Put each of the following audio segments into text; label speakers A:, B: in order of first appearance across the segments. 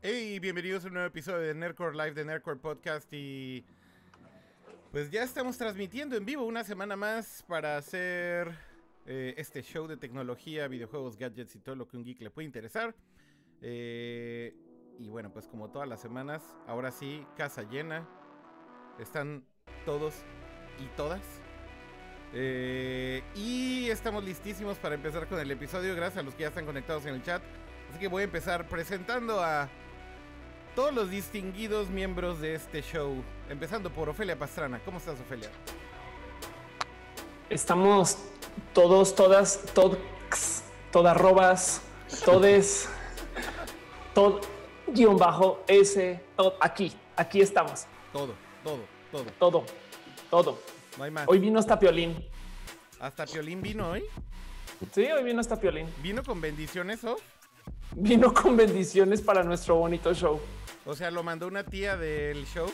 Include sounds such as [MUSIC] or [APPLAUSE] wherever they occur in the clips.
A: Hey, bienvenidos a un nuevo episodio de Nerdcore Live de Nerdcore Podcast y pues ya estamos transmitiendo en vivo una semana más para hacer eh, este show de tecnología, videojuegos, gadgets y todo lo que un geek le puede interesar. Eh, y bueno, pues como todas las semanas, ahora sí, casa llena. Están todos y todas. Eh, y estamos listísimos para empezar con el episodio. Gracias a los que ya están conectados en el chat. Así que voy a empezar presentando a todos los distinguidos miembros de este show. Empezando por Ofelia Pastrana. ¿Cómo estás, Ofelia?
B: Estamos todos, todas, todos, todas robas, todes, todo, guion bajo, S, todo, aquí, aquí estamos.
A: Todo, todo, todo.
B: Todo, todo.
A: No hay más.
B: Hoy vino hasta Piolín.
A: ¿Hasta Piolín vino hoy?
B: Sí, hoy vino hasta Piolín.
A: ¿Vino con bendiciones, o?
B: Vino con bendiciones para nuestro bonito show.
A: O sea, lo mandó una tía del show.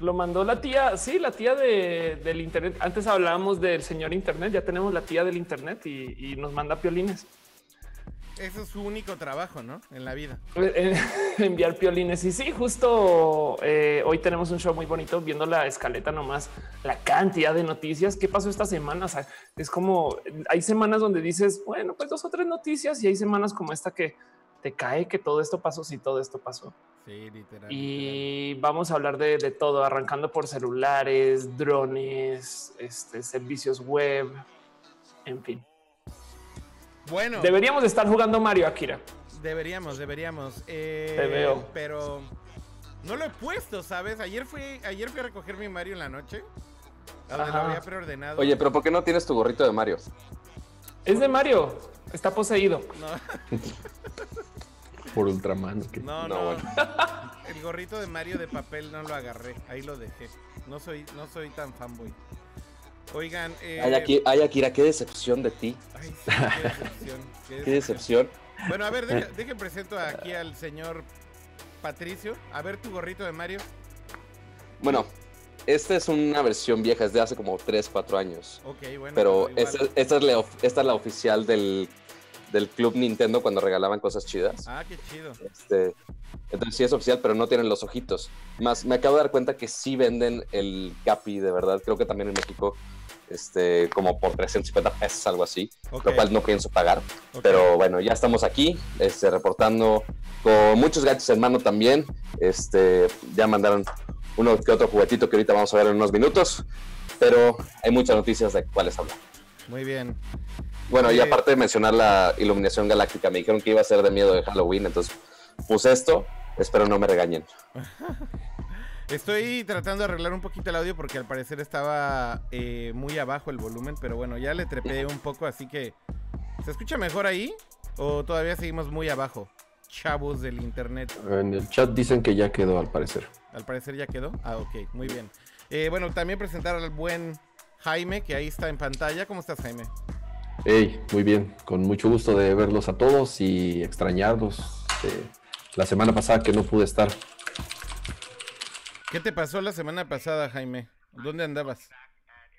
B: Lo mandó la tía, sí, la tía de, del internet. Antes hablábamos del señor internet, ya tenemos la tía del internet y, y nos manda piolines.
A: Eso es su único trabajo, ¿no? En la vida. [LAUGHS]
B: Eh, enviar piolines. Y sí, justo eh, hoy tenemos un show muy bonito viendo la escaleta nomás, la cantidad de noticias. ¿Qué pasó esta semana? O sea, es como hay semanas donde dices, bueno, pues dos o tres noticias y hay semanas como esta que te cae que todo esto pasó, si todo esto pasó.
A: Sí, literal.
B: Y vamos a hablar de, de todo, arrancando por celulares, drones, este, servicios web, en fin.
A: Bueno.
B: Deberíamos estar jugando Mario Akira.
A: Deberíamos, deberíamos. Eh,
B: Te veo.
A: Pero no lo he puesto, ¿sabes? Ayer fui, ayer fui a recoger mi Mario en la noche. A donde lo
B: Ajá.
A: había preordenado.
C: Oye, pero ¿por qué no tienes tu gorrito de Mario?
B: Es de Mario, está poseído.
A: No, [LAUGHS]
D: Por Ultraman.
A: no,
C: No,
A: no.
C: bueno. [LAUGHS]
A: El gorrito de Mario de papel no lo agarré. Ahí lo dejé. No soy, no soy tan fanboy. Oigan, eh,
C: Ay, aquí, ay, Akira, qué decepción de ti.
A: ay, sí, qué decepción. qué
C: Qué decepción.
A: Bueno, a ver, [LAUGHS] dejen presento aquí al señor Patricio. A ver tu gorrito de Mario.
C: Bueno, esta es una versión vieja, es de hace como 3, 4 años.
A: Ok, bueno.
C: Pero
A: igual.
C: esta, esta es la, of- esta es la oficial del, del Club Nintendo cuando regalaban cosas chidas.
A: Ah, qué chido.
C: Este, entonces sí es oficial, pero no tienen los ojitos. Más, me acabo de dar cuenta que sí venden el Capi, de verdad. Creo que también en México, este, como por 350 pesos, algo así.
A: Ok,
C: Lo cual no pienso pagar.
A: ok.
C: Pero bueno, ya estamos aquí, este, reportando con muchos gatos en mano también. Este, ya mandaron uno que otro juguetito que ahorita vamos a ver en unos minutos. Pero hay muchas noticias de cuáles hablar.
A: Muy bien.
C: Bueno, y aparte de mencionar la iluminación galáctica, me dijeron que iba a ser de miedo de Halloween, entonces puse esto. Espero no me regañen. [LAUGHS]
A: Estoy tratando de arreglar un poquito el audio porque al parecer estaba eh, muy abajo el volumen, pero bueno, ya le trepé un poco, así que ¿se escucha mejor ahí o todavía seguimos muy abajo? Chavos del internet.
D: En el chat dicen que ya quedó al parecer.
A: Al parecer ya quedó. Ah, ok, muy bien. Eh, bueno, también presentar al buen Jaime, que ahí está en pantalla. ¿Cómo estás, Jaime?
D: Hey, muy bien. Con mucho gusto de verlos a todos y extrañarlos. eh, la semana pasada que no pude estar.
A: ¿Qué te pasó la semana pasada, Jaime? ¿Dónde andabas?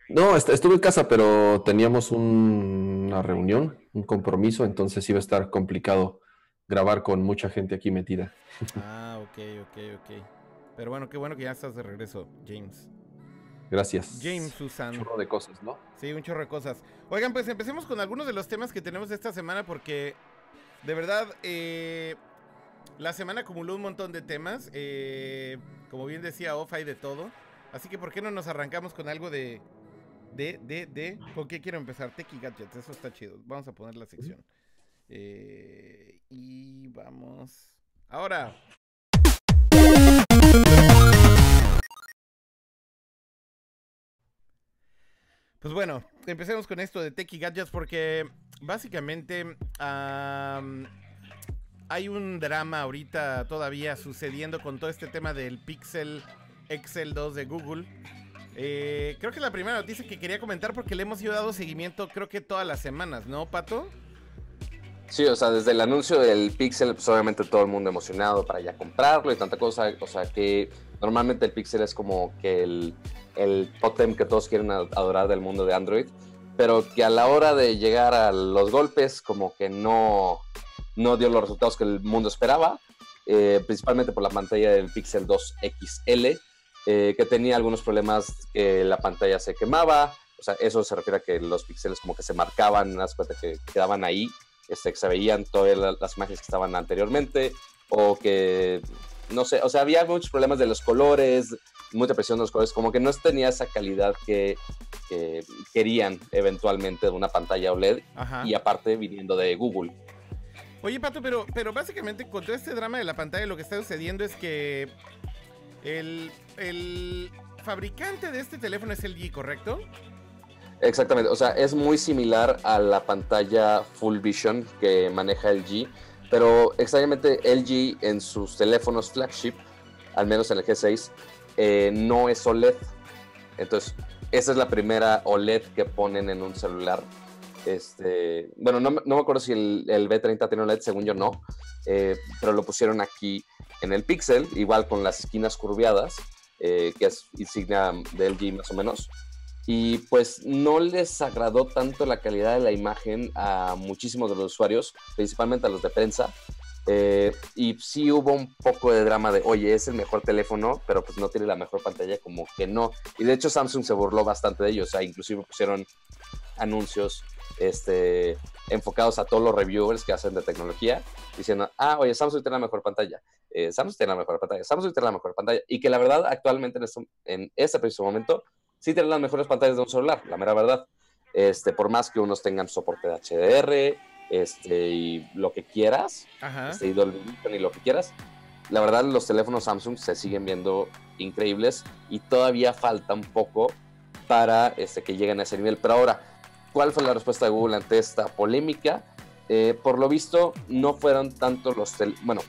D: No, est- estuve en casa, pero teníamos un- una reunión, un compromiso, entonces iba a estar complicado grabar con mucha gente aquí metida.
A: Ah, ok, ok, ok. Pero bueno, qué bueno que ya estás de regreso, James.
D: Gracias.
A: James Susan.
D: Chorro de cosas, ¿no?
A: Sí, un chorro de cosas. Oigan, pues empecemos con algunos de los temas que tenemos esta semana porque de verdad eh, la semana acumuló un montón de temas. eh, como bien decía Off, hay de todo. Así que ¿por qué no nos arrancamos con algo de... De, de, de... ¿Con qué quiero empezar? Tech y Gadgets, eso está chido. Vamos a poner la sección. Eh, y vamos... Ahora, Pues bueno, empecemos con esto de Tech Gadgets porque básicamente am, hay un drama ahorita todavía sucediendo con todo este tema del Pixel Excel 2 de Google. Eh, creo que la primera noticia que quería comentar porque le hemos ido dando seguimiento creo que todas las semanas, ¿no, Pato?
C: Sí, o sea, desde el anuncio del Pixel, pues obviamente todo el mundo emocionado para ya comprarlo y tanta cosa. O sea, que normalmente el Pixel es como que el, el totem que todos quieren adorar del mundo de Android, pero que a la hora de llegar a los golpes, como que no, no dio los resultados que el mundo esperaba, eh, principalmente por la pantalla del Pixel 2 XL, eh, que tenía algunos problemas que la pantalla se quemaba. O sea, eso se refiere a que los píxeles como que se marcaban, las cuentas que quedaban ahí este, que se veían todas las imágenes que estaban anteriormente, o que, no sé, o sea, había muchos problemas de los colores, mucha presión de los colores, como que no tenía esa calidad que, querían eventualmente de una pantalla OLED, y aparte viniendo de Google.
A: Oye, Pato, pero, pero básicamente con todo este drama de la pantalla lo que está sucediendo es que el, el fabricante de este teléfono es LG, ¿correcto?
C: Exactamente, o sea, es muy similar a la pantalla Full Vision que maneja LG, pero extrañamente LG en sus teléfonos flagship, al menos en el G6, eh, no es OLED. Entonces, esa es la primera OLED que ponen en un celular. Este, bueno, no, me acuerdo si el, el, B30 tiene OLED, según yo no, eh, pero lo pusieron aquí en el Pixel, igual con las esquinas curviadas, eh, que es insignia de LG más o menos y pues no les agradó tanto la calidad de la imagen a muchísimos de los usuarios, principalmente a los de prensa. Eh, y sí hubo un poco de drama de, oye, es el mejor teléfono, pero pues no tiene la mejor pantalla, como que no. Y de hecho Samsung se burló bastante de ellos, o sea, inclusive pusieron anuncios este, enfocados a todos los reviewers que hacen de tecnología, diciendo, ah, oye, Samsung tiene la mejor pantalla, eh, Samsung tiene la mejor pantalla, Samsung tiene la mejor pantalla, y que la verdad actualmente en este, en este preciso momento sí tienen las mejores pantallas de un celular, la mera verdad. Este, por más que unos tengan soporte de HDR, este, y lo que quieras, este, y y lo que quieras, la verdad los teléfonos Samsung se siguen viendo increíbles y todavía falta un poco para este, que lleguen a ese nivel. Pero ahora, ¿cuál fue la respuesta de Google ante esta polémica? Eh, por lo visto, no fueron tanto los... Bueno,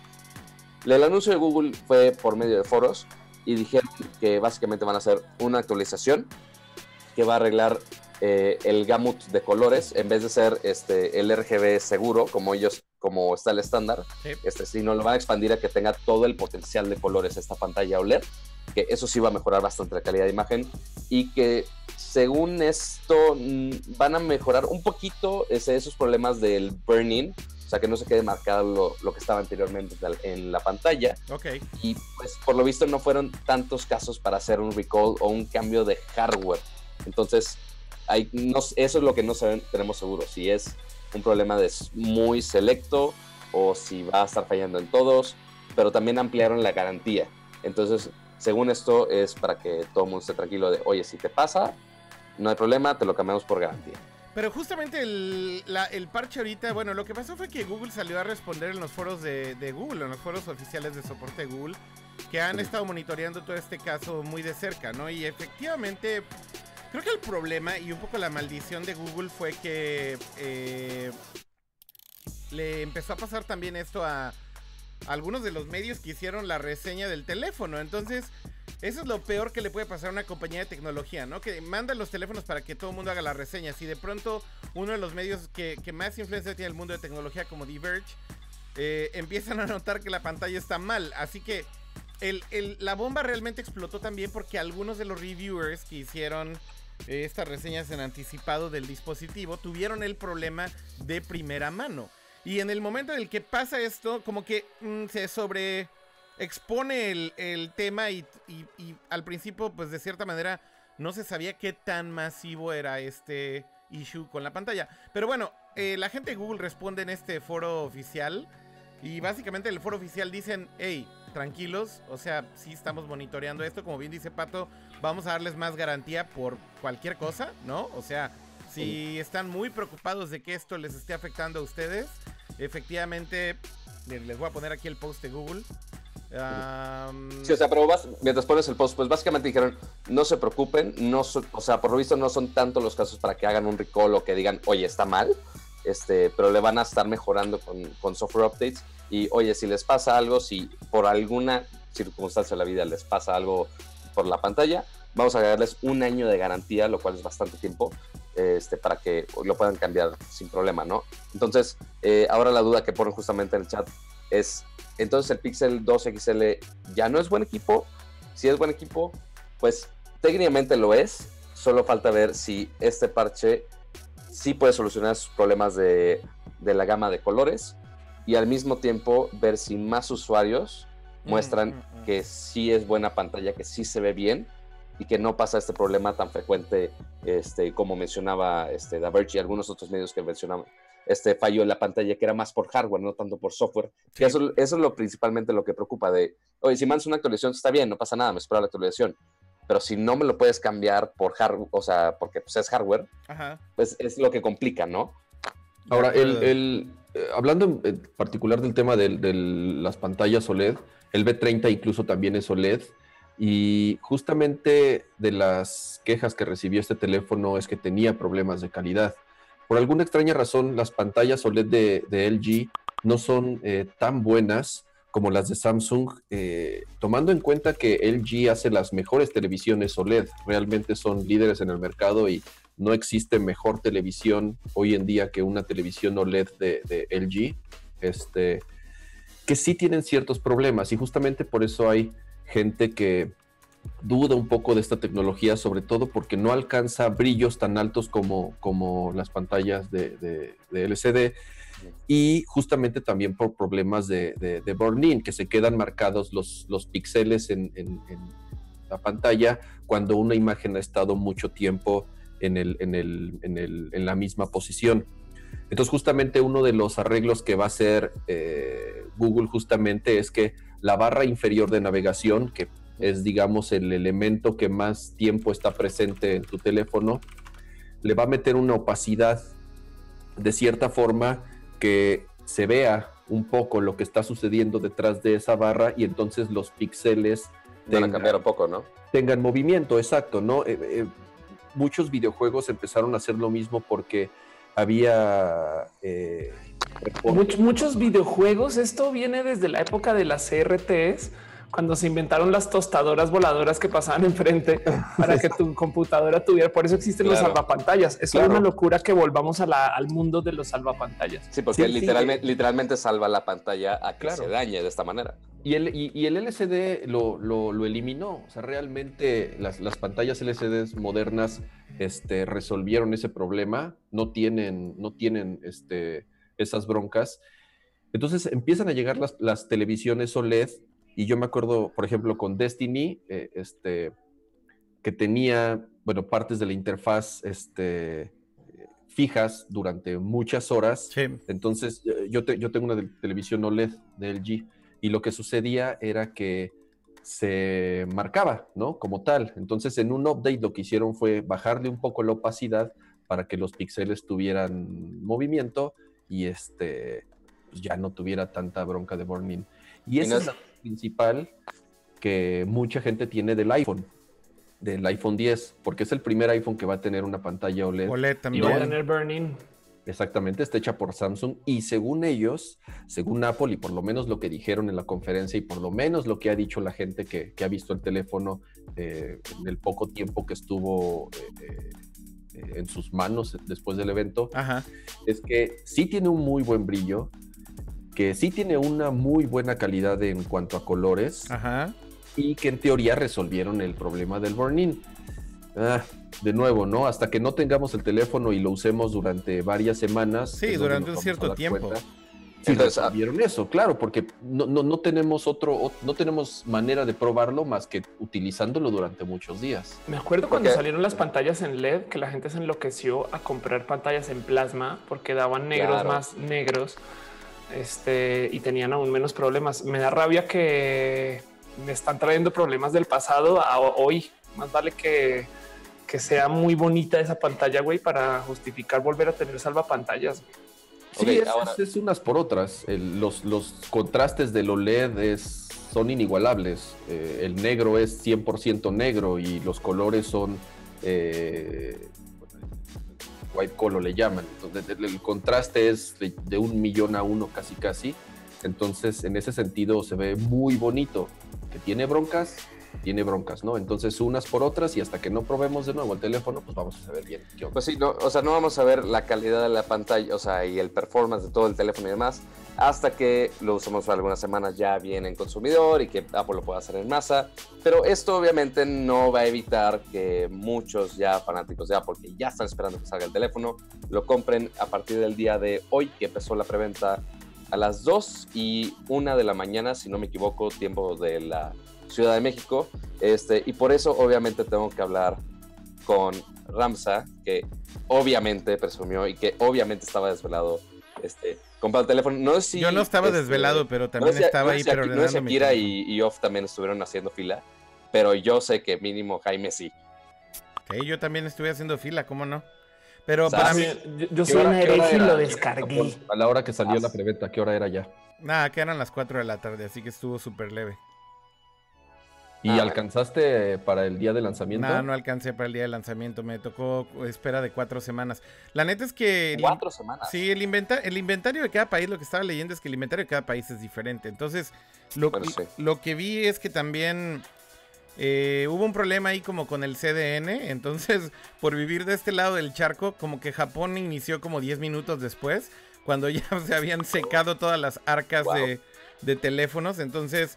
C: el anuncio de Google fue por medio de foros, y dijeron que básicamente van a hacer una actualización que va a arreglar eh, el gamut de colores en vez de ser este el RGB seguro como ellos como está el estándar este sino lo van a expandir a que tenga todo el potencial de colores esta pantalla OLED que eso sí va a mejorar bastante la calidad de imagen y que según esto mm, van a mejorar un poquito ese, esos problemas del burning o sea, que no se quede marcado lo, que estaba anteriormente en la pantalla.
A: Ok.
C: Y pues por lo visto no fueron tantos casos para hacer un recall o un cambio de hardware. Entonces, hay, no, eso es lo que no tenemos seguro, si es un problema de muy selecto o si va a estar fallando en todos, pero también ampliaron la garantía. Entonces, según esto, es para que todo el mundo esté tranquilo de, oye, si te pasa, no hay problema, te lo cambiamos por garantía.
A: Pero justamente el, parche ahorita, bueno, lo que pasó fue que Google salió a responder en los foros de, Google, en los foros oficiales de soporte de Google, que han estado monitoreando todo este caso muy de cerca, ¿no? Y efectivamente, creo que el problema y un poco la maldición de Google fue que eh, le empezó a pasar también esto a algunos de los medios que hicieron la reseña del teléfono. Entonces, eso es lo peor que le puede pasar a una compañía de tecnología, ¿no? Que manda los teléfonos para que todo el mundo haga las reseñas. Y de pronto uno de los medios que, más influencia tiene el mundo de tecnología como Diverge, eh, empiezan a notar que la pantalla está mal. Así que la bomba realmente explotó también porque algunos de los reviewers que hicieron eh, estas reseñas en anticipado del dispositivo tuvieron el problema de primera mano. Y en el momento en el que pasa esto, como que mm, se sobre expone el, tema y, al principio, pues de cierta manera, no se sabía qué tan masivo era este issue con la pantalla. Pero bueno, eh, la gente de Google responde en este foro oficial y básicamente en el foro oficial dicen, hey, tranquilos, o sea, sí estamos monitoreando esto, como bien dice Pato, vamos a darles más garantía por cualquier cosa, ¿no? O sea, si están muy preocupados de que esto les esté afectando a ustedes, efectivamente, les voy a poner aquí el post de Google.
C: Sí, o sea, pero mientras pones el post, pues básicamente dijeron, no se preocupen, no o sea, por lo visto no son tantos los casos para que hagan un recall o que digan, oye, está mal, este, pero le van a estar mejorando con, con software updates. Y oye, si les pasa algo, si por alguna circunstancia de la vida les pasa algo por la pantalla, vamos a darles un año de garantía, lo cual es bastante tiempo. este, para que lo puedan cambiar sin problema, ¿no? Entonces, eh, ahora la duda que ponen justamente en el chat es, entonces el Pixel 2 XL ya no es buen equipo. Si es buen equipo, pues técnicamente lo es. Solo falta ver si este parche sí puede solucionar sus problemas de, de la gama de colores y al mismo tiempo ver si más usuarios
A: Mm,
C: muestran
A: mm, mm.
C: que sí es buena pantalla, que sí se ve bien y que no pasa este problema tan frecuente, este, como mencionaba este, Da Verge y algunos otros medios que mencionaban, este fallo en la pantalla que era más por hardware, no tanto por software.
A: Sí.
C: Que eso, eso es lo principalmente lo que preocupa de, oye, si mandas una actualización está bien, no pasa nada, me espero la actualización. Pero si no me lo puedes cambiar por hardware, o sea, porque pues, es hardware,
A: Ajá.
C: pues es lo que complica, ¿no?
D: Ahora, el, el, eh, hablando en particular del tema de, de las pantallas OLED, el B30 incluso también es OLED. Y justamente de las quejas que recibió este teléfono es que tenía problemas de calidad. Por alguna extraña razón, las pantallas OLED de, de LG no son eh, tan buenas como las de Samsung, eh, tomando en cuenta que LG hace las mejores televisiones OLED. Realmente son líderes en el mercado y no existe mejor televisión hoy en día que una televisión OLED de, LG, este, que sí tienen ciertos problemas y justamente por eso hay gente que duda un poco de esta tecnología, sobre todo porque no alcanza brillos tan altos como, como las pantallas de, LCD y justamente también por problemas de, burn-in, que se quedan marcados los, los píxeles en la pantalla cuando una imagen ha estado mucho tiempo en, el, en, el, en, el, en la misma posición. Entonces justamente uno de los arreglos que va a hacer eh, Google justamente es que la barra inferior de navegación, que es digamos el elemento que más tiempo está presente en tu teléfono, le va a meter una opacidad de cierta forma que se vea un poco lo que está sucediendo detrás de esa barra y entonces los píxeles
C: Van a cambiar un poco, ¿no?
D: tengan movimiento, exacto, ¿no? Eh, eh, muchos videojuegos empezaron a hacer lo mismo porque había eh,
B: muchos videojuegos, esto viene desde la época de las CRTs, cuando se inventaron las tostadoras voladoras que pasaban enfrente [LAUGHS] para que tu computadora tuviera. Por eso existen los
C: Claro.
B: salvapantallas. Es
D: Claro.
B: una locura que volvamos a la- al mundo de los salvapantallas.
C: Sí, porque
D: Sí, sí,
C: literalmente, literalmente salva la pantalla a que
D: Claro.
C: se dañe de esta manera.
D: Y el, y, y el LCD lo, lo- lo eliminó. O sea, realmente las, las pantallas LCDs modernas este, resolvieron ese problema. No tienen, no tienen este, esas broncas. Entonces empiezan a llegar las, las televisiones OLED. Y yo me acuerdo, por ejemplo, con Destiny, eh, este, que tenía, bueno, partes de la interfaz este, fijas durante muchas horas.
A: Sí.
D: Entonces, eh, yo, te- yo tengo una de- televisión OLED de LG y lo que sucedía era que se marcaba, ¿no? Como tal. Entonces, en un update lo que hicieron fue bajarle un poco la opacidad para que los píxeles tuvieran movimiento y este pues ya no tuviera tanta bronca de burn-in. Y
C: Y
D: esa
C: no
D: es
C: es-
D: la principal que mucha gente tiene del iPhone, del iPhone 10, porque es el primer iPhone que va a tener una pantalla OLED.
A: OLED
B: Y
A: también.
B: va a tener burning.
D: Exactamente, está hecha por Samsung y según ellos, según Apple y por lo menos lo que dijeron en la conferencia y por lo menos lo que ha dicho la gente que, que ha visto el teléfono eh, en el poco tiempo que estuvo eh, eh, en sus manos después del evento,
A: Ajá.
D: es que sí tiene un muy buen brillo, que sí tiene una muy buena calidad en cuanto a colores
A: Ajá.
D: y que en teoría resolvieron el problema del burn-in. Ah, de nuevo, ¿no? Hasta que no tengamos el teléfono y lo usemos durante varias semanas.
A: Sí, durante un cierto tiempo.
D: cuenta Si
C: Entonces, ah-
D: resolvieron eso, claro, porque no, no, no tenemos otro, no tenemos manera de probarlo más que utilizándolo durante muchos días.
B: Me acuerdo cuando salieron las pantallas en LED que la gente se enloqueció a comprar pantallas en plasma porque daban negros
C: Claro.
B: más negros este, y tenían aún menos problemas. Me da rabia que me están trayendo problemas del pasado a ho- hoy. Más vale que, que sea muy bonita esa pantalla, güey, para justificar volver a tener salvapantallas.
D: Sí, es,
C: ahora-
D: es- es unas por otras. El- los, los contrastes del OLED es, son inigualables. Eh, el negro es 100% negro y los colores son eh, white color le llaman. Entonces, el, el contraste es de, de un millón a uno casi casi. Entonces, en ese sentido se ve muy bonito. Que tiene broncas, tiene broncas, ¿no? Entonces, unas por otras y hasta que no probemos de nuevo el teléfono, pues vamos a saber bien. qué onda.
C: Pues sí, no, o sea, no vamos a ver la calidad de la pantalla, o sea, y el performance de todo el teléfono y demás, hasta que lo usemos por algunas semanas ya bien en consumidor y que Apple lo pueda hacer en masa. Pero esto obviamente no va a evitar que muchos ya fanáticos de Apple, que ya están esperando que salga el teléfono, lo compren a partir del día de hoy, que empezó la preventa a las 2 y 1 de la mañana, si no me equivoco, tiempo de la Ciudad de México. Este, y por eso obviamente tengo que hablar con Ramsa, que obviamente presumió y que obviamente estaba desvelado este, comprando el teléfono. No sé si,
A: Yo no estaba
C: este,
A: desvelado, pero también
C: no sé-
A: estaba
C: no
A: ahí
C: sé
A: preordenando
C: No sé si
A: mi
C: Akira
A: teléfono.
C: y, y Off también estuvieron haciendo fila, pero yo sé que mínimo Jaime sí.
A: Sí, yo también estuve haciendo fila, ¿cómo no? Pero
C: O sea,
A: para mí,
B: Yo, yo
D: ¿Qué
B: soy una hereje y lo descargué.
D: A la hora que salió
C: Ah,
D: la
C: sí.
D: preventa, ¿qué hora era ya?
A: nada, que eran las 4 de la tarde, así que estuvo súper leve.
D: ¿Y
C: Ah, bueno.
D: alcanzaste para el día de lanzamiento?
A: Nada, no alcancé para el día de lanzamiento, me tocó espera de cuatro semanas. La neta es que... el-
C: Cuatro semanas.
A: Sí, el, inventa- el inventario de cada país, lo que estaba leyendo es que el inventario de cada país es diferente. Entonces, lo,
C: sí.
A: lo que vi es que también eh, hubo un problema ahí como con el CDN. Entonces, [LAUGHS] por vivir de este lado del charco, como que Japón inició como 10 minutos después, cuando ya [LAUGHS] se habían secado todas las arcas
C: Wow.
A: de, de teléfonos. Entonces,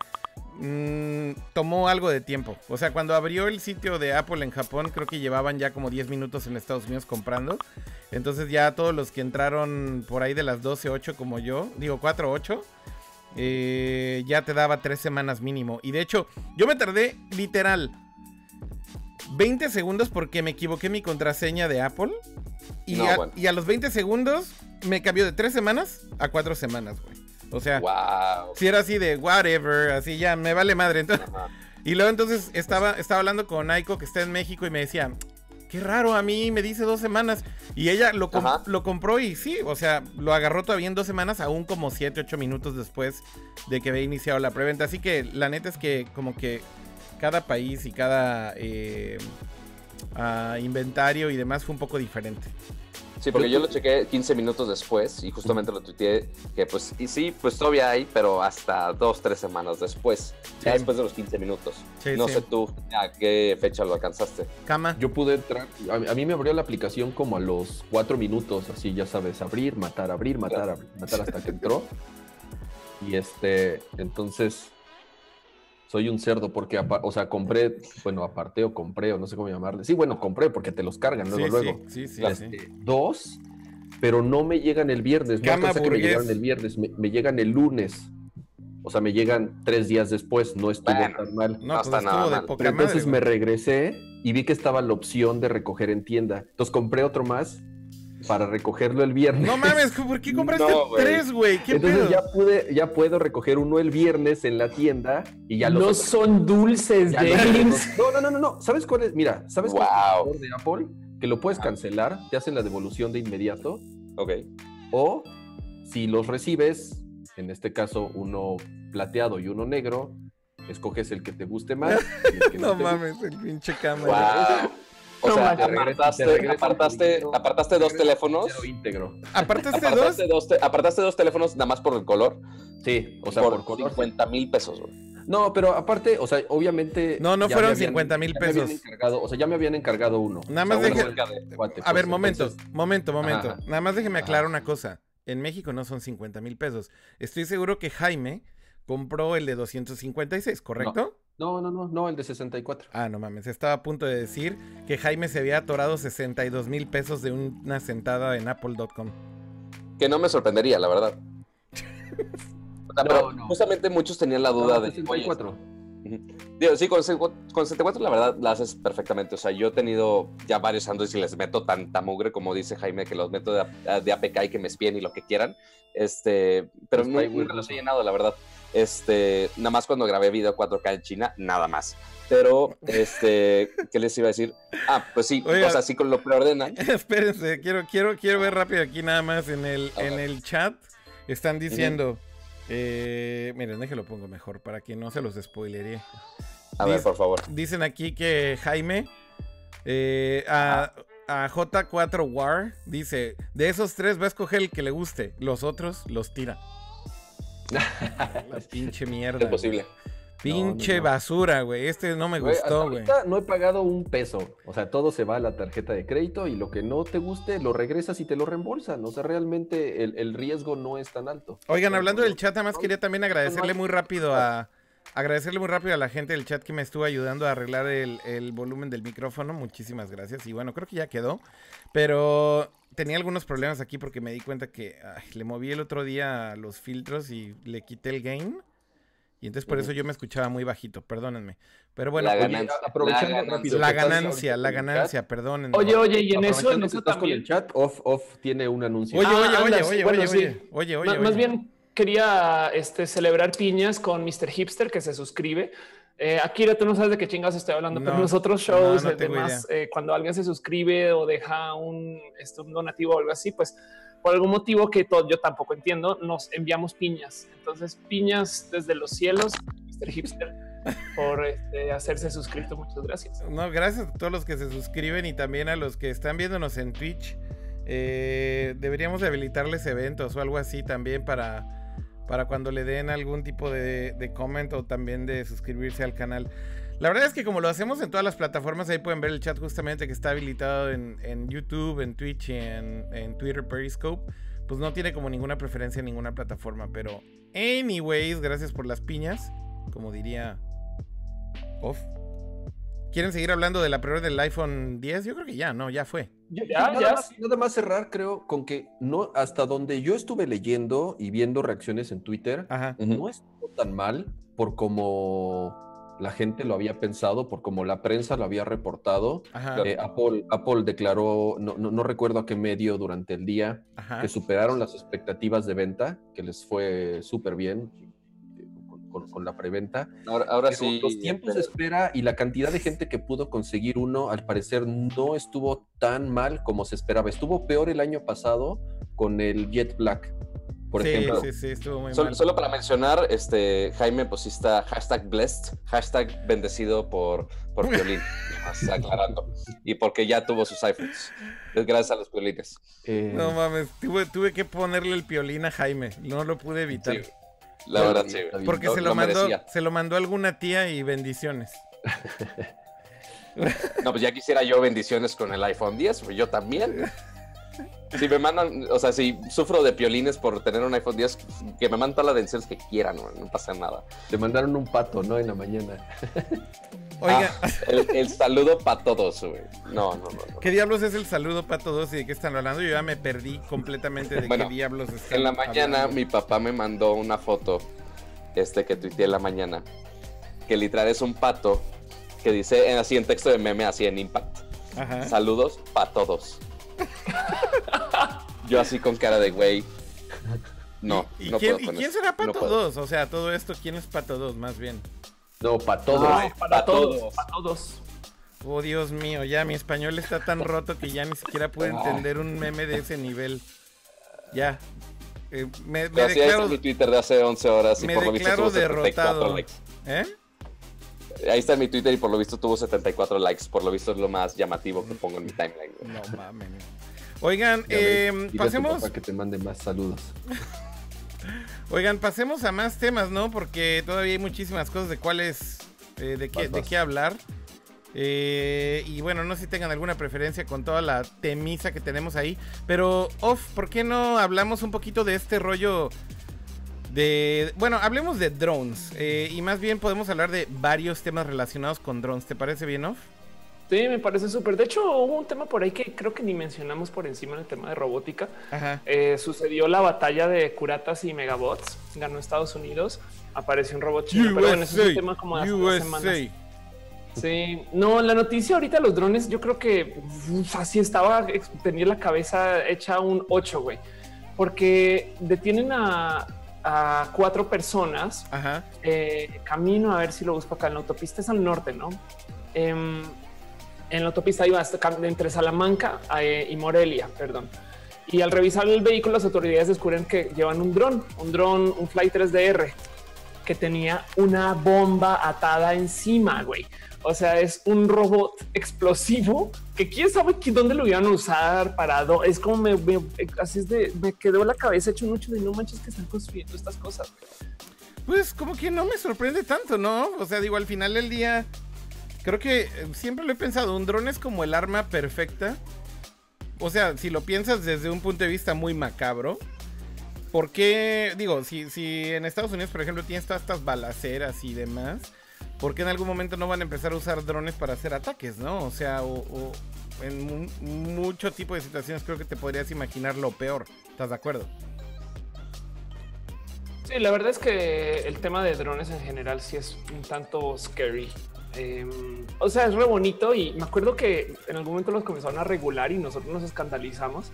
A: mm, tomó algo de tiempo. O sea, cuando abrió el sitio de Apple en Japón, creo que llevaban ya como 10 minutos en Estados Unidos comprando. Entonces ya todos los que entraron por ahí de las 12.08 como yo, digo 4.8, eh, ya te daba tres semanas mínimo. Y de hecho, yo me tardé literal 20 segundos porque me equivoqué mi contraseña de Apple. Y,
C: No,
A: a,
C: bueno.
A: y a los 20 segundos me cambió de tres semanas a cuatro semanas, güey. O sea,
C: Wow.
A: si era así de whatever, así ya me vale madre. Entonces,
C: Ajá.
A: y luego entonces estaba, estaba hablando con Aiko que está en México y me decía, qué raro, a mí me dice dos semanas. Y ella lo, com-
C: Ajá.
A: lo compró y sí, o sea, lo agarró todavía en dos semanas, aún como siete, ocho minutos después de que había iniciado la preventa. Así que la neta es que como que cada país y cada eh, ah, inventario y demás fue un poco diferente.
C: Sí, porque yo lo chequé 15 minutos después y justamente lo tuiteé que pues, y sí, pues todavía hay, pero hasta dos, tres semanas después, ya
A: Sí.
C: después de los 15 minutos.
A: Sí,
C: no
A: sí.
C: sé tú a qué fecha lo alcanzaste.
A: Cama.
D: Yo pude entrar, a, a mí me abrió la aplicación como a los cuatro minutos, así ya sabes, abrir, matar, abrir, matar, abrir, matar hasta que entró. [LAUGHS] Y este, entonces, soy un cerdo porque, o sea, compré, bueno, aparté o compré o no sé cómo llamarle. Sí, bueno, compré porque te los cargan luego,
A: sí,
D: luego.
A: sí, sí, sí,
C: Claro.
A: sí.
D: Este, Dos, pero no me llegan el viernes. No
A: Cama
D: a que me llegaran el viernes, me, me llegan el lunes. O sea, me llegan tres días después, no estuvo
C: Bueno.
D: tan mal.
A: No,
C: No
A: pues
C: nada
A: de
C: mal.
A: poca
D: Pero entonces
A: madre,
D: me regresé y vi que estaba la opción de recoger en tienda. Entonces compré otro más para recogerlo el viernes.
A: No mames, [LAUGHS] ¿por qué compraste
C: No, güey.
A: tres, güey? ¿Qué
D: Entonces
A: pedo?
D: ya pude, ya puedo recoger uno el viernes en la tienda y ya los
B: no
D: otros-
B: son dulces,
D: ya
B: James.
D: No, no, no, no, no. ¿Sabes cuál es? Mira, ¿sabes cuál es
C: Wow.
D: el mejor de Apple? Que lo puedes
C: Ajá.
D: cancelar, te hacen la devolución de inmediato
C: Ok.
D: o si los recibes, en este caso uno plateado y uno negro, escoges el que te guste más. y el que [LAUGHS]
A: No
D: te guste
A: mames, el pinche cámara.
C: Wow. O
B: No
C: sea, apartaste,
D: Te
C: apartaste, apartaste dos teléfonos.
D: íntegro.
A: Apartaste dos.
C: Apartaste dos, te- apartaste dos teléfonos nada más por el color.
D: Sí, o sea,
C: por,
D: por, color.
C: 50 mil pesos, güey.
D: No, pero aparte, o sea, obviamente.
A: No, no fueron
D: habían-
A: 50,000
D: ya me habían
A: pesos.
D: o sea, ya me habían encargado uno.
A: Nada
D: O
A: más
D: sea, de cuate,
A: A
D: pues,
A: ver, momento,
D: entonces-
A: momento, momento.
D: Ajá.
A: Nada más déjeme
D: Ajá.
A: aclarar una cosa. En México no son 50 mil pesos. Estoy seguro que Jaime compró el de 256, ¿correcto?
D: No, no, no, no, el de 64.
A: Ah, no mames. Estaba a punto de decir que Jaime se había atorado 62 mil pesos de una sentada en apple.com.
C: Que no me sorprendería, la verdad. [LAUGHS] O sea,
D: No,
C: pero
D: no.
C: justamente muchos tenían la duda
D: No,
C: de.
D: 64.
C: oye, ujú. Digo, sí, con, con 74 la verdad la haces perfectamente. O sea, yo he tenido ya varios Androids y les meto tanta mugre, como dice Jaime, que los meto de, de APK y que me espíen y lo que quieran. Este, pero nunca los he llenado, la verdad. Este, nada más cuando grabé video 4K en China, nada más. Pero, este, [LAUGHS] ¿qué les iba a decir? Ah, pues sí,
A: Oiga.
C: o sea, sí con lo preordenan. [LAUGHS]
A: Espérense, quiero, quiero, quiero ver rápido aquí nada más en el, en el chat. Están diciendo. eh, miren, déjenlo pongo mejor para que no se los spoileré.
C: A ver, por favor.
A: Dicen aquí que Jaime eh, a, a J4 War dice: De esos tres va a escoger el que le guste, los otros los tira. [LAUGHS] La pinche mierda.
C: Es posible.
A: Pinche
D: no, no.
A: basura, güey. Este no me
D: Güey,
A: gustó, güey.
D: no he pagado un peso. O sea, todo se va a la tarjeta de crédito y lo que no te guste lo regresas y te lo reembolsan. O sea, realmente el, el riesgo no es tan alto.
A: Oigan, hablando del chat, nada más
D: No,
A: quería también agradecerle muy rápido a. Agradecerle muy rápido a la gente del chat que me estuvo ayudando a arreglar el, el volumen del micrófono. Muchísimas gracias. Y bueno, creo que ya quedó. Pero tenía algunos problemas aquí porque me di cuenta que ay, le moví el otro día los filtros y le quité el gain. Y entonces por eso yo me escuchaba muy bajito, perdónenme. Pero bueno,
C: La
A: oye,
C: ganancia.
D: aprovechando
C: la ganancia.
D: rápido.
A: la ganancia, la ganancia, perdónenme.
B: Oye, oye, y en eso, en eso
D: estás con el chat, off, off tiene un anuncio.
A: Oye,
B: Ah,
A: oye, oye,
B: anda,
A: oye,
B: sí, bueno,
A: oye,
B: sí.
A: oye, oye, oye,
B: Más bien quería este, celebrar piñas con Mr. Hipster que se suscribe. Eh, Akira, tú no sabes de qué chingas estoy hablando, pero
A: No,
B: en los otros shows,
A: no, no
B: eh, demás, eh, cuando alguien se suscribe o deja un, este, un donativo o algo así, pues por algún motivo que todo, yo tampoco entiendo, nos enviamos piñas. Entonces, piñas desde los cielos, Mr. Hipster, [LAUGHS] por este, hacerse suscrito. Muchas gracias.
A: No, gracias a todos los que se suscriben y también a los que están viéndonos en Twitch. Eh, deberíamos de habilitarles eventos o algo así también para, para cuando le den algún tipo de, de comment o también de suscribirse al canal. La verdad es que como lo hacemos en todas las plataformas, ahí pueden ver el chat justamente que está habilitado en, YouTube, en Twitch y en, en Twitter Periscope. Pues no tiene como ninguna preferencia en ninguna plataforma. Pero, anyways, gracias por las piñas. Como diría Off. ¿Quieren seguir hablando de la prueba del iPhone 10? Yo creo que ya, no, ya fue.
B: Ya,
D: nada,
B: ya.
D: Más, nada más cerrar, creo, con que no, hasta donde yo estuve leyendo y viendo reacciones en Twitter,
A: Ajá.
D: No estuvo tan mal por como la gente lo había pensado, por como la prensa lo había reportado.
A: Ajá.
D: Eh, Apple, Apple declaró, no, no, no recuerdo a qué medio durante el día,
A: Ajá.
D: que superaron las expectativas de venta, que les fue súper bien con, con- la preventa.
C: Ahora, ahora
D: Pero
C: sí.
D: los tiempos de espera y la cantidad de gente que pudo conseguir uno, al parecer no estuvo tan mal como se esperaba. Estuvo peor el año pasado con el Jet Black, por
A: sí,
D: ejemplo.
A: sí, sí, estuvo muy
C: Sol-
A: mal.
C: Solo para mencionar, este Jaime pues sí está hashtag blessed, hashtag bendecido por, por violín, [LAUGHS] aclarando. Y porque ya tuvo sus iPhones. Es gracias a los violines.
D: Eh,
A: No mames, tuve, tuve que ponerle el piolín a Jaime. No lo pude evitar.
C: Sí, la verdad, sí.
A: Porque se lo,
C: lo
A: mandó,
C: merecía.
A: se lo mandó alguna tía y bendiciones.
C: No, pues ya quisiera yo bendiciones con el iPhone 10, pues yo también. Si me mandan, o sea, si sufro de piolines por tener un iPhone 10, que me mandan todas las bendiciones que quieran, no, no pasa nada.
D: Te mandaron un pato, ¿no? En la mañana. [LAUGHS]
A: Oiga,
C: Ah, el, el saludo para todos, güey. No, no, no. no.
A: ¿qué diablos es el saludo para todos y de qué están hablando? Yo ya me perdí completamente de
C: Bueno,
A: qué diablos están
C: En la mañana
A: hablando.
C: mi papá me mandó una foto este que tuiteé en la mañana que literal es un pato que dice en, así en texto de meme así en impact
A: Ajá.
C: saludos para todos yo así con cara de güey no
A: ¿Y,
C: no
A: quién,
C: puedo
A: y quién será Pato
C: no puedo.
A: 2? O sea, todo esto, ¿quién es Pato 2 más bien?
D: No, para todos.
B: Ay, para
C: pa'
B: todos,
C: todos.
B: para todos.
A: Oh, Dios mío, ya mi español está tan [LAUGHS] roto que ya ni siquiera puedo
C: Ah.
A: entender un meme de ese nivel. Ya. Eh, me, me declaro,
C: mi Twitter de hace 11 horas y
A: me
C: por lo visto tuvo 74
A: derrotado.
C: likes.
A: ¿Eh?
C: Ahí está mi Twitter y por lo visto tuvo 74 likes. Por lo visto es lo más llamativo que pongo en mi timeline.
A: No mames. Oigan, eh, pasemos,
D: papá que te mande más saludos. [LAUGHS]
A: oigan, pasemos a más temas, ¿no? Porque todavía hay muchísimas cosas de cuáles, eh, de, qué,
D: Vas,
A: de qué hablar. Eh, y bueno, no sé si tengan alguna preferencia con toda la temisa que tenemos ahí. Pero, off, ¿por qué no hablamos un poquito de este rollo de... Bueno, hablemos de drones. eh, y más bien podemos hablar de varios temas relacionados con drones. ¿Te parece bien, off?
B: Sí, me parece súper. De hecho, hubo un tema por ahí que creo que ni mencionamos por encima en el tema de robótica. Eh, sucedió la batalla de curatas y megabots. Ganó Estados Unidos. Apareció un robot chino. Pero bueno, ese es un tema como de hace dos semanas.
A: USA.
B: Sí, no, la noticia ahorita los drones, yo creo que uf, así estaba, tenía la cabeza hecha un 8, güey, porque detienen a, a cuatro personas
A: Ajá.
B: eh, camino a ver si lo busco acá en la autopista, es al norte, ¿no? Em, en la autopista iba hasta entre Salamanca eh, y Morelia, perdón. Y al revisar el vehículo, las autoridades descubren que llevan un dron, un dron, un Fly 3DR, que tenía una bomba atada encima, güey. O sea, es un robot explosivo que quién sabe que dónde lo iban a usar, para dó- Es como me, me- así es de, me quedó la cabeza hecho mucho de no manches que están construyendo estas cosas.
A: Pues como que no me sorprende tanto, ¿no? O sea, digo, al final del día, creo que eh, siempre lo he pensado, un dron es como el arma perfecta. O sea, si lo piensas desde un punto de vista muy macabro, ¿por qué, digo, si, en Estados Unidos, por ejemplo, tienes todas estas balaceras y demás, ¿por qué en algún momento no van a empezar a usar drones para hacer ataques, no? O sea, en mu- mucho tipo de situaciones creo que te podrías imaginar lo peor. ¿Estás de acuerdo?
B: Sí, la verdad es que el tema de drones en general sí es un tanto scary. Eh, o sea, es re bonito y me acuerdo que en algún momento los comenzaron a regular y nosotros nos escandalizamos.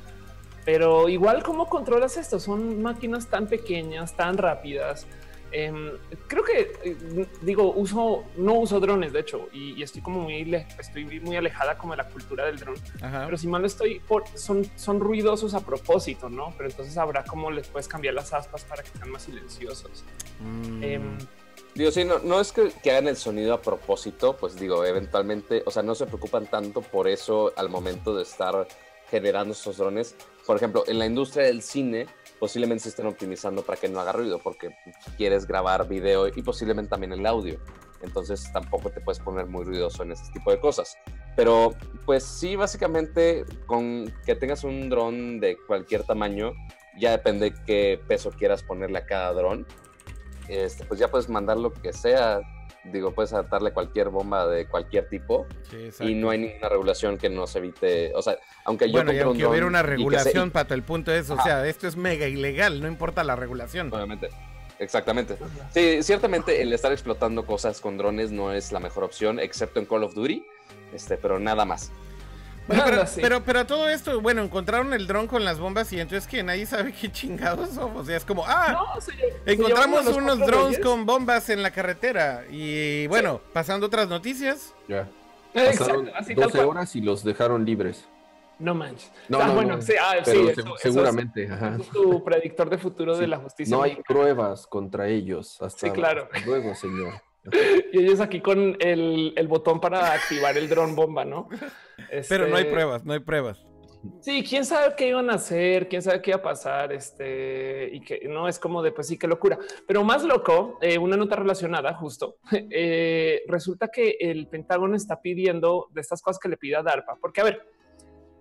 B: Pero igual, ¿cómo controlas esto? Son máquinas tan pequeñas, tan rápidas. Em, creo que eh, digo, uso, no uso drones, de hecho, y, y estoy como muy, le- estoy muy alejada como de la cultura del dron. Pero si mal no estoy, por, son, son ruidosos a propósito, ¿no? Pero entonces habrá como les puedes cambiar las aspas para que sean más silenciosos.
A: Mm.
B: Em,
C: Digo, sí, no, no es que, hagan el sonido a propósito, pues digo, eventualmente, o sea, no se preocupan tanto por eso al momento de estar generando estos drones. Por ejemplo, en la industria del cine, posiblemente se estén optimizando para que no haga ruido, porque quieres grabar video y posiblemente también el audio. Entonces tampoco te puedes poner muy ruidoso en ese tipo de cosas. Pero pues sí, básicamente con que tengas un dron de cualquier tamaño, ya depende qué peso quieras ponerle a cada dron este, pues ya puedes mandar lo que sea. Digo, puedes atarle cualquier bomba de cualquier tipo
A: Sí,
C: y no hay ninguna regulación que nos evite. O sea, aunque yo
A: Bueno, y
C: un
A: aunque
C: dron
A: hubiera una
C: que se-
A: regulación, Pato, el punto es, o
C: Ajá.
A: sea, esto es mega ilegal, no importa la regulación.
C: Obviamente. Exactamente. Sí, ciertamente el estar explotando cosas con drones no es la mejor opción, excepto en Call of Duty, este, pero nada más.
A: Bueno, pero,
B: sí.
A: pero, pero todo esto, bueno, encontraron el dron con las bombas y entonces que nadie sabe qué chingados somos. O sea, es como, ah,
B: no, se lle- se
A: encontramos unos drones
B: reyes.
A: con bombas en la carretera. Y bueno, pasando otras noticias.
D: Ya. Pasaron
B: Exacto, así tal
D: 12
B: cual.
D: horas y los dejaron libres.
B: No manches.
D: No,
B: ah,
D: no,
B: bueno,
D: no.
B: sí, ah,
D: Pero
B: sí,
D: se-
B: eso- eso es-
D: seguramente. ajá.
B: eso es tu predictor de futuro de la justicia.
D: No hay
B: mexicana.
D: pruebas contra ellos. Hasta,
B: Sí, claro.
D: hasta luego, señor.
B: Y ellos aquí con el, el botón para activar el dron bomba, ¿no?
A: Pero no hay
B: Este,
A: pruebas, no hay pruebas.
B: Sí, quién sabe qué iban a hacer, quién sabe qué iba a pasar, este, y que no es como de pues sí, qué locura. Pero más loco, eh, una nota relacionada, justo, [LAUGHS] eh, resulta que el Pentágono está pidiendo de estas cosas que le pide a DARPA, porque a ver,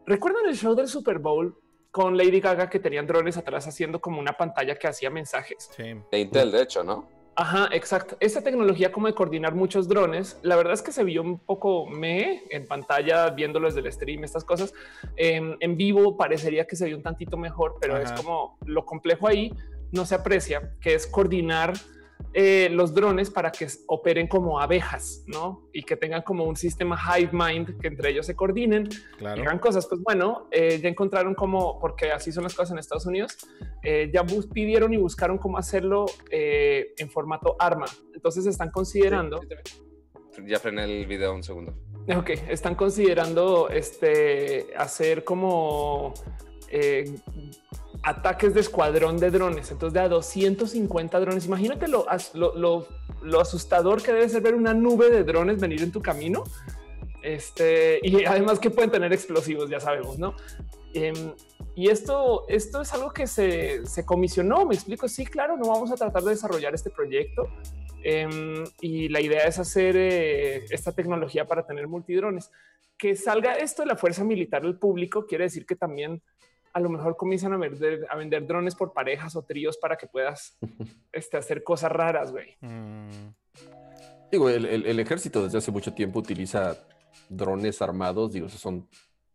B: ¿recuerdan el show del Super Bowl con Lady Gaga que tenían drones atrás haciendo como una pantalla que hacía mensajes?
A: Sí.
C: De Intel, de hecho, ¿no?
B: Ajá, exacto. Esta tecnología como de coordinar muchos drones, la verdad es que se vio un poco me en pantalla viéndolo desde el stream, estas cosas. En, en vivo parecería que se vio un tantito mejor, pero
A: Ajá.
B: es como lo complejo ahí no se aprecia, que es coordinar eh, los drones para que operen como abejas, ¿no? Y que tengan como un sistema hive mind, que entre ellos se coordinen y
A: Claro.
B: hagan cosas. Pues bueno, eh, ya encontraron cómo, porque así son las cosas en Estados Unidos, eh, ya pidieron y buscaron cómo hacerlo eh, en formato arma. Entonces están considerando,
C: Ya frené el video un segundo.
B: ok, están considerando este hacer como eh, ataques de escuadrón de drones. Entonces de a 250 drones. Imagínate lo, lo, lo- lo asustador que debe ser ver una nube de drones venir en tu camino. Este, y además que pueden tener explosivos, ya sabemos, ¿no? Em, y esto, esto es algo que se, se comisionó, me explico, sí, claro, no vamos a tratar de desarrollar este proyecto. Em, y la idea es hacer eh, esta tecnología para tener multidrones. Que salga esto de la fuerza militar al público quiere decir que también a lo mejor comienzan a vender, a vender drones por parejas o tríos para que puedas [LAUGHS] este, hacer cosas raras, güey.
A: Mm,
D: Digo, el, el- el ejército desde hace mucho tiempo utiliza drones armados. Digo, son,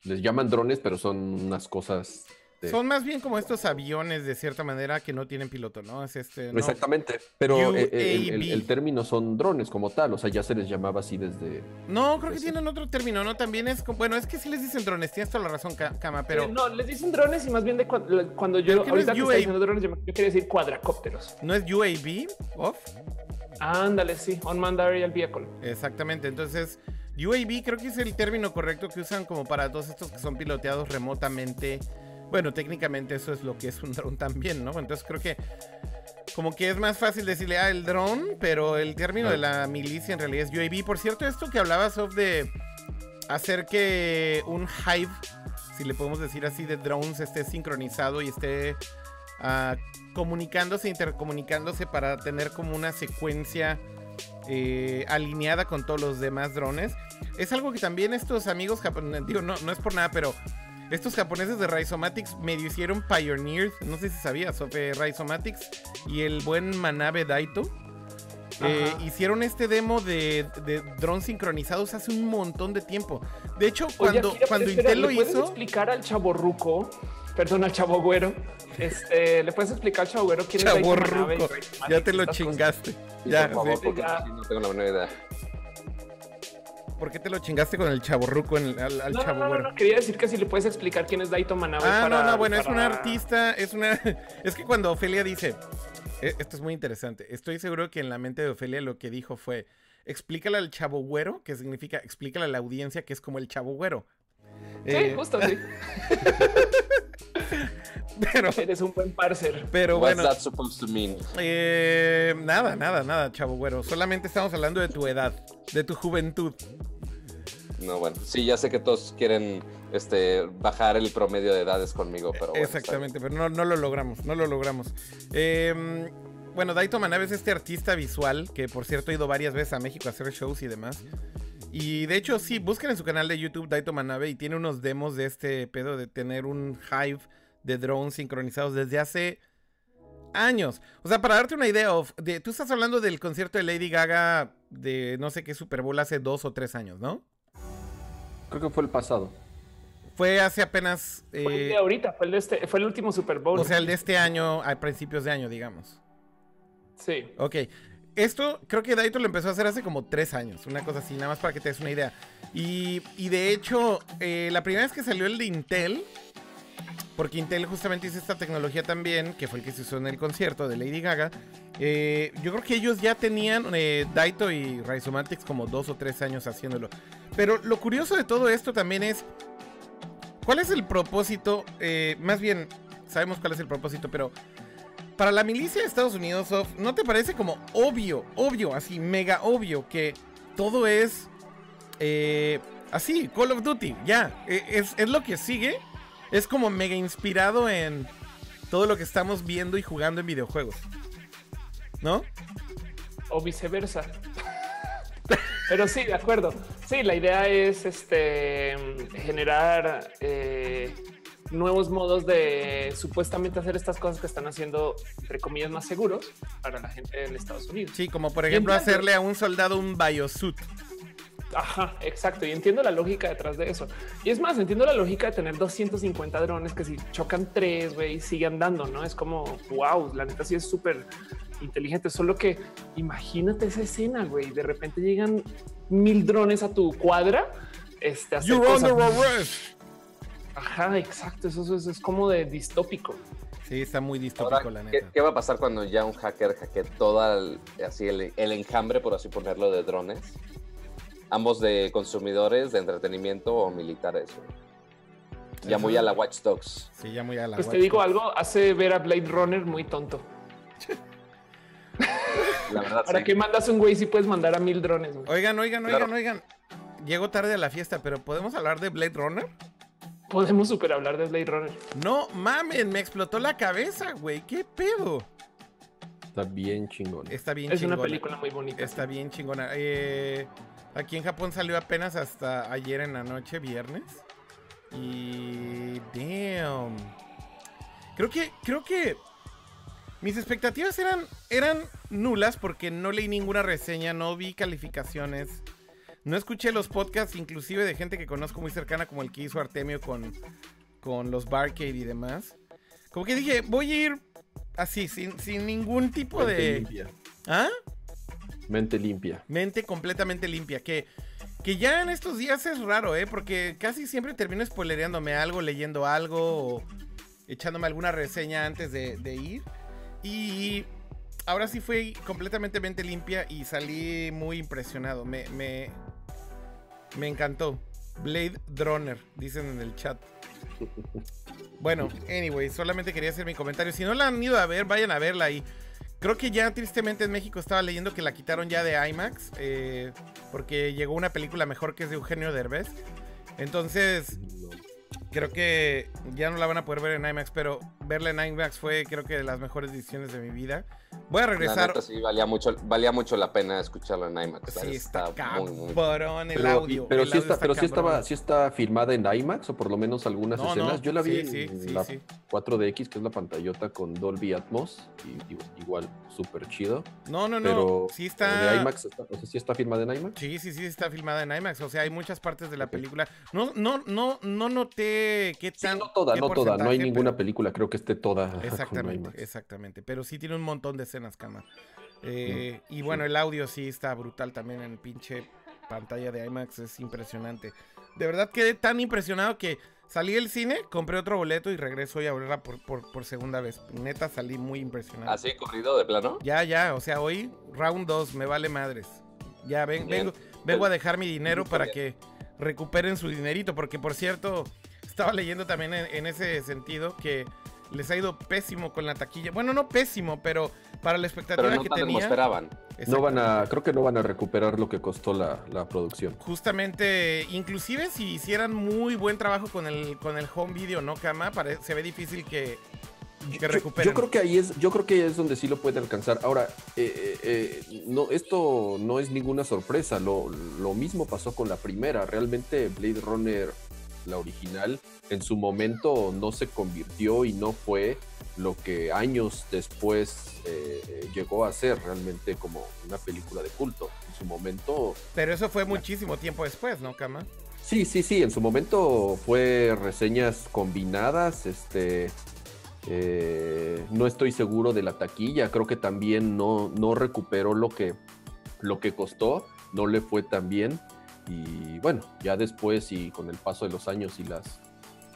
D: les llaman drones, pero son unas cosas. De-
A: Son más bien como estos aviones de cierta manera que no tienen piloto, ¿no? Es este. no-
D: Exactamente. Pero eh, eh, el, el-
A: UAV.
D: el término son drones como tal. O sea, ya se les llamaba así desde.
A: No, creo que tienen otro término, ¿no? También es como, bueno, es que sí les dicen drones, tienes toda la razón, Ca- Cama, pero
B: Eh, no, les dicen drones y más bien de cu- cuando yo
A: que no es
B: ahorita diciendo drones, yo, yo quería decir cuadracópteros.
A: no es UAV, off.
B: Ándale, sí, Unmanned Aerial Vehicle.
A: Exactamente, entonces UAV creo que es el término correcto que usan como para todos estos que son piloteados remotamente. Bueno, técnicamente eso es lo que es un dron también, ¿no? Entonces creo que como que es más fácil decirle, ah, el dron, pero el término de la milicia en realidad es UAV. Por cierto, esto que hablabas of de hacer que un hive, si le podemos decir así, de drones esté sincronizado y esté ah, comunicándose, intercomunicándose para tener como una secuencia eh, alineada con todos los demás drones. Es algo que también estos amigos japoneses, digo, no, no es por nada, pero estos japoneses de Rhizomatics medio hicieron Pioneers, no sé si sabías, sobre Rhizomatics y el buen Manabe Daito. Eh, hicieron este demo de, de drones sincronizados hace un montón de tiempo. De hecho,
B: Oye,
A: cuando,
B: Akira,
A: cuando
B: espera,
A: Intel lo
B: ¿le puedes
A: hizo,
B: explicar al chavo ruco, perdón, al chavo güero, este, le puedes explicar al chavo güero quién es Daito
A: chavo
B: Manabe
A: ya te lo
B: cosas?
A: chingaste.
C: Sí,
A: Ya,
C: por favor,
A: sí.
C: porque
B: Ya.
C: no tengo la menor idea.
A: ¿Por qué te lo chingaste con el chavo ruco en el- al, al
B: No,
A: chavo
B: no, no,
A: güero?
B: no, quería decir que si le puedes explicar quién es Daito Manabe
A: Ah,
B: para-
A: no, no, bueno, es una artista, es una... [LAUGHS] Es que cuando Ofelia dice... e- Esto es muy interesante. Estoy seguro que en la mente de Ofelia lo que dijo fue... Explícale al chavo güero, que significa explícale a la audiencia que es como el chavo güero.
B: Sí,
A: Eh,
B: justo sí. [LAUGHS]
A: pero,
B: Eres un buen parcer.
A: pero
C: What's
A: bueno,
C: that supposed to mean?
A: eh, nada, nada, nada, chavo güero. Solamente estamos hablando de tu edad, de tu juventud.
C: No, bueno. Sí, ya sé que todos quieren este, bajar el promedio de edades conmigo, pero bueno,
A: Exactamente, pero no, no lo logramos, no lo logramos. Eh, bueno, Daito Manabe es este artista visual que, por cierto, ha ido varias veces a México a hacer shows y demás. Y de hecho, sí, busquen en su canal de YouTube Daito Manabe y tiene unos demos de este pedo de tener un hive de drones sincronizados desde hace años. O sea, para darte una idea, of- de, tú estás hablando del concierto de Lady Gaga de no sé qué Super Bowl hace dos o tres años, ¿no?
D: Creo que fue el pasado.
A: Fue hace apenas...
B: Fue el
A: eh,
B: de ahorita, fue el, de este, fue el último Super Bowl.
A: o sea, el de este año, a principios de año, digamos.
B: sí.
A: Ok. Esto creo que Daito lo empezó a hacer hace como tres años, una cosa así, nada más para que te des una idea. Y, y de hecho, eh, la primera vez que salió el de Intel, porque Intel justamente hizo esta tecnología también, que fue el que se usó en el concierto de Lady Gaga, eh, yo creo que ellos ya tenían eh, Daito y Rhizomatics como dos o tres años haciéndolo. Pero lo curioso de todo esto también es, ¿cuál es el propósito? Eh, más bien, sabemos cuál es el propósito, pero para la milicia de Estados Unidos, ¿no te parece como obvio, obvio, así, mega obvio que todo es eh, así, Call of Duty, ya, eh, es, es lo que sigue, es como mega inspirado en todo lo que estamos viendo y jugando en videojuegos, ¿no?
B: O viceversa. Pero sí, de acuerdo. Sí, la idea es este generar eh, nuevos modos de supuestamente hacer estas cosas que están haciendo, entre comillas, más seguros para la gente en Estados Unidos.
A: Sí, como por ejemplo hacerle a un soldado un biosuit.
B: Ajá, exacto. Y entiendo la lógica detrás de eso. Y es más, entiendo la lógica de tener 250 drones que si chocan tres, güey, siguen dando, ¿no? Es como, wow, la neta sí es súper inteligente. Solo que imagínate esa escena, güey. De repente llegan mil drones a tu cuadra. Este, a hacer
A: You're
B: cosas.
A: under arrest.
B: Ajá, exacto. Eso, eso- eso es como de distópico.
A: Sí, está muy distópico,
C: Ahora,
A: la
C: ¿qué,
A: neta.
C: qué va a pasar cuando ya un hacker hackee todo el, así el, el enjambre, por así ponerlo, de drones? Ambos de consumidores, de entretenimiento o militares. güey. Ya muy a la Watch Dogs.
A: Sí, ya muy a la
B: Pues te digo
A: Dogs.
B: algo, hace ver a Blade Runner muy tonto.
C: La verdad,
B: ¿Para
C: sí.
B: qué mandas un güey si puedes mandar a mil drones? güey?
A: Oigan, oigan,
C: Claro.
A: oigan, oigan. Llego tarde a la fiesta, pero ¿podemos hablar de Blade Runner?
B: Podemos super hablar de Blade Runner.
A: No mamen, me explotó la cabeza, güey. ¿Qué pedo?
D: Está bien chingón.
A: Está bien
B: Es
A: chingona.
B: una película muy bonita.
A: Está bien chingona. Eh, aquí en Japón salió apenas hasta ayer en la noche, viernes. Y. Damn. Creo que. Creo que. Mis expectativas eran, eran nulas porque no leí ninguna reseña, no vi calificaciones. No escuché los podcasts, inclusive de gente que conozco muy cercana, como el que hizo Artemio con, con los Barcade y demás. Como que dije, voy a ir así, sin, sin ningún tipo de. ¿Ah?
D: Mente limpia.
A: mente completamente limpia. Que, que ya en estos días es raro, ¿eh? Porque casi siempre termino spoilereándome algo, leyendo algo o echándome alguna reseña antes de, ir. Y ahora sí fue completamente mente limpia y salí muy impresionado. Me, me, me encantó. Blade Runner, dicen en el chat. Bueno, anyway, solamente quería hacer mi comentario. Si no la han ido a ver, vayan a verla y Creo que ya tristemente en México estaba leyendo que la quitaron ya de IMAX. eh, porque llegó una película mejor que es de Eugenio Derbez. Entonces, creo que ya no la van a poder ver en IMAX, pero verla en IMAX fue creo que de las mejores decisiones de mi vida. Voy a
C: La
A: regresar.
C: neta, sí, valía mucho, valía mucho la pena escucharlo en IMAX.
A: Sí, está,
C: muy, muy-
A: cabrón el
D: Pero,
A: audio.
D: pero
A: el
D: sí,
A: audio
D: está, pero sí, estaba, sí está filmada en IMAX o por lo menos algunas
A: No,
D: escenas.
A: no,
D: Yo la vi
A: sí, sí,
D: en
A: sí,
D: la
A: sí.
D: 4DX, que es la pantallota con Dolby Atmos, y igual súper chido.
A: No, no, no.
D: Pero
A: sí
D: eh,
A: está.
D: de IMAX, está, o sea, sí está filmada en IMAX.
A: Sí, sí, sí, está filmada en IMAX. O sea, hay muchas partes de la película. No, no, no, no noté qué
D: Sí,
A: tan.
D: no toda, no toda. No hay ninguna
A: pero-
D: película, creo que esté toda [LAUGHS] con
A: Exactamente,
D: IMAX.
A: exactamente. Pero sí tiene un montón de escenas, cama. Eh, y
D: sí.
A: bueno, el audio sí está brutal también en pinche pantalla de IMAX. Es impresionante. De verdad quedé tan impresionado que salí del cine, compré otro boleto y regreso hoy a verla por, por, por segunda vez. Neta, salí muy impresionado.
C: ¿Así corrido de plano?
A: Ya, ya, o sea, hoy round 2, me vale madres. Ya, ven, vengo, vengo a dejar mi dinero para que recuperen su dinerito, porque por cierto, estaba leyendo también en, en ese sentido que les ha ido pésimo con la taquilla. Bueno, no pésimo, pero para la expectativa
C: Pero no
A: que
C: tanto como
A: tenía.
C: esperaban.
D: No van a, creo que no van a recuperar lo que costó la, la producción.
A: Justamente, inclusive si hicieran muy buen trabajo con el, con el home video, ¿no, Kama? Pare- se ve difícil que, que
D: Yo-
A: recuperen.
D: Yo, creo que ahí es, yo creo que ahí es donde sí lo puede alcanzar. Ahora, eh, eh, eh, no, esto no es ninguna sorpresa. Lo, lo mismo pasó con la primera. Realmente Blade Runner, la original, en su momento no se convirtió y no fue lo que años después eh, eh, llegó a ser realmente como una película de culto. En su momento
A: Pero eso fue muchísimo tiempo después, ¿no, Kama?
D: Sí, sí, sí, en su momento fue reseñas combinadas, este, eh, no estoy seguro de la taquilla, creo que también no, no recuperó lo que, lo que costó, no le fue tan bien y bueno, ya después y con el paso de los años y las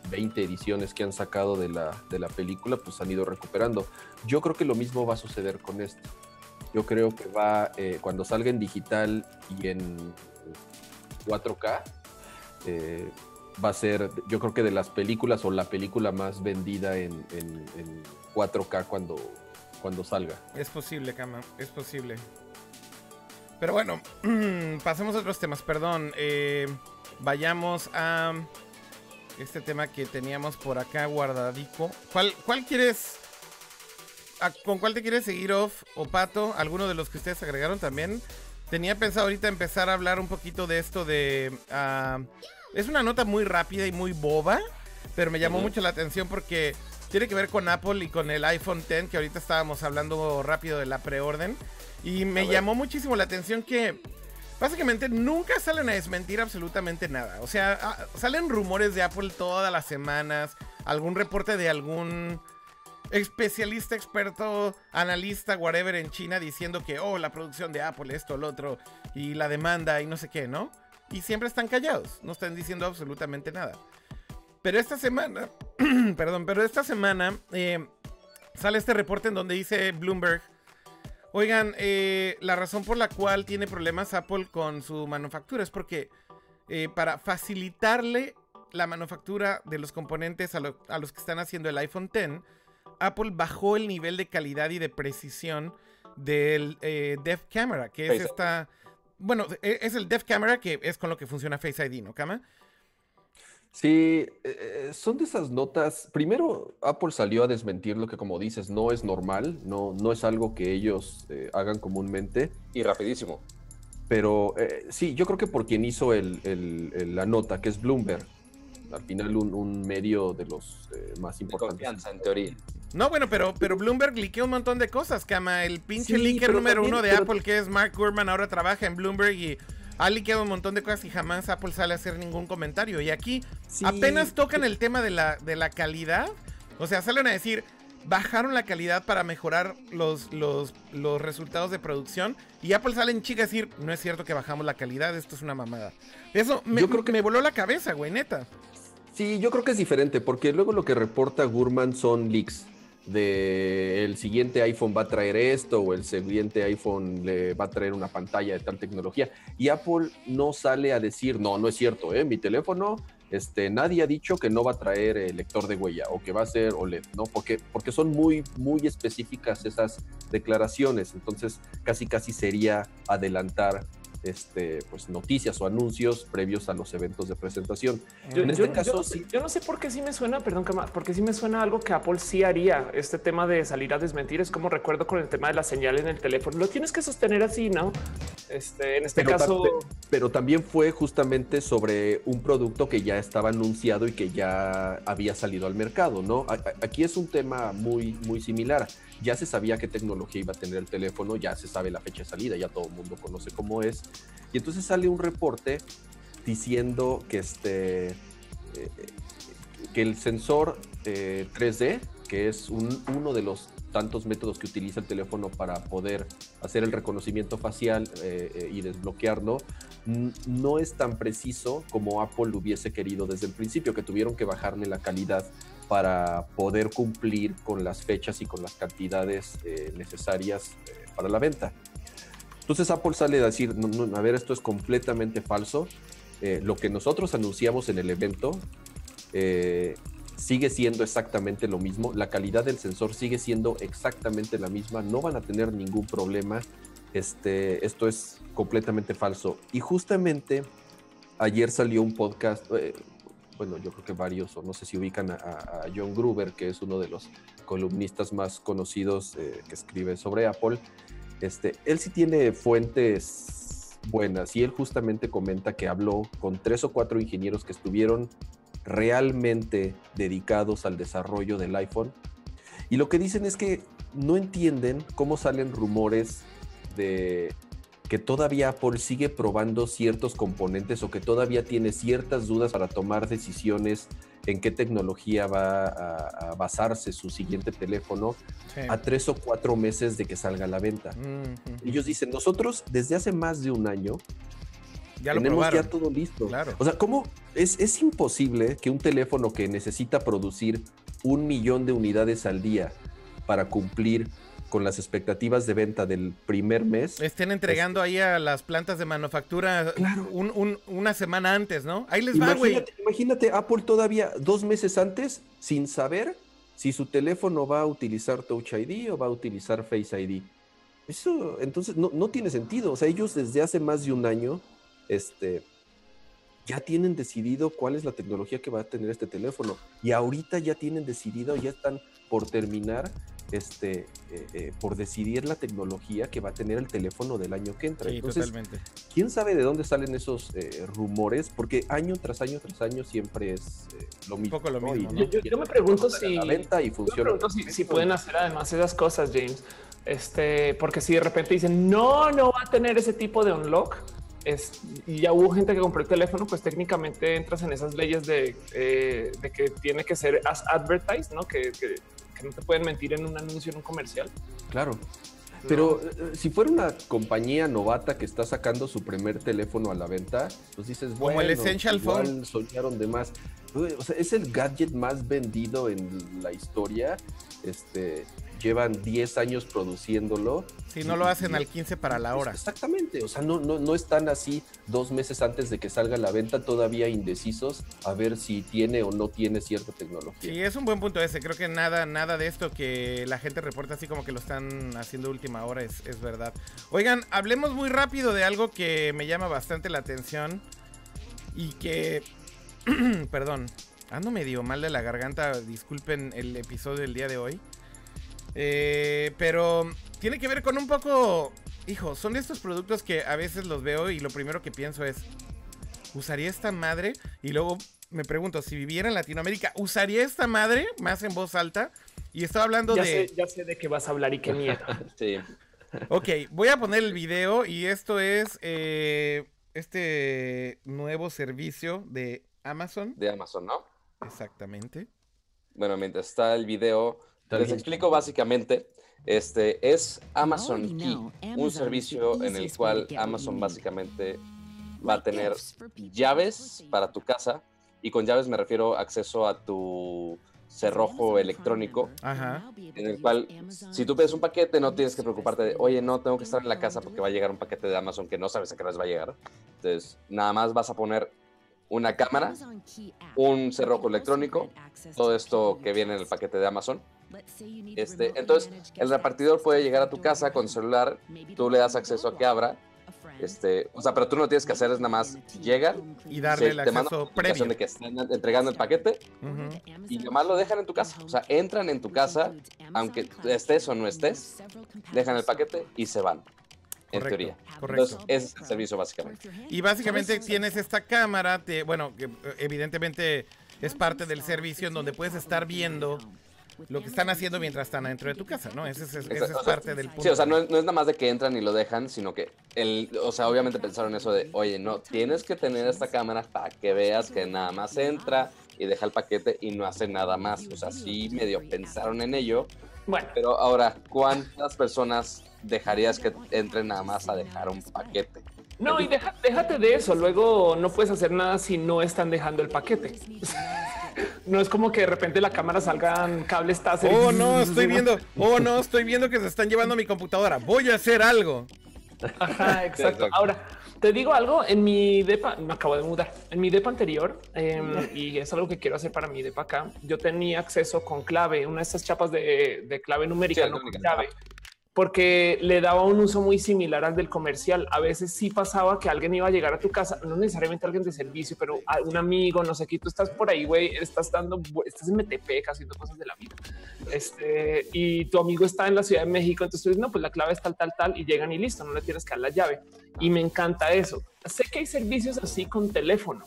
D: 20 ediciones que han sacado de la, de la película, pues han ido recuperando. Yo creo que lo mismo va a suceder con esto. Yo creo que va, eh, cuando salga en digital y en 4K, eh, va a ser, yo creo que de las películas o la película más vendida en, en- en 4K cuando, cuando salga.
A: Es posible, Kama, es posible. Pero bueno, [CLEARS THROAT] pasemos a otros temas, perdón. eh, vayamos a este tema que teníamos por acá guardadico. ¿Cuál, cuál quieres? a- ¿Con cuál te quieres seguir off o pato? ¿Alguno de los que ustedes agregaron también? Tenía pensado ahorita empezar a hablar un poquito de esto de... ah, es una nota muy rápida y muy boba, pero me llamó mucho la atención porque tiene que ver con Apple y con el iPhone X, que ahorita estábamos hablando rápido de la preorden. Y me llamó muchísimo la atención que básicamente nunca salen a desmentir absolutamente nada. O sea, ah, salen rumores de Apple todas las semanas, algún reporte de algún especialista, experto, analista, whatever en China diciendo que, oh, la producción de Apple, esto, lo otro, y la demanda y no sé qué, ¿no? Y siempre están callados, no están diciendo absolutamente nada. Pero esta semana, [CLEARS THROAT] perdón, pero esta semana eh, sale este reporte en donde dice Bloomberg, oigan, eh, la razón por la cual tiene problemas Apple con su manufactura es porque eh, para facilitarle la manufactura de los componentes a, lo- a los que están haciendo el iPhone X, Apple bajó el nivel de calidad y de precisión del eh, Dev Camera, que es
C: Face
A: esta... Bueno, e- es el Dev Camera que es con lo que funciona Face ID, ¿no, Kama?
D: Sí, eh, son de esas notas. Primero, Apple salió a desmentir lo que, como dices, no es normal, no, no es algo que ellos eh, hagan comúnmente.
C: Y rapidísimo.
D: Pero eh, sí, yo creo que por quien hizo el- el- el- la nota, que es Bloomberg, al final un, un medio de los eh, más
C: De
D: importantes.
C: confianza, en teoría.
A: No, bueno, pero, pero Bloomberg liqueó un montón de cosas, Kama. El pinche
D: Sí,
A: leaker número
D: también-
A: uno de
D: pero-
A: Apple, que es Mark Gurman, ahora trabaja en Bloomberg y ha liqueado un montón de cosas y jamás Apple sale a hacer ningún comentario. Y aquí
D: Sí,
A: apenas tocan el tema de la, de la calidad. O sea, salen a decir, bajaron la calidad para mejorar los, los, los resultados de producción. Y Apple sale en chica a decir, no es cierto que bajamos la calidad, esto es una mamada. Eso me,
D: Yo creo que-
A: me voló la cabeza, güey, neta.
D: Sí, yo creo que es diferente, porque luego lo que reporta Gurman son leaks de el siguiente iPhone va a traer esto o el siguiente iPhone le va a traer una pantalla de tal tecnología. Y Apple no sale a decir, no, no es cierto, ¿eh? mi teléfono, este, nadie ha dicho que no va a traer el lector de huella o que va a ser OLED, ¿no? Porque, porque son muy, muy específicas esas declaraciones. Entonces, casi, casi sería adelantar este, pues, noticias o anuncios previos a los eventos de presentación.
B: Yo,
D: en este
B: yo-
D: caso,
B: yo-
D: sí.
B: yo no sé por qué sí me suena, perdón, porque sí me suena algo que Apple sí haría. Este tema de salir a desmentir es como recuerdo con el tema de la señal en el teléfono. Lo tienes que sostener así, ¿no? Este, en este
D: Pero,
B: caso,
D: ta- pero también fue justamente sobre un producto que ya estaba anunciado y que ya había salido al mercado, ¿no? Aquí es un tema muy, muy similar. Ya se sabía qué tecnología iba a tener el teléfono, ya se sabe la fecha de salida, ya todo el mundo conoce cómo es. Y entonces sale un reporte diciendo que este eh, que el sensor eh, 3D, que es un- uno de los tantos métodos que utiliza el teléfono para poder hacer el reconocimiento facial eh, eh, y desbloquearlo, no es tan preciso como Apple lo hubiese querido desde el principio, que tuvieron que bajarle la calidad para poder cumplir con las fechas y con las cantidades eh, necesarias eh, para la venta. Entonces Apple sale a decir, "No, no, a ver, esto es completamente falso. Eh, lo que nosotros anunciamos en el evento eh, sigue siendo exactamente lo mismo. La calidad del sensor sigue siendo exactamente la misma. No van a tener ningún problema. Este, esto es completamente falso. Y justamente ayer salió un podcast, eh, bueno, yo creo que varios, o no sé si ubican a, a- John Gruber, que es uno de los columnistas más conocidos eh, que escribe sobre Apple. Este, él sí tiene fuentes buenas y él justamente comenta que habló con tres o cuatro ingenieros que estuvieron realmente dedicados al desarrollo del iPhone. Y lo que dicen es que no entienden cómo salen rumores de que todavía Apple sigue probando ciertos componentes o que todavía tiene ciertas dudas para tomar decisiones en qué tecnología va a, a basarse su siguiente teléfono
A: Sí.
D: a tres o cuatro meses de que salga a la venta. Ellos dicen, nosotros desde hace más de un año
A: Ya lo
D: tenemos
A: probaron.
D: ya todo listo.
A: Claro.
D: O sea, ¿cómo es, es imposible que un teléfono que necesita producir un millón de unidades al día para cumplir con las expectativas de venta del primer mes?
A: Estén entregando ahí a las plantas de manufactura
D: Claro.
A: un- un- una semana antes, ¿no? Ahí les va, güey.
D: Imagínate, imagínate Apple todavía dos meses antes sin saber si su teléfono va a utilizar Touch ID o va a utilizar Face ID. Eso entonces no, no tiene sentido. O sea, ellos desde hace más de un año este, ya tienen decidido cuál es la tecnología que va a tener este teléfono. Y ahorita ya tienen decidido, ya están por terminar, este, eh, eh, por decidir la tecnología que va a tener el teléfono del año que entra.
A: Sí,
D: entonces,
A: totalmente.
D: ¿Quién sabe de dónde salen esos eh, rumores? Porque año tras año tras año siempre es eh, lo mismo.
A: poco lo
D: ¿no?
A: mismo,
D: Y
A: ¿no?
B: yo, yo- yo me pregunto si,
D: la venta y
B: yo me
D: funciona.
B: pregunto si, si pueden hacer además esas cosas, James. Este, porque si de repente dicen no, no va a tener ese tipo de unlock. Es, y ya hubo gente que compró el teléfono, pues técnicamente entras en esas leyes de, eh, de que tiene que ser as advertised, ¿no? Que, que- que no te pueden mentir en un anuncio, en un comercial.
D: Claro. Pero eh, si fuera una compañía novata que está sacando su primer teléfono a la venta, pues dices,
A: Como
D: bueno,
A: el Essential
D: igual
A: Phone.
D: soñaron de más. Uy, O sea, es el gadget más vendido en la historia. Este, llevan 10 años produciéndolo.
A: Si no lo hacen al 15 para la hora.
D: Exactamente, o sea, no, no, no están así dos meses antes de que salga a la venta todavía indecisos a ver si tiene o no tiene cierta tecnología.
A: Sí, es un buen punto ese. Creo que nada, nada de esto que la gente reporta así como que lo están haciendo última hora es, es verdad. Oigan, hablemos muy rápido de algo que me llama bastante la atención y que, [CLEARS THROAT] perdón, ando medio mal de la garganta. Disculpen el episodio del día de hoy. Eh, pero tiene que ver con un poco, hijo, son estos productos que a veces los veo y lo primero que pienso es, ¿usaría esta madre? Y luego me pregunto, si viviera en Latinoamérica, ¿usaría esta madre más en voz alta? Y estaba hablando
B: Ya
A: de...
B: sé, ya sé de qué vas a hablar y qué miedo. [LAUGHS]
C: Sí.
A: Ok, voy a poner el video y esto es eh, este nuevo servicio de Amazon.
C: De Amazon, ¿no?
A: Exactamente.
C: Bueno, mientras está el video, les explico básicamente. Este es Amazon Key, un servicio en el cual Amazon básicamente va a tener llaves para tu casa y con llaves me refiero a acceso a tu cerrojo electrónico
A: Ajá.
C: en el cual si tú pides un paquete no tienes que preocuparte de, oye, no, tengo que estar en la casa porque va a llegar un paquete de Amazon que no sabes a qué hora va a llegar. Entonces, nada más vas a poner una cámara, un cerrojo electrónico, todo esto que viene en el paquete de Amazon. Este, entonces, el repartidor puede llegar a tu casa con celular, tú le das acceso a que abra Este, o sea, pero tú no tienes que hacer, es nada más llegan
A: Y darle el
C: te
A: acceso previo.
C: de que están entregando el paquete y nomás lo dejan en tu casa. O sea, entran en tu casa, aunque estés o no estés, dejan el paquete y se van. En
A: Correcto,
C: teoría.
A: correcto.
C: Entonces, ese es el servicio básicamente.
A: Y básicamente tienes esta cámara, te- bueno, que eh, evidentemente es parte del servicio en donde puedes estar viendo lo que están haciendo mientras están adentro de tu casa, ¿no? Ese es, ese es
C: o sea,
A: parte del punto.
C: Sí, o sea, no es, no es nada más de que entran y lo dejan, sino que, el, o sea, obviamente pensaron eso de, oye, no, tienes que tener esta cámara para que veas que nada más entra y deja el paquete y no hace nada más. O sea, sí medio pensaron en ello,
B: Bueno,
C: pero ahora, ¿cuántas personas dejarías que entren nada más a dejar un paquete?
B: no, y deja- déjate de eso. Luego no puedes hacer nada si no están dejando el paquete. [LAUGHS] [LAUGHS] No es como que de repente la cámara salgan cables
A: Oh, no, estoy viendo, oh, no, estoy viendo que se están llevando mi computadora. Voy a hacer algo.
B: Ajá, [LAUGHS] exacto. Ahora, te digo algo, en mi depa, me acabo de mudar, en mi depa anterior, em, y es algo que quiero hacer para mi depa acá, yo tenía acceso con clave, una de estas chapas de, de clave numérica,
C: Sí,
B: no con clave, porque le daba un uso muy similar al del comercial. A veces sí pasaba que alguien iba a llegar a tu casa, no necesariamente alguien de servicio, pero un amigo, no sé qué, tú estás por ahí, güey, estás dando, estás en Metepec haciendo cosas de la vida. Este, y tu amigo está en la Ciudad de México, entonces tú dices, no, pues la clave es tal, tal, tal, y llegan y listo, no le tienes que dar la llave. Y me encanta eso. Sé que hay servicios así con teléfono.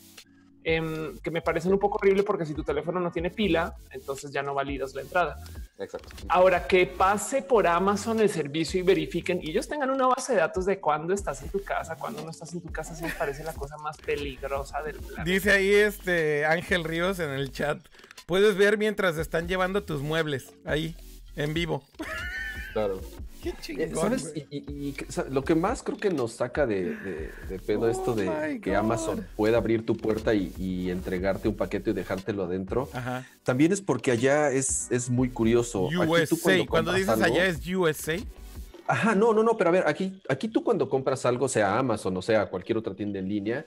B: Em, que me parecen un poco horrible porque si tu teléfono no tiene pila, entonces ya no validas la entrada.
C: Exacto.
B: Ahora que pase por Amazon el servicio y verifiquen y ellos tengan una base de datos de cuándo estás en tu casa, cuándo no estás en tu casa, se me parece la cosa más peligrosa del planeta.
A: Dice ahí este Ángel Ríos en el chat. Puedes ver mientras están llevando tus muebles ahí, en vivo.
C: Claro.
A: Qué
D: Eh,
A: chingón,
D: ¿Sabes? Y, lo que más creo que nos saca de, de- de pedo
A: Oh
D: esto de que. Amazon pueda abrir tu puerta y, y entregarte un paquete y dejártelo adentro,
A: Ajá.
D: también es porque allá es, es muy curioso. Aquí tú
A: USA. Cuando
D: compras
A: dices
D: algo-
A: allá es USA.
D: Ajá, no, no, no, pero a ver, aquí, aquí tú cuando compras algo, sea Amazon o sea cualquier otra tienda en línea,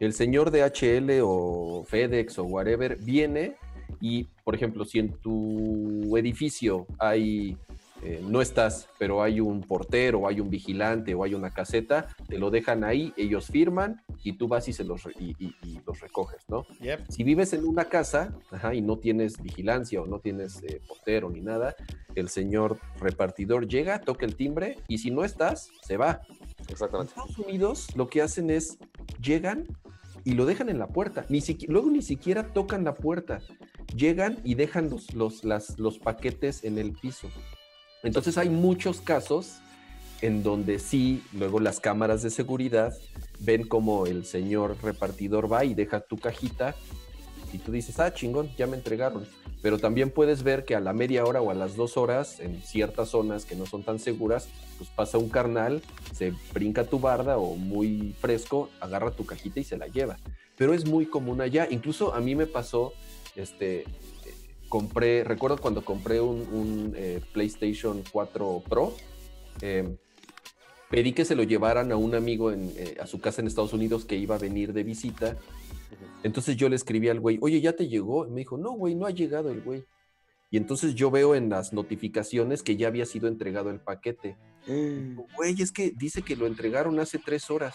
D: el señor de HL o FedEx o whatever viene y, por ejemplo, si en tu edificio hay, eh, no estás, pero hay un portero, hay un vigilante o hay una caseta, te lo dejan ahí, ellos firman y tú vas y, se los, re- y, y- y los recoges, ¿no?
A: Yep.
D: Si vives en una casa ajá, y no tienes vigilancia o no tienes eh, portero ni nada, el señor repartidor llega, toca el timbre y si no estás, se va. En
C: Exactamente.
D: Estados Unidos lo que hacen es llegan y lo dejan en la puerta. Ni siqui- luego ni siquiera tocan la puerta. Llegan y dejan los, los, las- los paquetes en el piso. Entonces hay muchos casos en donde sí, luego las cámaras de seguridad ven como el señor repartidor va y deja tu cajita y tú dices, ah, chingón, ya me entregaron. Pero también puedes ver que a la media hora o a las dos horas, en ciertas zonas que no son tan seguras, pues pasa un carnal, se brinca tu barda o muy fresco, agarra tu cajita y se la lleva. Pero es muy común allá. Incluso a mí me pasó, este, compré, recuerdo cuando compré un, un, eh, PlayStation 4 Pro, eh, pedí que se lo llevaran a un amigo en, eh, a su casa en Estados Unidos que iba a venir de visita. Entonces yo le escribí al güey, oye, ¿ya te llegó? Y me dijo, no, güey, no ha llegado el güey. Y entonces yo veo en las notificaciones que ya había sido entregado el paquete. Digo, Güey, es que dice que lo entregaron hace tres horas.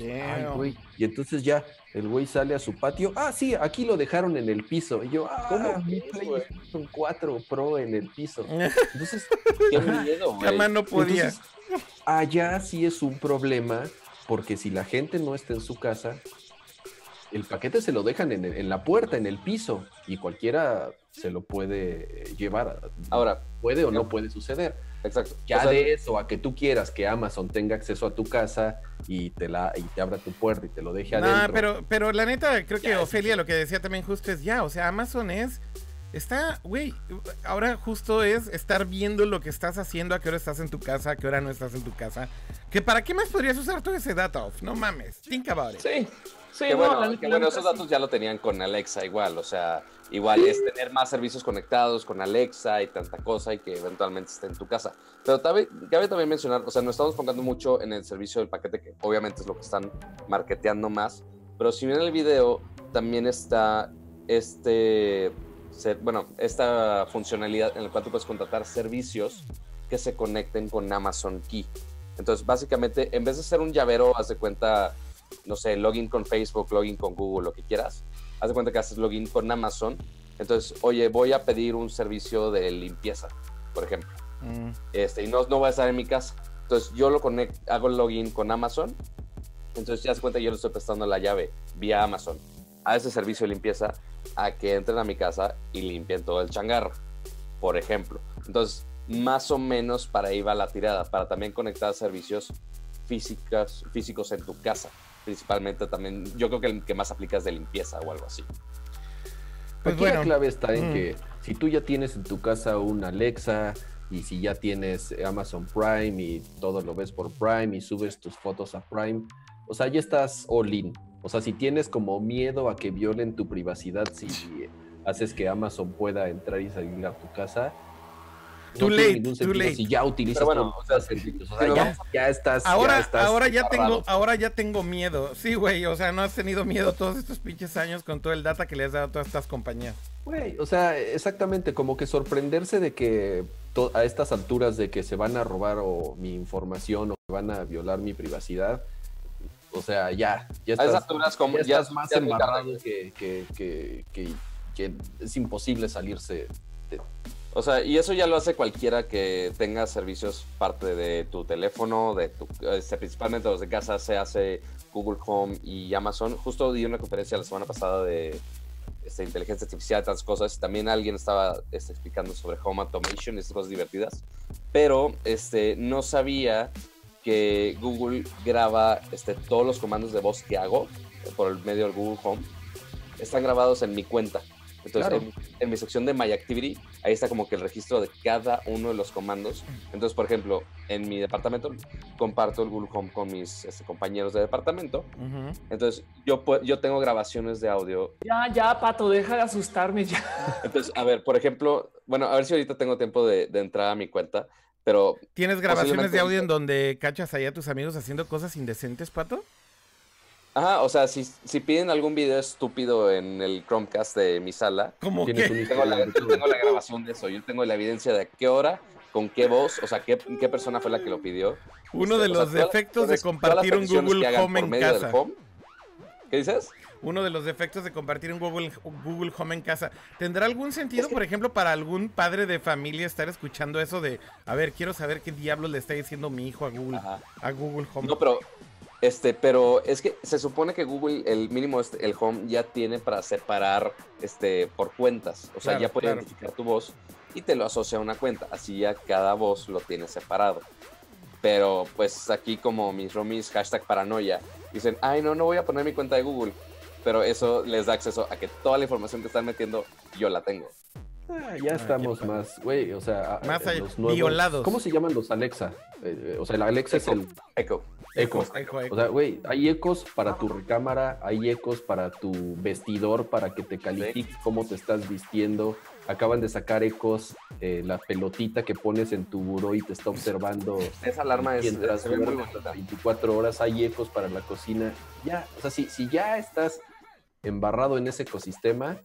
D: Ay,
A: Damn.
D: güey. Y entonces ya el güey sale a su patio. Ah, sí, aquí lo dejaron en el piso. Y yo, ah,
C: ¿Cómo
D: mi? PlayStation 4 Pro en el piso. [LAUGHS] Entonces,
C: Qué miedo, güey.
A: No podía.
D: entonces, allá sí es un problema porque si la gente no está en su casa, el paquete se lo dejan en, el- en la puerta, en el piso, y cualquiera se lo puede llevar.
C: Ahora,
D: puede o no puede suceder.
C: Exacto.
D: Ya
C: O sea,
D: de eso a que tú quieras que Amazon tenga acceso a tu casa y te la y te abra tu puerta y te lo deje
A: No,
D: adentro.
A: pero, pero la neta, creo que
D: Ya,
A: Ofelia lo que decía también justo es ya, o sea, Amazon es, está, güey, ahora justo es estar viendo lo que estás haciendo, a qué hora estás en tu casa, a qué hora no estás en tu casa. Que para qué más podrías usar todo ese data off, no mames, think about it.
B: Sí, sí,
C: Que
B: no,
C: bueno,
B: la-
C: que
B: la
C: bueno, esos
B: sí.
C: datos ya lo tenían con Alexa igual, o sea, igual es tener más servicios conectados con Alexa y tanta cosa y que eventualmente esté en tu casa. Pero cabe, cabe también mencionar, o sea, nos estamos enfocando mucho en el servicio del paquete, que obviamente es lo que están marketeando más, pero si bien en el video también está este, ser- bueno, esta funcionalidad en la cual tú puedes contratar servicios que se conecten con Amazon Key. Entonces, básicamente, en vez de hacer un llavero, haz de cuenta, no sé, login con Facebook, login con Google, lo que quieras, haz de cuenta que haces login con Amazon. Entonces, oye, voy a pedir un servicio de limpieza, por ejemplo.
A: Mm.
C: Este, y no, no voy a estar en mi casa. Entonces, yo lo conecto, hago el login con Amazon. Entonces, ya se cuenta que yo le estoy prestando la llave vía Amazon a ese servicio de limpieza a que entren a mi casa y limpien todo el changarro, por ejemplo. Entonces, más o menos para ahí va la tirada, para también conectar servicios físicos, físicos en tu casa. Principalmente también, yo creo que el que más aplica es de limpieza o algo así.
A: Pues
D: Aquí
A: bueno.
D: la clave está en
A: Mm.
D: que si tú ya tienes en tu casa un Alexa y si ya tienes Amazon Prime y todo lo ves por Prime y subes tus fotos a Prime, o sea, ya estás all in. O sea, si tienes como miedo a que violen tu privacidad, si haces que Amazon pueda entrar y salir a tu casa,
A: Too late,
D: ningún
A: too
D: sentido
A: late.
D: si ya utilizas
C: bueno,
D: todos
C: o sea,
D: los servicios. O
C: si
D: sea,
C: lo
D: ya, ya estás.
A: Ahora,
D: ya estás
A: ahora ya tengo, ahora ya tengo miedo. Sí, güey, o sea, no has tenido miedo todos estos pinches años con todo el data que le has dado a todas estas compañías.
D: Güey, o sea, exactamente, como que sorprenderse de que a estas alturas de que se van a robar o mi información o que van a violar mi privacidad, o sea, ya, ya
C: A esas
D: estás,
C: alturas, como
D: ya
C: ya,
D: estás más embarrado que, que, que, que- que es imposible salirse. de-
C: O sea, y eso ya lo hace cualquiera que tenga servicios parte de tu teléfono, de tu, este, principalmente los de casa, se hace Google Home y Amazon. Justo di una conferencia la semana pasada de este, inteligencia artificial tantas cosas. También alguien estaba este, explicando sobre Home Automation y esas cosas divertidas. Pero este, no sabía que Google graba este, todos los comandos de voz que hago por el medio del Google Home. Están grabados en mi cuenta. Entonces,
D: Claro.
C: en, en mi sección de My Activity, ahí está como que el registro de cada uno de los comandos. Entonces, por ejemplo, en mi departamento comparto el Google Home con mis este, compañeros de departamento.
A: Ujú.
C: Entonces, yo, yo tengo grabaciones de audio.
B: Ya, ya, pato, deja de asustarme ya.
C: Entonces, a ver, por ejemplo, bueno, a ver si ahorita tengo tiempo de, de entrar a mi cuenta, pero
A: ¿Tienes grabaciones de audio en donde cachas ahí a tus amigos haciendo cosas indecentes, Pato?
C: Ajá, o sea, si, si piden algún video estúpido en el Chromecast de mi sala,
A: Como
D: Tienes
A: que...
C: tengo la, yo tengo la grabación de eso, yo tengo la evidencia de a qué hora, con qué voz, o sea, qué, qué persona fue la que lo pidió.
A: Uno de
C: O sea,
A: los defectos de compartir un Google Home en casa.
C: Home. ¿Qué dices?
A: Uno de los defectos de compartir un Google, Google Home en casa. ¿Tendrá algún sentido, por ejemplo, para algún padre de familia estar escuchando eso de, a ver, quiero saber qué diablos le está diciendo mi hijo a Google,
C: Ajá.
A: a Google Home?
C: No, pero este, pero es que se supone que Google, el mínimo, este, el Home ya tiene para separar este por cuentas. O sea,
A: Claro,
C: ya puede
A: claro.
C: identificar tu voz y te lo asocia a una cuenta. Así ya cada voz lo tiene separado. Pero pues aquí como mis romis hashtag paranoia dicen, ay no, no voy a poner mi cuenta de Google. Pero eso les da acceso a que toda la información que están metiendo yo la tengo.
D: Ah, ya estamos
A: qué
D: más, güey, o sea,
A: Más
D: los nuevos-
A: violados.
D: ¿Cómo se llaman los Alexa? Eh, eh, o sea, el Alexa es el
C: Echo.
D: Eco.
A: Eco, eco.
D: O sea, güey, hay ecos para tu recámara, hay ecos para tu vestidor, para que te califique cómo te estás vistiendo. Acaban de sacar ecos, eh, la pelotita que pones en tu buró y te está observando
C: Esa alarma es,
D: mientras
C: se ve muy
D: duermes
C: bonita.
D: las 24 horas, hay ecos para la cocina. Ya, o sea, si, si ya estás embarrado en ese ecosistema,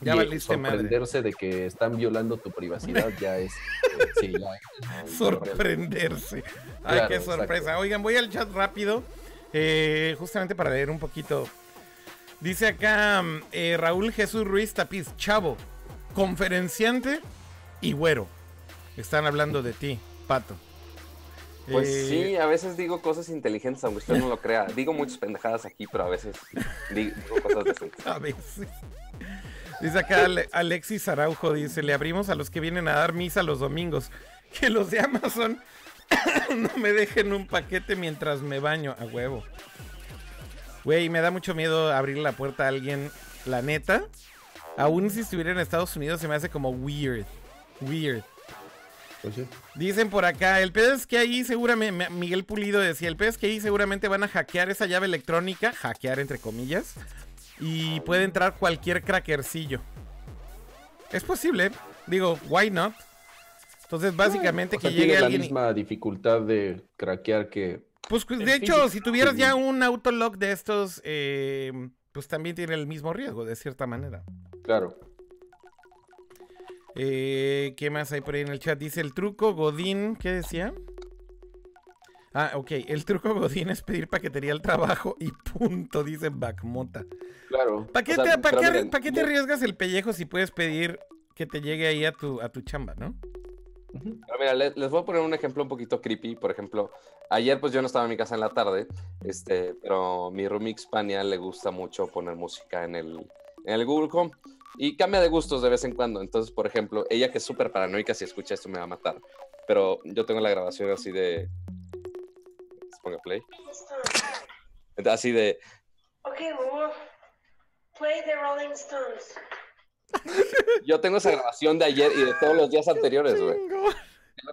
A: Ya
D: y
A: valiste madre.
D: sorprenderse de que están violando tu privacidad ya es... eh, sí, ya [LAUGHS] es-
A: Sorprenderse. Ay,
D: Claro,
A: qué
D: exacto.
A: sorpresa. Oigan, voy al chat rápido, eh, justamente para leer un poquito. Dice acá mm, eh, Raúl Jesús Ruiz Tapiz, chavo, conferenciante y güero. Están hablando de ti, Pato.
C: Pues
A: Eh,
C: sí, a veces digo cosas inteligentes, aunque usted no lo crea. Digo muchas pendejadas aquí, pero a veces di- digo cosas decentes. [LAUGHS]
A: A veces. Dice acá Ale- Alexis Araujo, dice, le abrimos a los que vienen a dar misa los domingos. Que los de Amazon [COUGHS] no me dejen un paquete mientras me baño. A huevo. Güey, me da mucho miedo abrir la puerta a alguien. La neta. Aún si estuviera en Estados Unidos se me hace como weird. Weird.
D: pues.
A: Dicen por acá, el pedo es que ahí seguramente, Miguel Pulido decía, el pedo es que ahí seguramente van a hackear esa llave electrónica, hackear entre comillas, y puede entrar cualquier crackercillo. Es posible, digo, why not? Entonces básicamente
D: O sea,
A: que
D: tiene
A: llegue
D: la
A: alguien... y-
D: misma dificultad de craquear que...
A: Pues de hecho,
B: físico.
A: si tuvieras ya un autolock de estos, eh, pues también tiene el mismo riesgo, de cierta manera.
D: Claro.
A: Eh, ¿Qué más hay por ahí en el chat? Dice el truco, Godín, ¿qué decía? Ah, ok. El truco Godín es pedir paquetería al trabajo y punto, dice Backmota.
D: Claro.
A: ¿Para qué,
C: O sea,
A: te, pa' qué-
C: miren,
A: pa' qué te arriesgas el pellejo si puedes pedir que te llegue ahí a tu, a tu chamba, no?
C: Pero mira, le- les, voy a poner un ejemplo un poquito creepy. Por ejemplo, ayer pues yo no estaba en mi casa en la tarde, este, pero mi roomie Hispania le gusta mucho poner música en el, en el Google Home y cambia de gustos de vez en cuando. Entonces, por ejemplo, ella que es súper paranoica, si escucha esto me va a matar. Pero yo tengo la grabación así de... Ponga play. Así de...
E: Okay, Lulu. Play the Rolling Stones.
C: Yo tengo esa grabación de ayer y de todos los días anteriores, güey.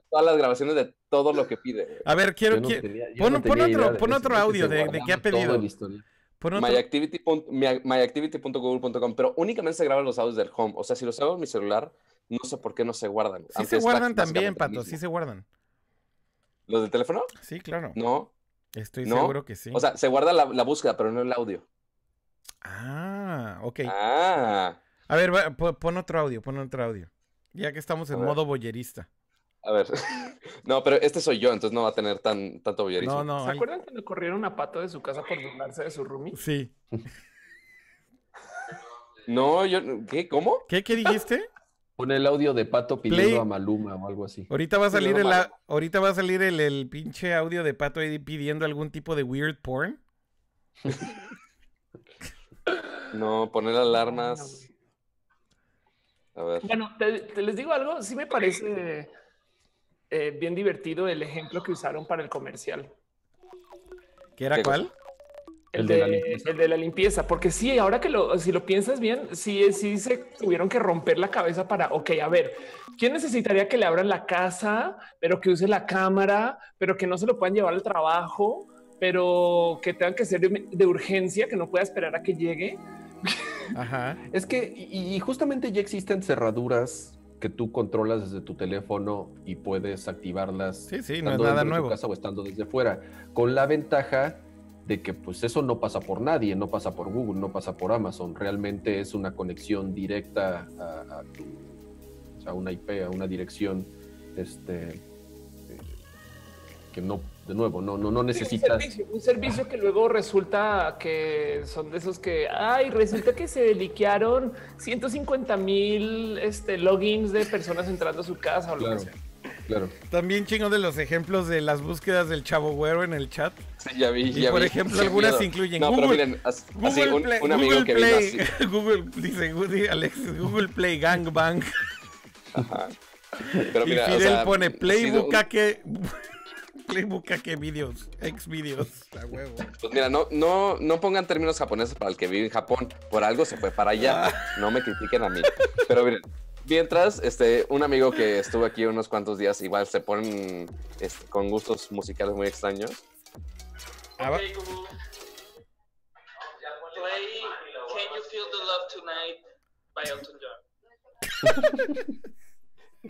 C: Todas las grabaciones de todo lo que pide.
A: A ver, quiero...
D: No
A: quiero-
D: tenía- yo
A: pon-
D: no
A: pon
D: tenía
A: otro-
D: de
A: pon otro
D: que
A: audio de- qué ha pedido.
D: el historial.
A: pon otro-
C: myactivity pun- my- myactivity.google.com, pero únicamente se graban los audios del home. O sea, si los hago en mi celular, no sé por qué no se guardan.
A: Sí se guardan también, Pato, sí se guardan.
C: ¿Los del teléfono?
A: Sí, claro.
C: No.
A: Estoy
C: ¿No?
A: seguro que sí.
C: O sea, se guarda la, la búsqueda, pero no el audio.
A: ah, ok.
C: Ah.
A: A ver, va, pon otro audio, pon otro audio. Ya que estamos en modo boyerista.
C: A ver. [LAUGHS] no, pero este soy yo, entonces no va a tener tan, tanto boyerismo.
A: No, no,
B: ¿Se
A: hay-
B: acuerdan cuando corrieron a Pato de su casa por burlarse de su roomie?
A: Sí. [LAUGHS]
C: No, yo. ¿Qué? ¿Cómo?
A: ¿Qué, qué dijiste?
D: Pon el audio de Pato pidiendo
A: Play.
D: a Maluma o algo así.
A: Ahorita va a salir
C: no,
A: el, a- ahorita va a salir el, el pinche audio de Pato ahí pidiendo algún tipo de weird porn. [LAUGHS]
C: No, poner alarmas. A ver.
B: Bueno, te, te les digo algo, sí me parece eh, bien divertido el ejemplo que usaron para el comercial.
A: ¿Qué era
C: ¿Qué
A: cuál?
B: El de,
D: de la limpieza.
B: el de la limpieza, porque sí, ahora que lo, si lo piensas bien, sí, sí se tuvieron que romper la cabeza para, ok, a ver, ¿quién necesitaría que le abran la casa, pero que use la cámara, pero que no se lo puedan llevar al trabajo, pero que tengan que ser de, de urgencia, que no pueda esperar a que llegue?
A: Ajá. [LAUGHS]
D: Es que, y, y justamente ya existen cerraduras que tú controlas desde tu teléfono y puedes activarlas.
A: Sí, sí, no es nada nuevo.
D: casa o estando desde fuera, con la ventaja de que pues eso no pasa por nadie, no pasa por Google, no pasa por Amazon, realmente es una conexión directa a, a tu, o sea, una IP, a una dirección, este, eh, que no, de nuevo, no, no, no
B: Sí,
D: necesitas.
B: Un servicio, un servicio que luego resulta que son de esos que, ay, resulta que se liquearon 150 mil este, logins de personas entrando a su casa o lo que sea.
D: Claro.
A: También chingo de los ejemplos de las búsquedas del chavo güero en el chat.
C: Sí, ya vi,
A: Y
C: ya
A: por
C: vi.
A: ejemplo,
C: Qué
A: algunas
C: miedo.
A: incluyen
C: No, pero
A: Google-
C: miren, as- así,
A: Google
C: un,
A: Play,
C: un amigo
A: Google
C: que vino
A: Play,
C: así. [LAUGHS]
A: Google, dice, Alexis, Google Play Gangbang.
C: Ajá. Pero
A: y
C: o
A: Fidel
C: sea,
A: pone Play
C: sido un-
A: Bucaque, [LAUGHS] Play Bucaque videos, ex videos. A huevo.
C: Pues mira, no, no, no pongan términos japoneses para el que vive en Japón. Por algo se fue para allá. No me critiquen a mí. Pero miren, mientras, este, un amigo que estuvo aquí unos cuantos días, igual se ponen este, con gustos musicales muy extraños.
A: Ah,
F: Okay, Google. Play Can You Feel the Love Tonight by Elton John. [LAUGHS]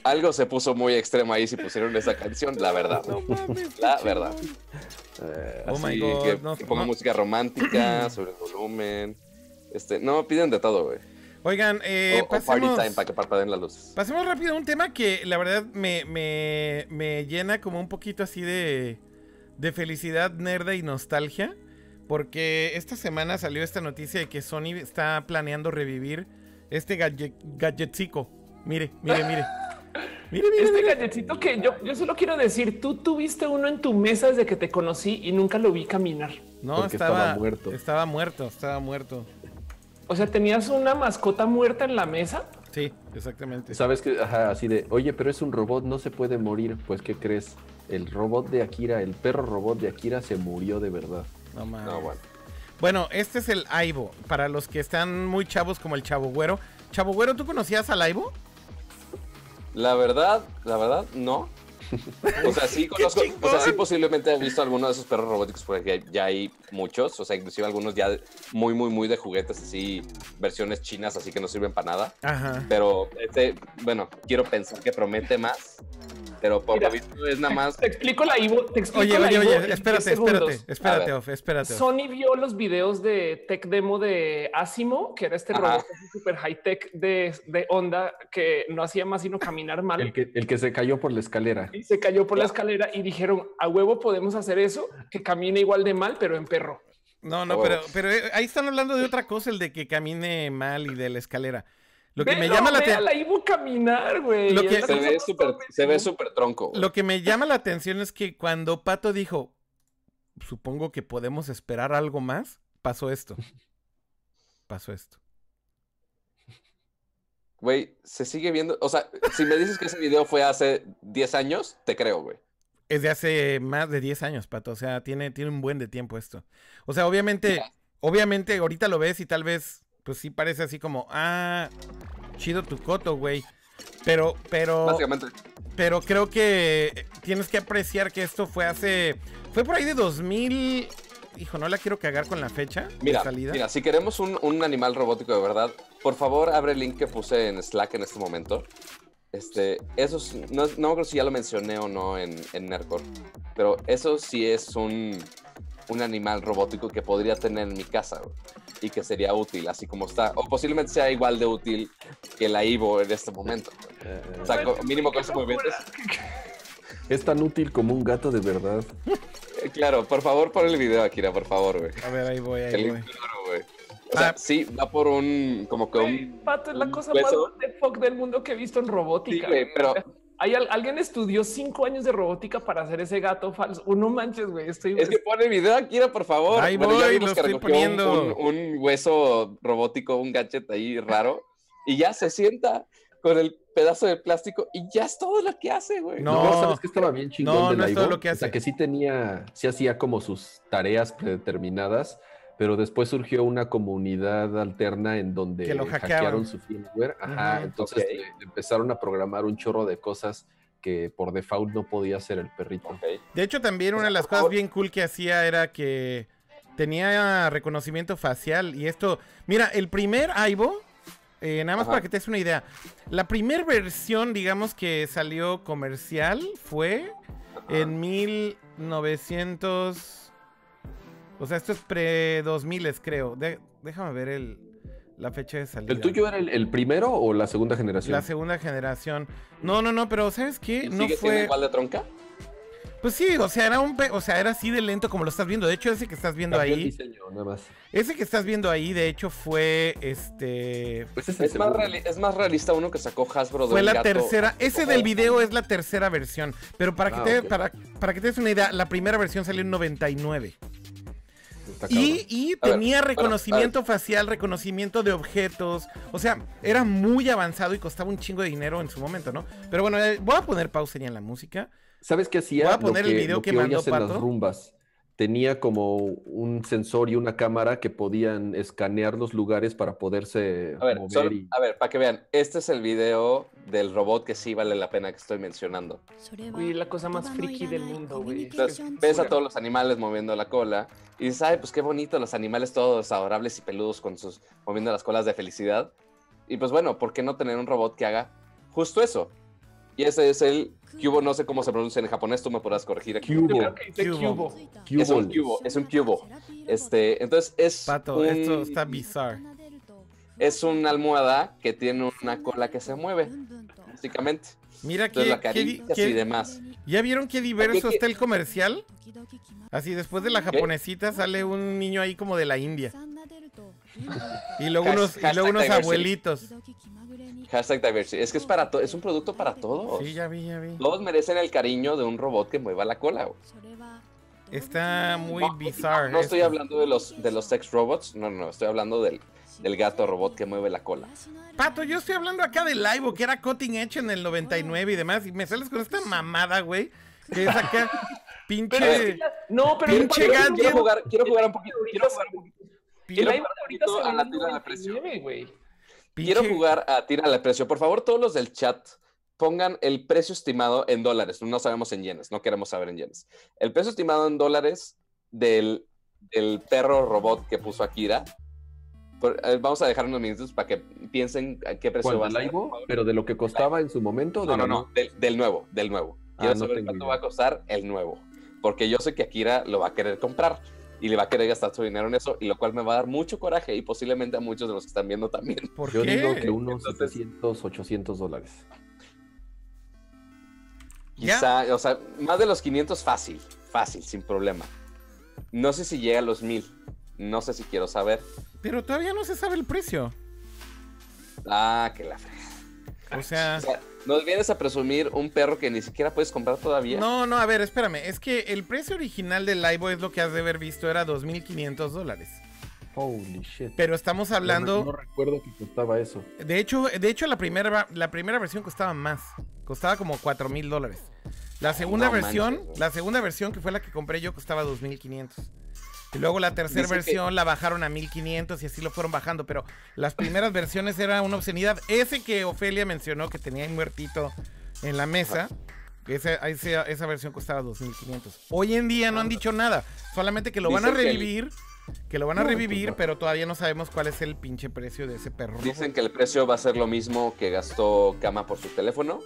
C: Algo se puso muy extremo ahí si pusieron esa canción, la verdad.
A: No mames.
C: La verdad. Eh,
A: Oh my
C: así
A: God,
C: que,
A: no-
C: que ponga
A: no.
C: música romántica, sobre el volumen. Este, no, piden de todo, güey.
A: Oigan, eh,
C: o, o party
A: pasemos,
C: time para que parpadeen las luces.
A: pasemos rápido a un tema que la verdad me, me, me llena como un poquito así de, de felicidad, nerda y nostalgia. Porque esta semana salió esta noticia de que Sony está planeando revivir este gadget. Mire, mire, mire. [LAUGHS] Mire, mire,
B: Este
A: mire.
B: galletito que yo, yo solo quiero decir, tú tuviste uno en tu mesa desde que te conocí y nunca lo vi caminar.
A: No, estaba,
D: estaba muerto.
A: Estaba muerto, estaba muerto.
B: O sea, tenías una mascota muerta en la mesa.
A: Sí, exactamente.
D: Sabes que, ajá, así de, oye, pero es un robot, no se puede morir. Pues, ¿qué crees? El robot de Akira, el perro robot de Akira se murió de verdad.
A: No mames.
C: No, bueno.
A: Bueno, este es el Aibo. Para los que están muy chavos como el Chavo Güero. Chavo Güero, ¿tú conocías al Aibo?
C: La verdad, la verdad, no. O sea, sí [LAUGHS] conozco, o sea, sí posiblemente he visto alguno de esos perros robóticos porque ya hay muchos, o sea, inclusive algunos ya muy, muy, muy de juguetes, así, versiones chinas, así que no sirven para nada.
A: Ajá.
C: Pero, este, bueno, quiero pensar que promete más. Pero por
B: Mira.
C: lo visto es nada más.
B: Te explico la Ivo. Te explico
A: Oye,
B: la
A: oye,
B: Ivo
A: oye, espérate,
B: 10 segundos.
A: espérate, espérate. Off, espérate. Off.
B: Sony vio los videos de tech demo de Asimo, que era este
C: Ajá.
B: robot super high tech de, de onda que no hacía más sino caminar mal.
D: El que, el que se cayó por la escalera.
B: y se cayó por la escalera y dijeron a huevo podemos hacer eso que camine igual de mal, pero en perro.
A: No, no,
C: Oh.
A: pero, pero eh, ahí están hablando de otra cosa, el de que camine mal y de la escalera. Lo que me llama la atención.
B: caminar, güey.
A: Lo que-
C: Se ve súper,
B: tonta
C: se ve
B: del
C: súper tronco. güey.
A: Lo que me llama la atención es que cuando Pato dijo, supongo que podemos esperar algo más, pasó esto. [LAUGHS] Pasó esto.
C: Güey, se sigue viendo. O sea, si me dices que ese video fue hace 10 años, te creo, güey.
A: Es de hace más de 10 años, Pato. O sea, tiene, tiene un buen de tiempo esto. O sea, obviamente, obviamente ahorita lo ves y tal vez, pues sí parece así como, ah, chido tu coto, güey. Pero, pero,
C: Básicamente.
A: pero creo que tienes que apreciar que esto fue hace, fue por ahí de 2000. Hijo, no la quiero cagar con la fecha
C: Mira,
A: de salida.
C: mira, si queremos un, un animal robótico de verdad, por favor abre el link que puse en Slack en este momento. Este, eso es- no, no me acuerdo si ya lo mencioné o no en, en Nerdcore, pero eso sí es un, un animal robótico que podría tener en mi casa güey, y que sería útil, así como está, o posiblemente sea igual de útil que la Ivo en este momento.
D: Eh,
C: O sea, co- mínimo con esos movimientos. [LAUGHS]
D: es tan útil como un gato de verdad.
C: Eh, Claro, por favor, pon el video, Akira, por favor, güey.
A: A ver, ahí voy, ahí
C: El
A: voy.
C: claro, güey. O sea,
A: Ah.
C: sí, va por un, como que un...
B: Pato es la cosa más
C: hueso.
B: what the fuck del mundo que he visto en robótica.
C: Sí, güey, pero-
B: Hay al- alguien estudió cinco años de robótica para hacer ese gato falso. Oh, no manches, güey. Estoy
C: Es que pone el video, Akira, por favor.
A: Ahí
C: Bueno, ya
A: voy,
C: vimos
A: lo
C: que
A: estoy
C: un-
A: poniendo.
C: Un, un hueso robótico, un gadget ahí raro, y ya se sienta con el pedazo de plástico y ya es todo lo que hace, güey.
A: No.
D: No, ¿sabes que estaba bien chingón
A: no,
D: de
A: no es todo lo que
D: O sea,
A: hace.
D: que sí tenía, sí hacía como sus tareas predeterminadas, pero después surgió una comunidad alterna en donde
A: Que lo
D: hackearon su firmware. Ajá, entonces le empezaron a programar un chorro de cosas que por default no podía hacer el perrito.
A: De hecho, también
C: O
A: una de las cosas bien cool que hacía era que tenía reconocimiento facial y esto, mira, el primer Aibo, eh, nada más
C: Ajá.
A: para que te des una idea, la primera versión, digamos, que salió comercial fue en 1900, o sea, esto es pre 2000 creo. De- déjame ver el, la fecha de salida.
D: ¿El tuyo era el, el primero o la segunda generación?
A: La segunda generación. No, no, no, pero ¿sabes qué?
C: ¿Y
A: No
C: ¿Sigue siendo
A: fue.
C: igual de tronca?
A: Pues sí, o sea, era un pe- o sea, era así de lento como lo estás viendo. De hecho, ese que estás viendo
D: Cambió el
A: ahí,
D: diseño, nada más.
A: ese que estás viendo ahí, de hecho, fue este.
D: Pues es, el
C: Es más, reali- es más realista uno que sacó Hasbro de
A: Fue la
C: gato
A: tercera. Ese del video es la tercera versión. Pero para que,
D: Ah,
A: te, para, para que te des una idea, la primera versión salió en 99. Y, y
C: A ver,
A: tenía
C: bueno,
A: reconocimiento facial, reconocimiento de objetos. O sea, era muy avanzado y costaba un chingo de dinero en su momento, ¿no? Pero bueno, eh, voy a poner pausa ya en la música.
D: ¿Sabes qué hacía?
A: Voy a poner
D: Lo
A: el video
D: lo
A: que mandó
D: oías en las
A: Pato.
D: rumbas. Tenía como un sensor y una cámara que podían escanear los lugares para poderse
C: A ver,
D: mover.
C: solo-
D: y...
C: a ver, para que vean, este es el video del robot que sí vale la pena que estoy mencionando.
B: Güey, la cosa más friki del mundo, güey.
C: Entonces, ves a todos los animales moviendo la cola y dices, ay, pues qué bonito, los animales todos adorables y peludos con sus moviendo las colas de felicidad. Y pues bueno, ¿por qué no tener un robot que haga justo eso? Y ese es el cubo, no sé cómo se pronuncia en japonés, tú me podrás corregir aquí.
B: Yo
D: Cubo.
B: creo que dice
A: Cubo.
B: cubo.
C: Es un
D: Cubo.
C: es un cubo. Este, entonces es
A: Pato,
C: un-
A: esto está bizarro.
C: es una almohada que tiene una cola que se mueve, básicamente.
A: Mira
C: Entonces
A: que,
C: la caricias y demás.
A: ¿Ya vieron qué diverso
C: ¿Qué-
A: está el comercial? Así después de la
C: ¿Qué?
A: japonesita sale un niño ahí como de la India. [LAUGHS] Y luego unos, y luego unos
C: diversity.
A: abuelitos.
C: Hashtag diversity. Es que es para to- es un producto para todos.
A: Sí, ya vi, ya vi.
C: Todos merecen el cariño de un robot que mueva la cola. güey.
A: Está muy
C: No,
A: bizarro.
C: No estoy
A: esto.
C: hablando de los, de los sex robots, no, no, estoy hablando del, del gato robot que mueve la cola.
A: Pato, yo estoy hablando acá del live, que era cutting edge en el 99 y demás. Y me sales con esta mamada, güey. Que es acá, [LAUGHS] pinche.
B: Pero es que ya- no, pero
A: Pinche gadget.
C: Quiero jugar, quiero jugar un poquito, quiero jugar un poquito,
B: El
C: quiero jugar un
B: ahorita
C: poquito a la tira de precio.
B: 99, güey.
A: Pinche-
C: Quiero jugar a tira de precio. Por favor, todos los del chat pongan el precio estimado en dólares. No sabemos en yenes, no queremos saber en yenes. El precio estimado en dólares del, del perro robot que puso Akira. Por- eh, vamos a dejar unos minutos para que piensen a qué precio
D: ¿Cuál,
C: va a ser.
D: Pero de lo que costaba en su momento.
C: No, no, no, del, del nuevo, del nuevo. Quiero
D: no
C: saber cuánto
D: idea.
C: va a costar el nuevo. Porque yo sé que Akira lo va a querer comprar y le va a querer gastar su dinero en eso, y lo cual me va a dar mucho coraje y posiblemente a muchos de los que están viendo también. [LAUGHS]
A: ¿Por
D: Yo
A: qué?
D: digo que unos
C: Entonces-
D: 700, 800 dólares.
A: Ya.
C: Quizá, o sea, más de los 500 fácil, fácil, sin problema. No sé si llega a los 1000. No sé si quiero saber.
A: Pero todavía no se sabe el precio.
C: Ah, que la.
A: O sea,
C: O sea, nos vienes a presumir un perro que ni siquiera puedes comprar todavía.
A: no, no, a ver, espérame. Es que el precio original del Laibo es lo que has de haber visto, era 2.500 dólares.
D: Holy shit.
A: Pero estamos hablando...
D: No, no recuerdo que costaba eso.
A: De hecho, de hecho la, primera, la primera versión costaba más. Costaba como 4 mil dólares. La segunda
C: no
A: versión,
C: manches,
A: la segunda versión que fue la que compré yo costaba 2500. Y luego la tercera
C: que-
A: versión la bajaron a 1500 y así lo fueron bajando. Pero las primeras versiones era una obscenidad. Ese que Ofelia mencionó que tenía ahí muertito en la mesa, esa, esa, esa versión costaba 2500. Hoy en día no han dicho nada. Solamente que lo van a
C: Dicen que el-
A: revivir. Que lo van a
D: pues
A: revivir, pero todavía no sabemos cuál es el pinche precio de ese perro.
C: Dicen que el precio va a ser lo mismo que gastó Kama por su teléfono.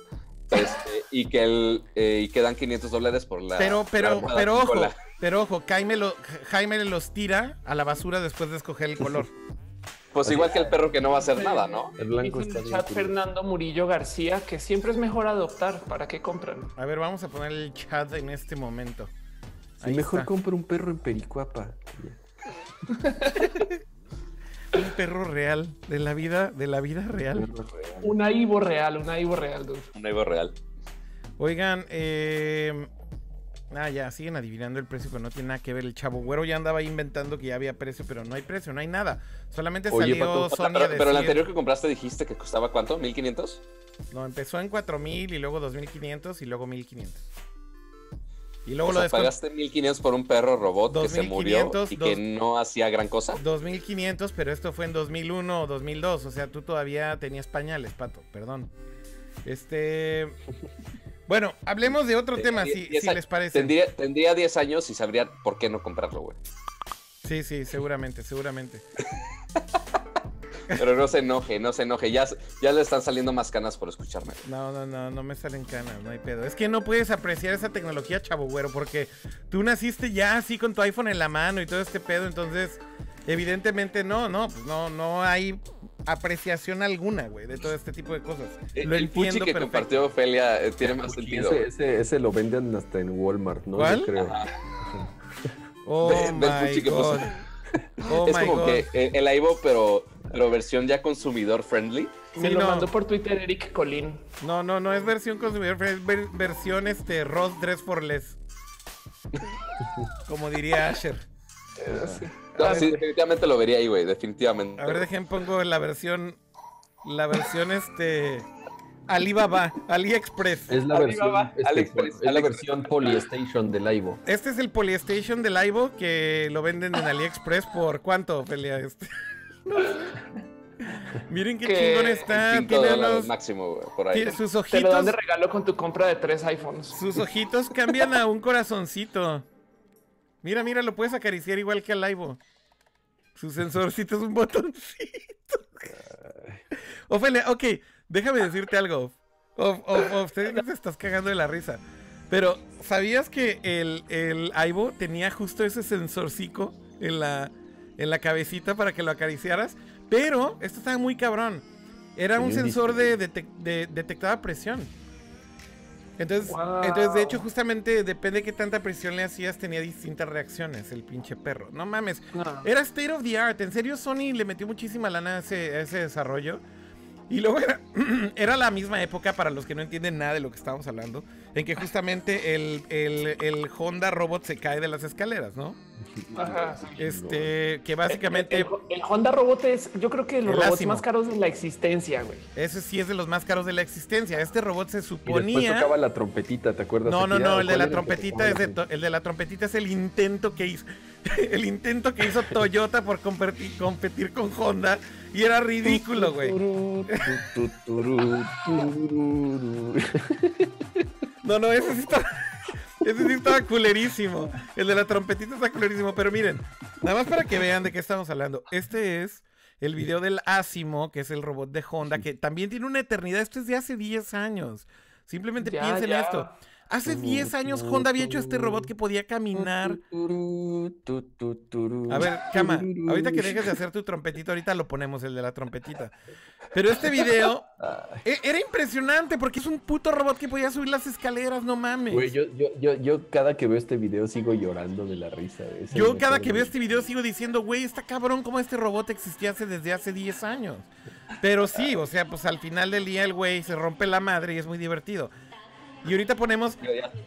C: Este, y que el, eh, y que dan 500 dólares por la.
A: Pero, pero, pero ojo,
C: cola.
A: pero ojo, Jaime, lo- Jaime los tira a la basura después de escoger el color.
C: Pues igual que el perro que no va a hacer nada, ¿no?
D: El blanco está
B: el chat. Fernando Murillo García que siempre es mejor adoptar. ¿Para qué compran?
A: A ver, vamos a poner el chat en este momento.
D: Sí,
A: Ahí
D: mejor
A: está.
D: compra un perro en Pericuapa. [LAUGHS]
A: Un perro real, de la vida, de la vida real.
D: Perro real.
B: Una Ivo real, una Ivo real, dude.
C: Un Evo real.
A: Oigan, eh... Ah, ya, siguen adivinando el precio, pero no tiene nada que ver. El chavo güero ya andaba inventando que ya había precio, pero no hay precio, no hay nada. Solamente
D: Oye,
A: salió Sony a
C: pero, pero el
A: decir-
C: anterior que compraste dijiste que costaba cuánto? ¿1500?
A: No, empezó en 4000 y luego 2500 y luego 1500. Y luego
C: O
A: lo
C: sea,
A: descon-
C: pagaste 1500 por un perro robot que se murió
A: 2500,
C: y que no hacía gran cosa.
A: 2500, pero esto fue en 2001 o 2002. O sea, tú todavía tenías pañales, pato, perdón. Este. Bueno, hablemos de otro
C: Eh,
A: tema,
C: die-
A: si,
C: diez
A: si
C: a-
A: les parece.
C: Tendría, tendría 10 años y sabría por qué no comprarlo, güey.
A: Sí, sí, seguramente, seguramente. [LAUGHS]
C: Pero no se enoje, no se enoje. Ya, ya le están saliendo más canas por escucharme.
A: No, no, no, no me salen canas, no hay pedo. Es que no puedes apreciar esa tecnología, chavo güero, porque tú naciste ya así con tu iPhone en la mano y todo este pedo, entonces, evidentemente no, no, pues no, no hay apreciación alguna, güey, de todo este tipo de cosas.
C: Eh,
A: Lo
C: el Puchi
A: entiendo
C: que
A: perfecto.
C: compartió Ofelia eh, tiene más sentido.
D: Ese, ese, ese lo venden hasta en Walmart, ¿no?
A: ¿Cuál?
D: Yo creo.
A: Oh
C: De-
A: my
C: que.
A: Oh
C: es
A: my
C: como
A: god.
C: que eh, el Aibo, pero, pero versión ya consumidor friendly.
B: Me
A: Sí,
B: lo
A: no.
B: mandó por Twitter Eric Colín.
A: No, no, no es versión consumidor, es ver- versión este Ross Dress for Less. Como diría Asher.
C: No, sí, definitivamente lo vería ahí, güey. Definitivamente.
A: A ver, dejen pongo la versión. La versión este. Alibaba, AliExpress.
D: Es la
B: Alibaba,
D: versión, este,
C: AliExpress,
D: es la versión Polystation del Ivo.
A: Este es el Polystation del Ivo que lo venden en AliExpress por cuánto, Ophelia? Este. [LAUGHS] Miren qué
B: Que
A: chingón está.
C: 5
A: Tiene unos.
C: máximo, güey, por ahí.
A: tiene sus
B: Te lo dan
A: ojitos.
B: de regalo con tu compra de tres iPhones.
A: Sus ojitos cambian a un corazoncito. Mira, mira, lo puedes acariciar igual que al Ivo. Su sensorcito es un botoncito. [LAUGHS] Ofelia, ok, déjame decirte algo. Of, of, of, te te estás cagando de la risa. Pero, ¿sabías que el, el Ivo tenía justo ese sensorcico en la, en la cabecita para que lo acariciaras? Pero, esto estaba muy cabrón. Era un sensor de,
D: dispositivo.
A: detec- de detectaba presión. Entonces,
B: Wow.
A: entonces, de hecho, justamente depende de qué tanta presión le hacías, tenía distintas reacciones el pinche perro. No mames.
B: No.
A: Era state of the art. En serio, Sony le metió muchísima lana a ese, a ese desarrollo. Y luego era, [CLEARS THROAT] era la misma época, para los que no entienden nada de lo que estábamos hablando, en que justamente el, el- el Honda Robot se cae de las escaleras, ¿no?
B: Ajá.
A: Este, que básicamente,
B: El, el- el Honda Robot es, yo creo que los
A: El
B: robots más caros de la existencia, güey.
A: ese sí es de los más caros de la existencia. Este robot se
D: Y después
A: suponía...
D: tocaba la trompetita, ¿te acuerdas?
A: No, no, no, el de
D: ¿Cuál
A: la trompetita es de el de la trompetita es el intento que hizo el intento que hizo Toyota por competir, competir con Honda y era ridículo, güey. No, no, ese sí estaba [LAUGHS] ese sí estaba culerísimo. El de la trompetita está culerísimo, pero miren, nada más para que vean de qué estamos hablando. Este es el video del Asimo, que es el robot de Honda, que también tiene una eternidad. Esto es de hace 10 años. Simplemente
B: Ya,
A: piensen
B: ya.
A: esto. Hace 10 años Honda había hecho este robot que podía caminar. A ver, Cama, ahorita que dejes de hacer tu trompetita, ahorita lo ponemos, el de la trompetita. Pero este [LAUGHS] video e- era impresionante porque es un puto robot que podía subir las escaleras, no mames.
D: Güey, yo, yo, yo, yo cada que veo este video sigo llorando de la risa. Es
A: Yo cada que veo este video sigo diciendo, güey, está cabrón como este robot existía hace desde hace 10 años. Pero sí, o sea, pues al final del día el güey se rompe la madre y es muy divertido. Y ahorita ponemos,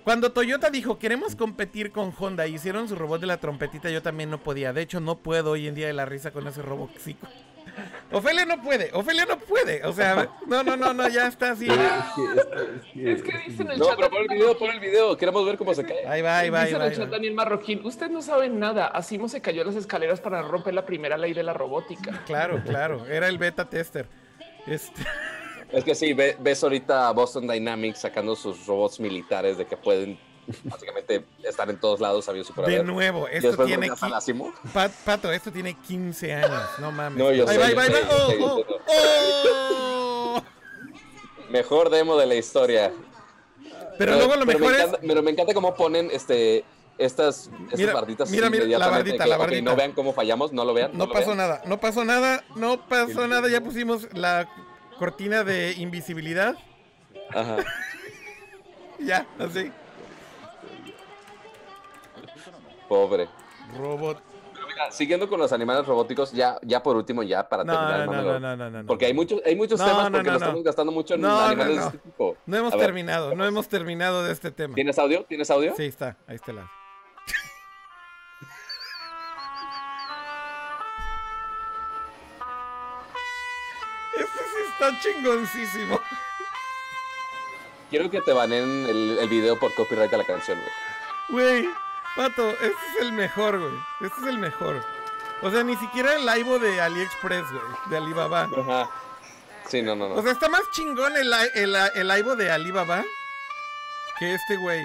A: cuando Toyota dijo, queremos competir con Honda y hicieron su robot de la trompetita, yo también no podía. De hecho, no puedo hoy en día de la risa con ese robot. Sí. Ofelia no puede, Ofelia no puede. O sea, no, no, no, no, ya está así.
D: Es que,
B: Es que dice en el
C: No,
B: chat.
C: pero pon el video, pon el video. Queremos ver cómo se cae.
A: Ahí va, ahí va, ahí
B: Dice
A: va.
B: en el
A: ahí
B: chat
A: va.
B: Daniel Marroquín, usted no sabe nada. Asimo se cayó las escaleras para romper la primera ley de la robótica.
A: Claro, claro, era el beta tester. Este,
C: Es que sí, ve- ves ahorita a Boston Dynamics sacando sus robots militares de que pueden básicamente estar en todos lados, sabios y por
A: de nuevo, esto tiene. Pat- Pato, esto tiene 15 años, no mames.
C: No, yo yo
A: Oh, oh.
C: Mejor demo de la historia.
A: Pero luego lo
C: pero
A: mejor
C: me
A: es.
C: encanta, Pero me encanta cómo ponen este estas, estas
A: Mira,
C: barditas
A: mira, mira, la bardita,
C: que,
A: la bardita.
C: no vean cómo fallamos, no lo vean.
A: No
C: lo
A: pasó
C: vean.
A: nada, no pasó nada, no pasó nada. Ya pusimos la cortina de invisibilidad.
C: Ajá. [LAUGHS]
A: Ya, así.
C: Pobre.
A: Robot.
C: Pero mira, siguiendo con los animales robóticos, ya, ya por último, ya para
A: No,
C: terminar,
A: no, no, no, no, no.
C: Porque hay muchos, hay muchos temas porque
A: no,
C: lo
A: no.
C: estamos gastando mucho en animales
A: no.
C: de este tipo.
A: No hemos terminado, no hemos terminado de este tema.
C: ¿Tienes audio? ¿Tienes audio?
A: Sí, está, ahí está la. Está chingoncísimo.
C: Quiero que te baneen el, el video por copyright a la canción, güey.
A: Güey, Pato, este es el mejor, güey. Este es el mejor. O sea, ni siquiera el live de AliExpress, güey, de Alibaba.
C: Ajá. Sí, no, no, no.
A: O sea, está más chingón el, el, el live de Alibaba que este güey.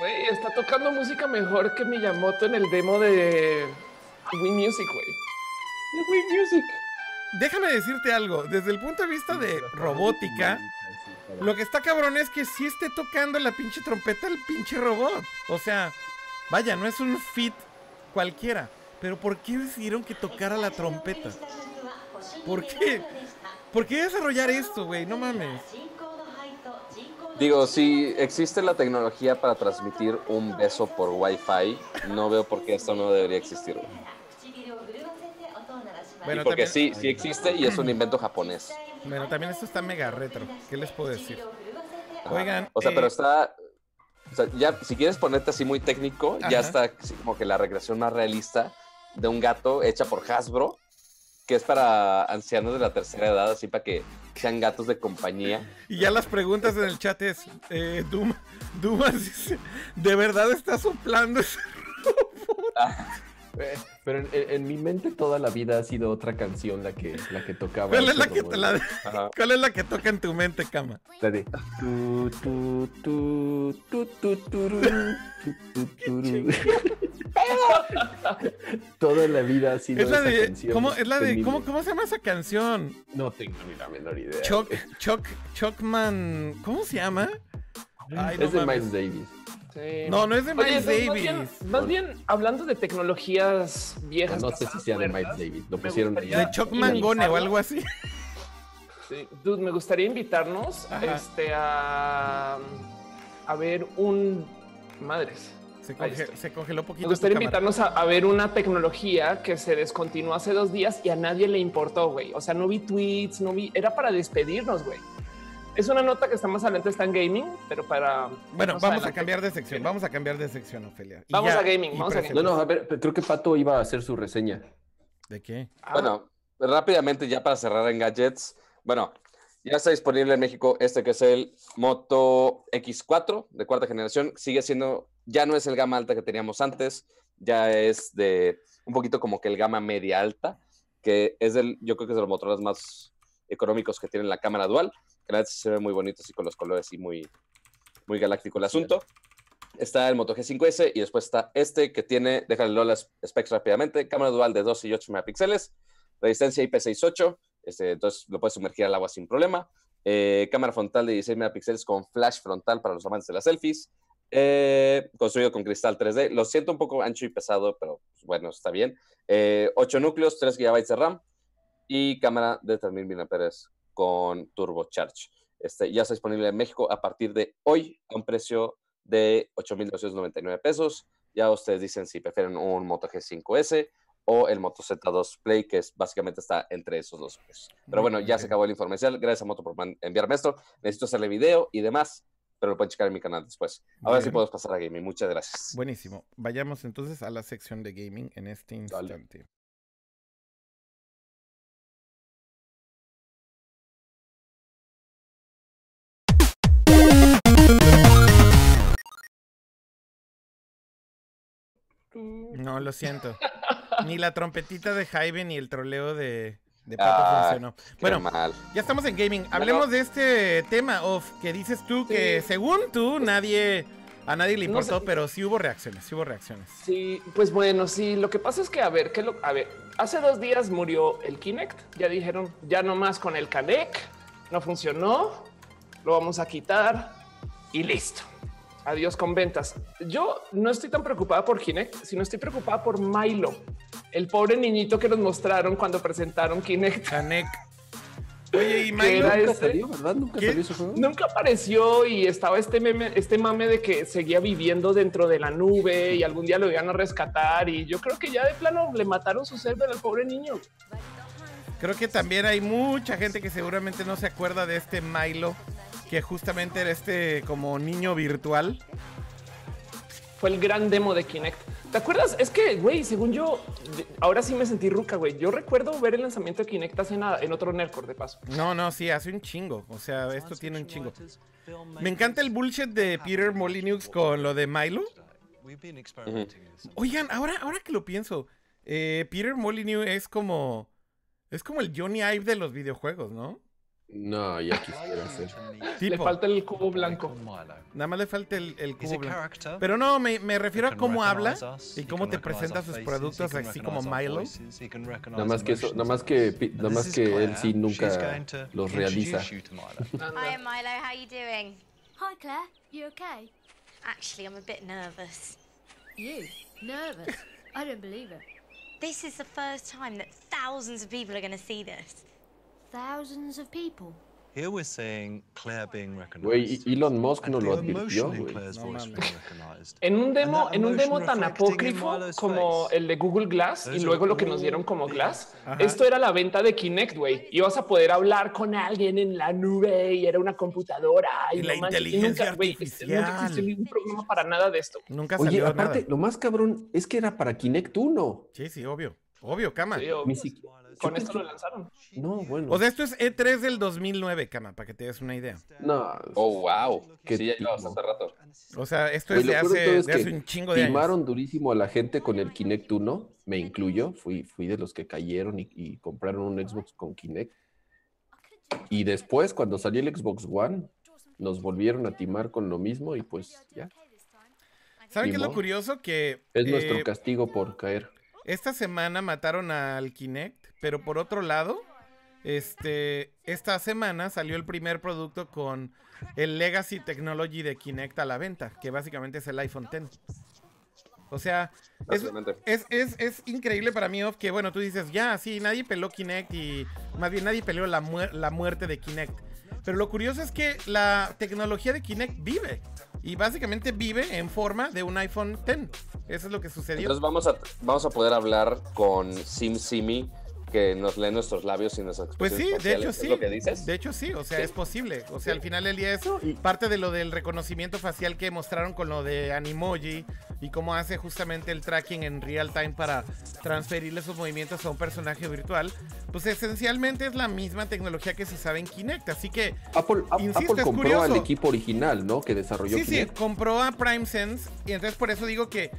B: Güey, está tocando música mejor que Miyamoto en el demo de Wii Music, güey.
C: Wii Music.
A: Déjame decirte algo, desde el punto de vista de robótica, lo que está cabrón es que sí esté tocando la pinche trompeta el pinche robot. O sea, vaya, no es un fit cualquiera. Pero ¿por qué decidieron que tocara la trompeta? ¿Por qué? ¿Por qué desarrollar esto, güey? No mames.
C: Digo, si existe la tecnología para transmitir un beso por Wi-Fi, no veo por qué esto no debería existir. güey.
A: Bueno,
C: y porque
A: también-
C: sí, sí existe y es un invento japonés.
A: Bueno, también esto está mega retro. ¿Qué les puedo decir?
C: Ajá.
A: Oigan,
C: O sea,
A: eh,
C: pero está. O sea, ya, si quieres ponerte así muy técnico, ya
A: Ajá.
C: está así como que la recreación más realista de un gato hecha por Hasbro, que es para ancianos de la tercera edad, así para que sean gatos de compañía.
A: Y ya las preguntas en el chat es, eh, Dumas dice, ¿de verdad está soplando ese [LAUGHS]
D: Eh, Pero en, en- en mi mente toda la vida ha sido otra canción la que, la que tocaba.
A: ¿Cuál es la que,
D: robot.
A: la. ¿Cuál es la que toca en tu mente, cama?
D: La de tu, tu, tu, tu, tu, turu, tu, tu, turu. [LAUGHS] Toda la vida ha sido
A: Es la
D: esa
A: de,
D: canción
A: ¿cómo, es la de, ¿cómo. ¿cómo se llama esa canción?
D: No tengo ni la menor idea.
A: Chuck, Chuck, Chuckman, ¿cómo se llama? Ay, no
D: es de
A: mames.
D: Miles Davis.
B: Sí.
A: No, no es de
B: Oye,
A: Miles
B: no, más
A: Davis.
B: bien- Más bien, hablando de tecnologías viejas.
D: No sé si sea de Miles Davis. Lo pusieron.
A: De Chuck Mangone o algo así.
B: Sí. Dude, me gustaría invitarnos
A: Ajá.
B: este, a, a ver un. Madres.
A: Se, conge- congeló poquito.
B: Me gustaría invitarnos a, a ver una tecnología que se descontinuó hace dos días y a nadie le importó, güey. O sea, no vi tweets, no vi. Era para despedirnos, güey. Es una nota que está más adelante, está en gaming, pero para.
A: Bueno, vamos a cambiar de sección. Vamos a cambiar de sección, Ofelia. Y
B: Vamos
A: ya,
B: a gaming, vamos a
A: presenta.
D: No, no, a ver, creo que Pato iba a hacer su reseña.
A: ¿De qué?
B: Ah,
C: Bueno, rápidamente ya para cerrar en gadgets. Bueno, ya está disponible en México este que es el Moto X4 de cuarta generación. Sigue siendo, ya no es el gama alta que teníamos antes, ya es de un poquito como que el gama media alta, que es del, yo creo que es de los motores más económicos que tienen la cámara dual, la verdad se ve muy bonito así con los colores y muy, muy galáctico el asunto. Está el Moto G5S y después está este que tiene, déjale las specs rápidamente, cámara dual de 12 y 8 megapíxeles, resistencia IP68, este, entonces lo puedes sumergir al agua sin problema. eh, cámara frontal de 16 megapíxeles con flash frontal para los amantes de las selfies, eh, construido con cristal 3D. Lo siento un poco ancho y pesado, pero pues, bueno, está bien. Eh, 8 núcleos, 3 GB de RAM y cámara de 3000 mAh con turbocharge. Este, ya está disponible en México a partir de hoy a un precio de 8.299 pesos. Ya ustedes dicen si prefieren un Moto G5S o el Moto Z2 Play, que es, básicamente está entre esos dos precios. Pero bueno, ya se acabó el información. Gracias a Moto por enviarme esto. Necesito hacerle video y demás, pero lo pueden checar en mi canal después. Ahora sí podemos pasar a gaming. Muchas gracias.
A: Buenísimo. Vayamos entonces a la sección de gaming en este
C: Dale.
A: No, lo siento. Ni la trompetita de Jaime ni el troleo de, de Pato
C: Ah,
A: funcionó. Bueno,
C: mal.
A: ya estamos en gaming. Hablemos de este tema, of, que dices tú que según tú nadie a nadie le
B: No
A: importó,
B: sé.
A: pero sí hubo reacciones, sí hubo reacciones.
B: Sí, pues bueno, sí, lo que pasa es que, a ver, ¿qué lo, a ver, hace dos días murió el Kinect, ya dijeron, ya no más con el Kinect, no funcionó, lo vamos a quitar y listo. Adiós con ventas. Yo no estoy tan preocupada por Kinect, sino estoy preocupada por Milo, el pobre niñito que nos mostraron cuando presentaron Kinect.
A: Canek. Oye, y
B: ¿Qué
A: Milo,
B: era
D: Nunca salió, ¿verdad? Nunca
A: ¿Qué?
D: salió ese juego.
B: Nunca apareció y estaba este meme, este mame de que seguía viviendo dentro de la nube y algún día lo iban a rescatar. Y yo creo que ya de plano le mataron su server al pobre niño.
A: creo que también hay mucha gente que seguramente no se acuerda de este Milo, que justamente era este como niño virtual.
B: Fue el gran demo de Kinect. ¿Te acuerdas? Es que, güey, según yo, ahora sí me sentí ruca, güey. Yo recuerdo ver el lanzamiento de Kinect hace nada en otro Nerdcore de paso.
A: No, no, sí, hace un chingo. O sea, esto tiene un chingo. Me encanta el bullshit de Peter Molyneux con lo de Milo. Oigan, ahora, ahora que lo pienso, eh, Peter Molyneux es como. Es como el Johnny Ive de los videojuegos, ¿no?
D: No, ya quisiera ser.
B: Le falta el cubo blanco.
A: nada más le falta el, el cubo blanco. Pero no, me, me refiero a cómo habla y cómo te presenta sus productos, así como Milo.
D: Nada más que eso, nada más que, nada más que él sí nunca los realiza. [LAUGHS]
G: Hi, Milo. How you doing?
H: Hi, Claire. You okay?
G: Actually, I'm a bit nervous.
H: You? Nervous? I don't believe it.
G: This is the first time that thousands of people are going to see this.
H: Thousands of people.
I: Here we're seeing Claire being recognized.
D: Güey, Elon Musk no lo advirtió.
B: En un demo, en un demo tan apócrifo como el de Google Glass y luego lo que nos dieron como Glass,
A: Ajá.
B: esto era la venta de Kinect, güey. Ibas a poder hablar con alguien en la nube y era una computadora. Y,
A: Y la
B: manches, y
A: inteligencia
B: nunca,
A: artificial.
B: Nunca existió ningún programa para nada de esto.
A: Nunca
D: Oye,
A: salió
D: aparte,
A: nada.
D: lo más cabrón es que era para Kinect 1.
A: Sí, sí, obvio. Obvio, cama.
B: Sí, o-
D: Ni siquiera-
B: con esto lo lanzaron.
D: No, bueno.
A: O sea, esto es E3 del 2009, cama, para que te des una idea.
D: no.
C: Oh, wow.
D: Qué
C: sí, ya lleva
D: tipo.
C: bastante rato.
A: O sea, esto es
D: lo
A: de hace,
D: es
A: de
D: que
A: hace un chingo de años.
D: Timaron durísimo a la gente con el Kinect 1, me incluyo. Fui, fui de los que cayeron y, y compraron un Xbox con Kinect. Y después, cuando salió el Xbox One, nos volvieron a timar con lo mismo y pues ya.
A: ¿Saben qué es lo curioso? Que
D: Es
A: eh,
D: nuestro castigo por caer.
A: esta semana mataron al Kinect, pero por otro lado, este, esta semana salió el primer producto con el Legacy Technology de Kinect a la venta, que básicamente es el iPhone X. O sea, es, es, es- es increíble para mí Off, que, bueno, tú dices, ya, sí, nadie peló Kinect y más bien nadie peleó la, muer- la muerte de Kinect. Pero lo curioso es que la tecnología de Kinect vive. Y básicamente vive en forma de un iPhone X. Eso es lo que sucedió.
C: Entonces vamos a, vamos a poder hablar con SimSimi que nos lee nuestros labios y nuestras
A: Pues sí, de hecho sí.
C: ¿Es lo que dices?
A: De hecho sí, o sea,
C: Sí.
A: es posible. O sea, al final del día es parte de lo del reconocimiento facial que mostraron con lo de Animoji y cómo hace justamente el tracking en real time para transferirle sus movimientos a un personaje virtual. Pues esencialmente es la misma tecnología que se usaba en Kinect, así que
D: Apple, a-
A: Insisto,
D: Apple
A: es
D: compró
A: curioso.
D: al equipo original, ¿no? Que desarrolló
A: sí, sí, compró a PrimeSense y entonces por eso digo que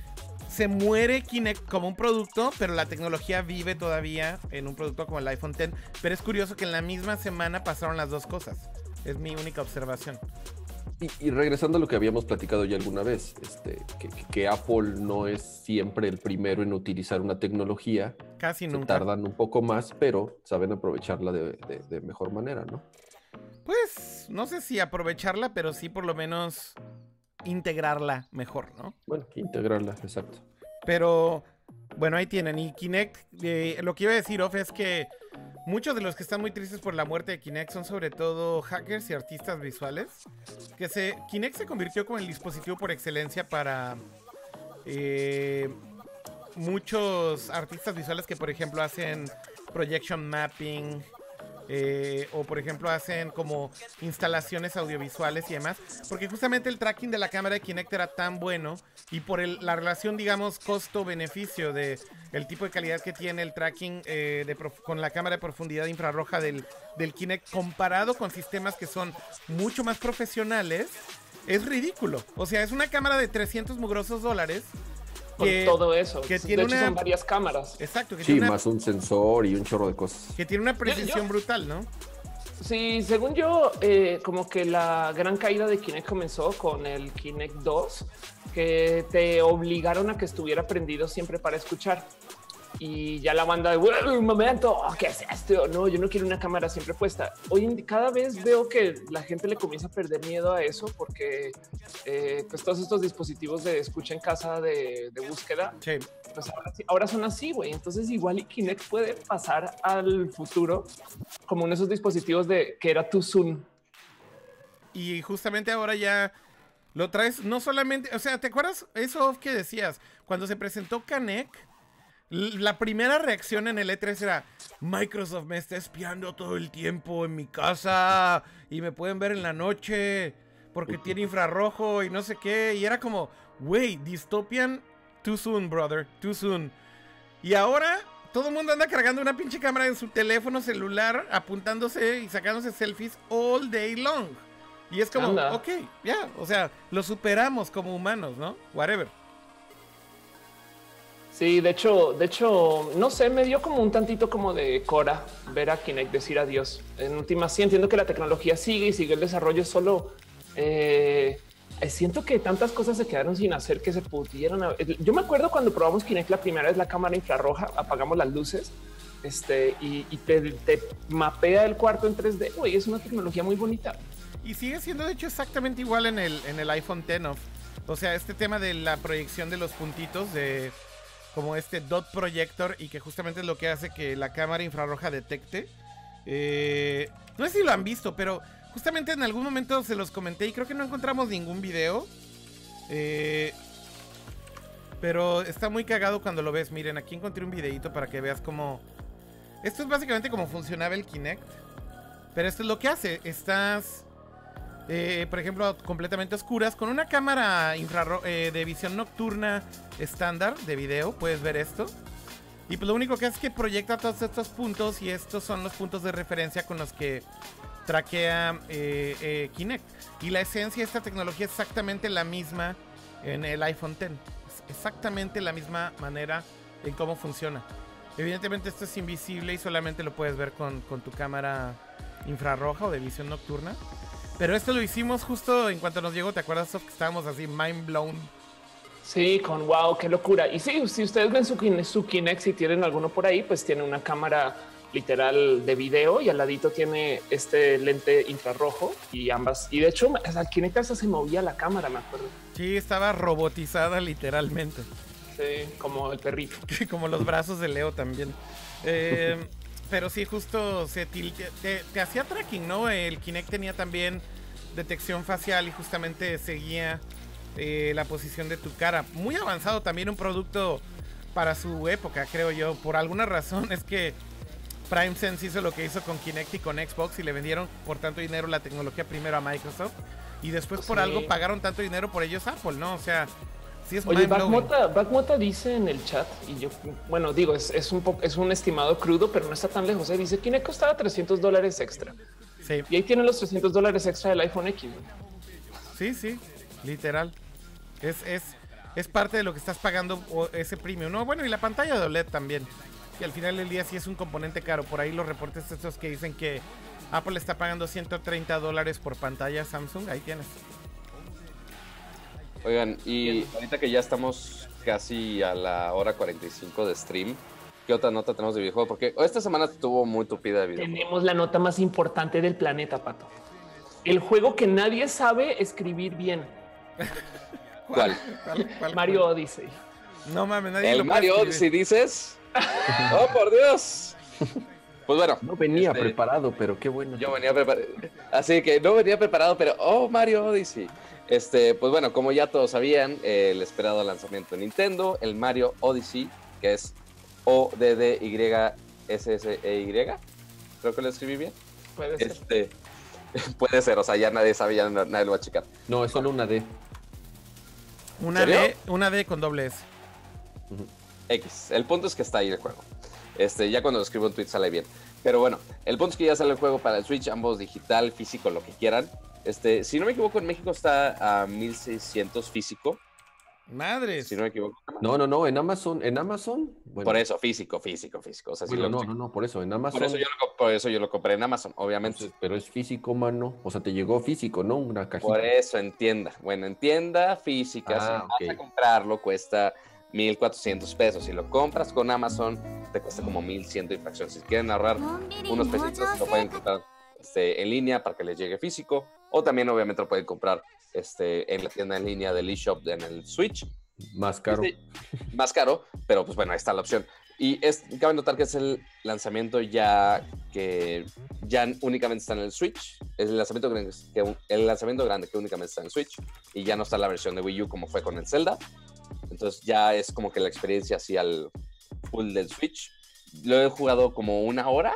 A: se muere Kinect como un producto, pero la tecnología vive todavía en un producto como el iPhone X. Pero es curioso que en la misma semana pasaron las dos cosas. Es mi única observación.
D: Y, y regresando a lo que habíamos platicado ya alguna vez, este, que, Apple no es siempre el primero en utilizar una tecnología,
A: Casi
D: se
A: nunca.
D: tardan un poco más, pero saben aprovecharla de, de- de mejor manera, ¿no?
A: pues, no sé si aprovecharla, pero sí por lo menos integrarla mejor, ¿no?
D: Bueno, integrarla, exacto.
A: Pero, bueno, ahí tienen. Y Kinect, eh, lo que iba a decir, Off, es que muchos de los que están muy tristes por la muerte de Kinect son sobre todo hackers y artistas visuales. Que se, Kinect se convirtió como el dispositivo por excelencia para eh, muchos artistas visuales que, por ejemplo, hacen projection mapping. Eh, o por ejemplo hacen como instalaciones audiovisuales y demás porque justamente el tracking de la cámara de Kinect era tan bueno y por el- la relación digamos costo-beneficio de el tipo de calidad que tiene el tracking eh, de con la cámara de profundidad infrarroja del, del Kinect comparado con sistemas que son mucho más profesionales es ridículo. O sea es una cámara de 300 mugrosos dólares
B: Con
A: que-
B: todo eso.
A: que
B: de
A: tiene
B: hecho,
A: una-
B: son varias cámaras.
A: exacto que
D: Sí,
A: tiene una-
D: más un sensor y un chorro de cosas.
A: que tiene una precisión
B: yo-
A: brutal no
B: Sí, según yo, eh, como que la gran caída de Kinect comenzó con el Kinect 2, que te obligaron a que estuviera prendido siempre para escuchar. Y ya la banda de "Güey, un momento, ¿qué es esto? No, yo no quiero una cámara siempre puesta. Hoy en cada vez veo que la gente le comienza a perder miedo a eso porque eh, pues todos estos dispositivos de escucha en casa de, de búsqueda
A: sí
B: pues ahora, ahora son así, güey. Entonces igual y Kinect puede pasar al futuro como uno de esos dispositivos de que era tu Zoom.
A: Y justamente ahora ya lo traes, no solamente, o sea, ¿te acuerdas eso que decías? Cuando se presentó Kinect, la primera reacción en el E3 era, Microsoft me está espiando todo el tiempo en mi casa y me pueden ver en la noche porque tiene infrarrojo y no sé qué. Y era como, wey, dystopian, too soon, brother, too soon. Y ahora todo el mundo anda cargando una pinche cámara en su teléfono celular, apuntándose y sacándose selfies all day long. Y es como,
B: Anda.
A: ok, ya, o sea, lo superamos como humanos, ¿no? Whatever.
B: Sí, de hecho, de hecho, no sé, me dio como un tantito como de Cora ver a Kinect decir adiós. En última, sí entiendo que la tecnología sigue y sigue el desarrollo, solo eh, eh, siento que tantas cosas se quedaron sin hacer que se pudieran. haber- Yo me acuerdo cuando probamos Kinect la primera vez la cámara infrarroja, apagamos las luces. Este y, te, te mapea el cuarto en 3D. Güey, es una tecnología muy bonita.
A: Y sigue siendo de hecho exactamente igual en el, en el iPhone X. of. O sea, este tema de la proyección de los puntitos de como este dot projector y que justamente es lo que hace que la cámara infrarroja detecte. Eh, no sé si lo han visto, pero justamente en algún momento se los comenté y creo que no encontramos ningún video. Eh, pero está muy cagado cuando lo ves. Miren, aquí encontré un videito para que veas cómo... Esto es básicamente como funcionaba el Kinect. Pero esto es lo que hace. Estás, eh, por ejemplo, completamente oscuras con una cámara infrarro eh, de visión nocturna estándar de video. Puedes ver esto. Y pues lo único que hace es que proyecta todos estos puntos y estos son los puntos de referencia con los que traquea eh, eh, Kinect. Y la esencia de esta tecnología es exactamente la misma en el iPhone X. Es exactamente la misma manera en cómo funciona. Evidentemente esto es invisible y solamente lo puedes ver con, con tu cámara infrarroja o de visión nocturna. Pero esto lo hicimos justo en cuanto nos llegó, ¿te acuerdas Sof, que estábamos así mind blown?
B: Sí, con wow, qué locura. Y sí, si ustedes ven su, su Kinect, si tienen alguno por ahí, pues tiene una cámara literal de video y al ladito tiene este lente infrarrojo y ambas. Y de hecho, el Kinect hasta se movía la cámara, me acuerdo.
A: Sí, estaba robotizada literalmente.
B: Sí, como el perrito. [LAUGHS]
A: Como los brazos de Leo también. Eh, [LAUGHS] pero sí, justo se te, te hacía tracking, ¿no? El Kinect tenía también detección facial y justamente seguía eh, la posición de tu cara. Muy avanzado también un producto para su época, creo yo. Por alguna razón es que Prime Sense hizo lo que hizo con Kinect y con Xbox y le vendieron por tanto dinero la tecnología primero a Microsoft y después por
B: Sí.
A: algo pagaron tanto dinero por ellos Apple, ¿no? O sea, sí es
B: Oye. Backmota, Backmota dice en el chat, y yo, bueno, digo, es, es un po- es un estimado crudo, pero no está tan lejos. ¿eh? Dice Kinect costaba 300 dólares extra.
A: Sí.
B: Y ahí tienen los 300 dólares extra del iPhone X.
A: Sí, sí, literal. Es, es, es parte de lo que estás pagando ese premium. No, bueno, y la pantalla de OLED también. Y al final del día sí es un componente caro. Por ahí los reportes estos que dicen que Apple está pagando 130 dólares por pantalla Samsung. Ahí tienes.
C: Oigan, y ahorita que ya estamos casi a la hora 45 de stream, ¿qué otra nota tenemos de videojuego? Porque esta semana estuvo muy tupida de videojuegos.
B: Tenemos la nota más importante del planeta, Pato. El juego que nadie sabe escribir bien. [LAUGHS]
C: ¿Cuál?
A: ¿Cuál- cuál-
B: Mario Odyssey.
A: No mames, nadie
C: El
A: lo
C: Mario. Odyssey, dices. [LAUGHS] Oh, por Dios. [LAUGHS] Pues bueno.
D: No venía
C: este,
D: preparado, pero qué bueno.
C: Yo venía preparado. Así que no venía preparado, pero oh, Mario Odyssey. Este, pues bueno, como ya todos sabían, eh, el esperado lanzamiento de Nintendo, el Mario Odyssey, que es O-D-D-Y-S-S-E-Y. Creo que lo escribí bien.
B: Puede ser.
C: Este, [LAUGHS] puede ser, o sea, ya nadie sabe, ya nadie lo va a checar.
D: No, es solo una D.
A: Una. D, una D con doble S.
C: X. El punto es que está ahí el juego. Este, ya cuando lo escribo en tweet sale bien. Pero bueno, el punto es que ya sale el juego para el Switch, ambos digital, físico, lo que quieran. Este, si no me equivoco, en México está a 1600 físico.
A: Madres.
C: Si no me equivoco.
D: No, no, no, en Amazon, en Amazon. Bueno,
C: Por eso, físico, físico, físico. O sea, si
D: bueno, no, no, no, por eso, en Amazon.
C: por, eso yo lo, por eso yo lo compré en Amazon, obviamente.
D: Entonces, pero es físico, mano. O sea, te llegó físico, ¿no? Una cajita.
C: Por eso, en tienda. Bueno, en tienda física, si
D: Ah,
C: vas
D: ok.
C: a comprarlo, cuesta 1400 pesos. Si lo compras con Amazon, te cuesta como 1100 y fracción. Si quieren ahorrar unos pesitos, lo pueden comprar este, en línea para que les llegue físico. O también, obviamente, lo pueden comprar este, en la tienda en línea del eShop en el Switch.
D: Más caro.
C: Este, más caro, pero pues bueno, ahí está la opción. Y es, cabe notar que es el lanzamiento ya que ya únicamente está en el Switch. Es el lanzamiento, grande que, el lanzamiento grande que únicamente está en el Switch. Y ya no está la versión de Wii U como fue con el Zelda. Entonces ya es como que la experiencia así al full del Switch. Lo he jugado como una hora.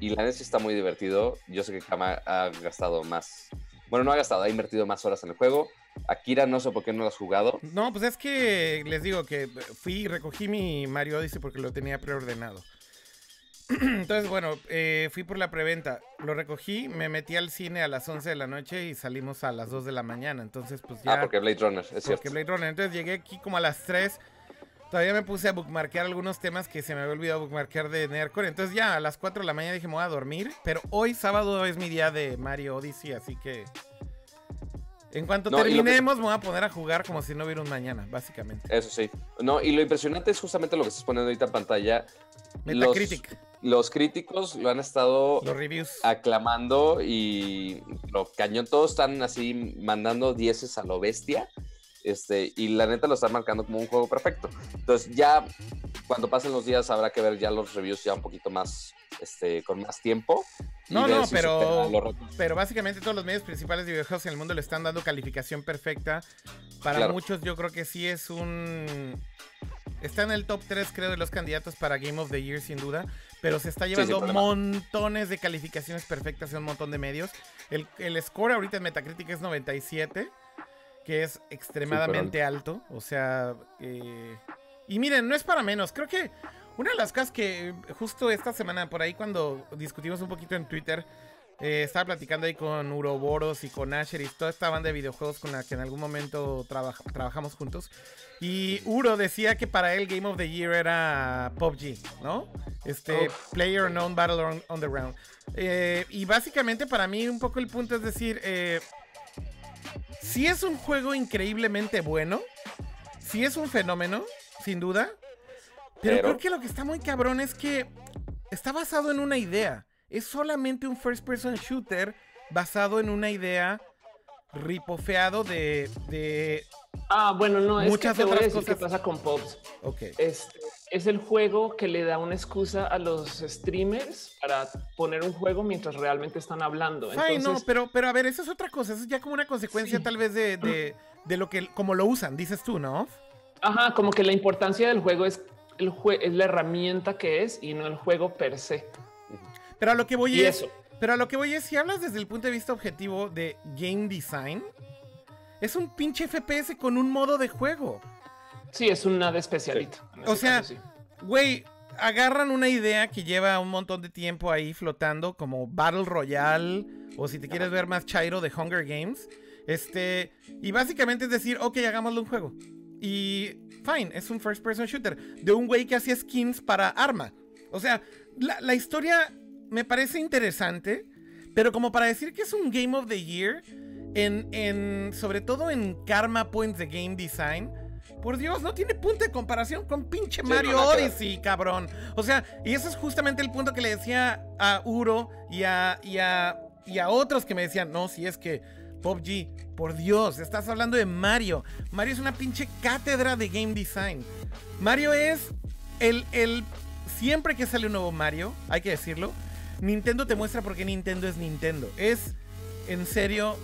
C: Y la neta está muy divertido. Yo sé que Kama ha gastado más. Bueno, no ha gastado, ha invertido más horas en el juego. Akira, no sé por qué no lo has jugado.
A: No, pues es que les digo que fui y recogí mi Mario Odyssey porque lo tenía preordenado. Entonces, bueno, eh, fui por la preventa. Lo recogí, me metí al cine a las 11 de la noche y salimos a las 2 de la mañana. Entonces, pues ya.
C: Ah, porque Blade Runner, es cierto.
A: Porque Blade Runner. Entonces llegué aquí como a las 3. Todavía me puse a bookmarkear algunos temas que se me había olvidado bookmarkear de Nerdcore. Entonces ya a las 4 de la mañana dije, me voy a dormir. Pero hoy sábado es mi día de Mario Odyssey, así que... En cuanto
C: No, lo que-
A: terminemos, me voy a poner a jugar como si no hubiera un mañana, básicamente.
C: Eso sí. No, y lo impresionante es justamente lo que estás poniendo ahorita en pantalla.
A: Metacritic.
C: Los, los críticos lo han estado
A: Los reviews.
C: aclamando y lo cañón. Todos están así mandando dieces a lo bestia. Este, y la neta lo están marcando como un juego perfecto. Entonces, ya cuando pasen los días habrá que ver ya los reviews ya un poquito más, este, con más tiempo.
A: No, no,
C: si
A: pero, pero básicamente todos los medios principales de videojuegos en el mundo le están dando calificación perfecta. Para
C: Claro.
A: muchos yo creo que sí es un... Está en el top 3 creo de los candidatos para Game of the Year sin duda, pero se está llevando montones de calificaciones perfectas en un montón de medios. El, el score ahorita en Metacritic es 97, que es extremadamente alto. O sea, eh, y miren, no es para menos, creo que una de las cosas que justo esta semana, por ahí cuando discutimos un poquito en Twitter, eh, estaba platicando ahí con Uroboros y con Asher y toda esta banda de videojuegos con la que en algún momento trabaja- trabajamos juntos. Y Uro decía que para él Game of the Year era PUBG, ¿no? Este, Player Unknown Battle on, on the Round. Eh, y básicamente para mí un poco el punto es decir, eh, si es un juego increíblemente bueno, si es un fenómeno, sin duda, pero,
C: Pero-
A: creo que lo que está muy cabrón es que está basado en una idea. Es solamente un first person shooter basado en una idea ripofeado de, de
B: Ah, bueno, no, es
A: Muchas
B: que te voy a
A: otras
B: decir qué
A: cosas.
B: pasa con Pops.
A: Ok.
B: Es, es el juego que le da una excusa a los streamers para poner un juego mientras realmente están hablando.
A: Fine, no, pero, pero a ver, eso es otra cosa. Eso es ya como una consecuencia tal vez de, de, de lo que, como lo usan, dices tú, ¿no?
B: ajá, como que la importancia del juego es el jue- es la herramienta que es y no el juego per se.
A: Pero a lo que voy
B: Y
A: es,
B: eso.
A: pero a lo que voy es, si hablas desde el punto de vista objetivo de game design, es un pinche FPS con un modo de juego.
B: Sí, es una de especialito.
A: O sea,
B: sí.
A: Güey, agarran una idea que lleva un montón de tiempo ahí flotando, como Battle Royale, o si te quieres ver más chairo de Hunger Games. Este, y básicamente es decir, ok, hagámosle un juego. Y fine, es un first person shooter de un güey que hacía skins para arma. O sea, la, la historia me parece interesante, pero como para decir que es un Game of the Year, en, en, sobre todo en Karma Points de Game Design, por Dios, no tiene punto de comparación con pinche
C: Sí,
A: Mario
C: no, ver.
A: Odyssey, cabrón. O sea, y eso es justamente el punto que le decía a Uro y a, y a y a otros que me decían, no, si es que PUBG, por Dios, estás hablando de Mario. Mario es una pinche cátedra de game design. Mario es el, el... Siempre que sale un nuevo Mario, hay que decirlo, Nintendo te muestra por qué Nintendo es Nintendo. Es, en serio,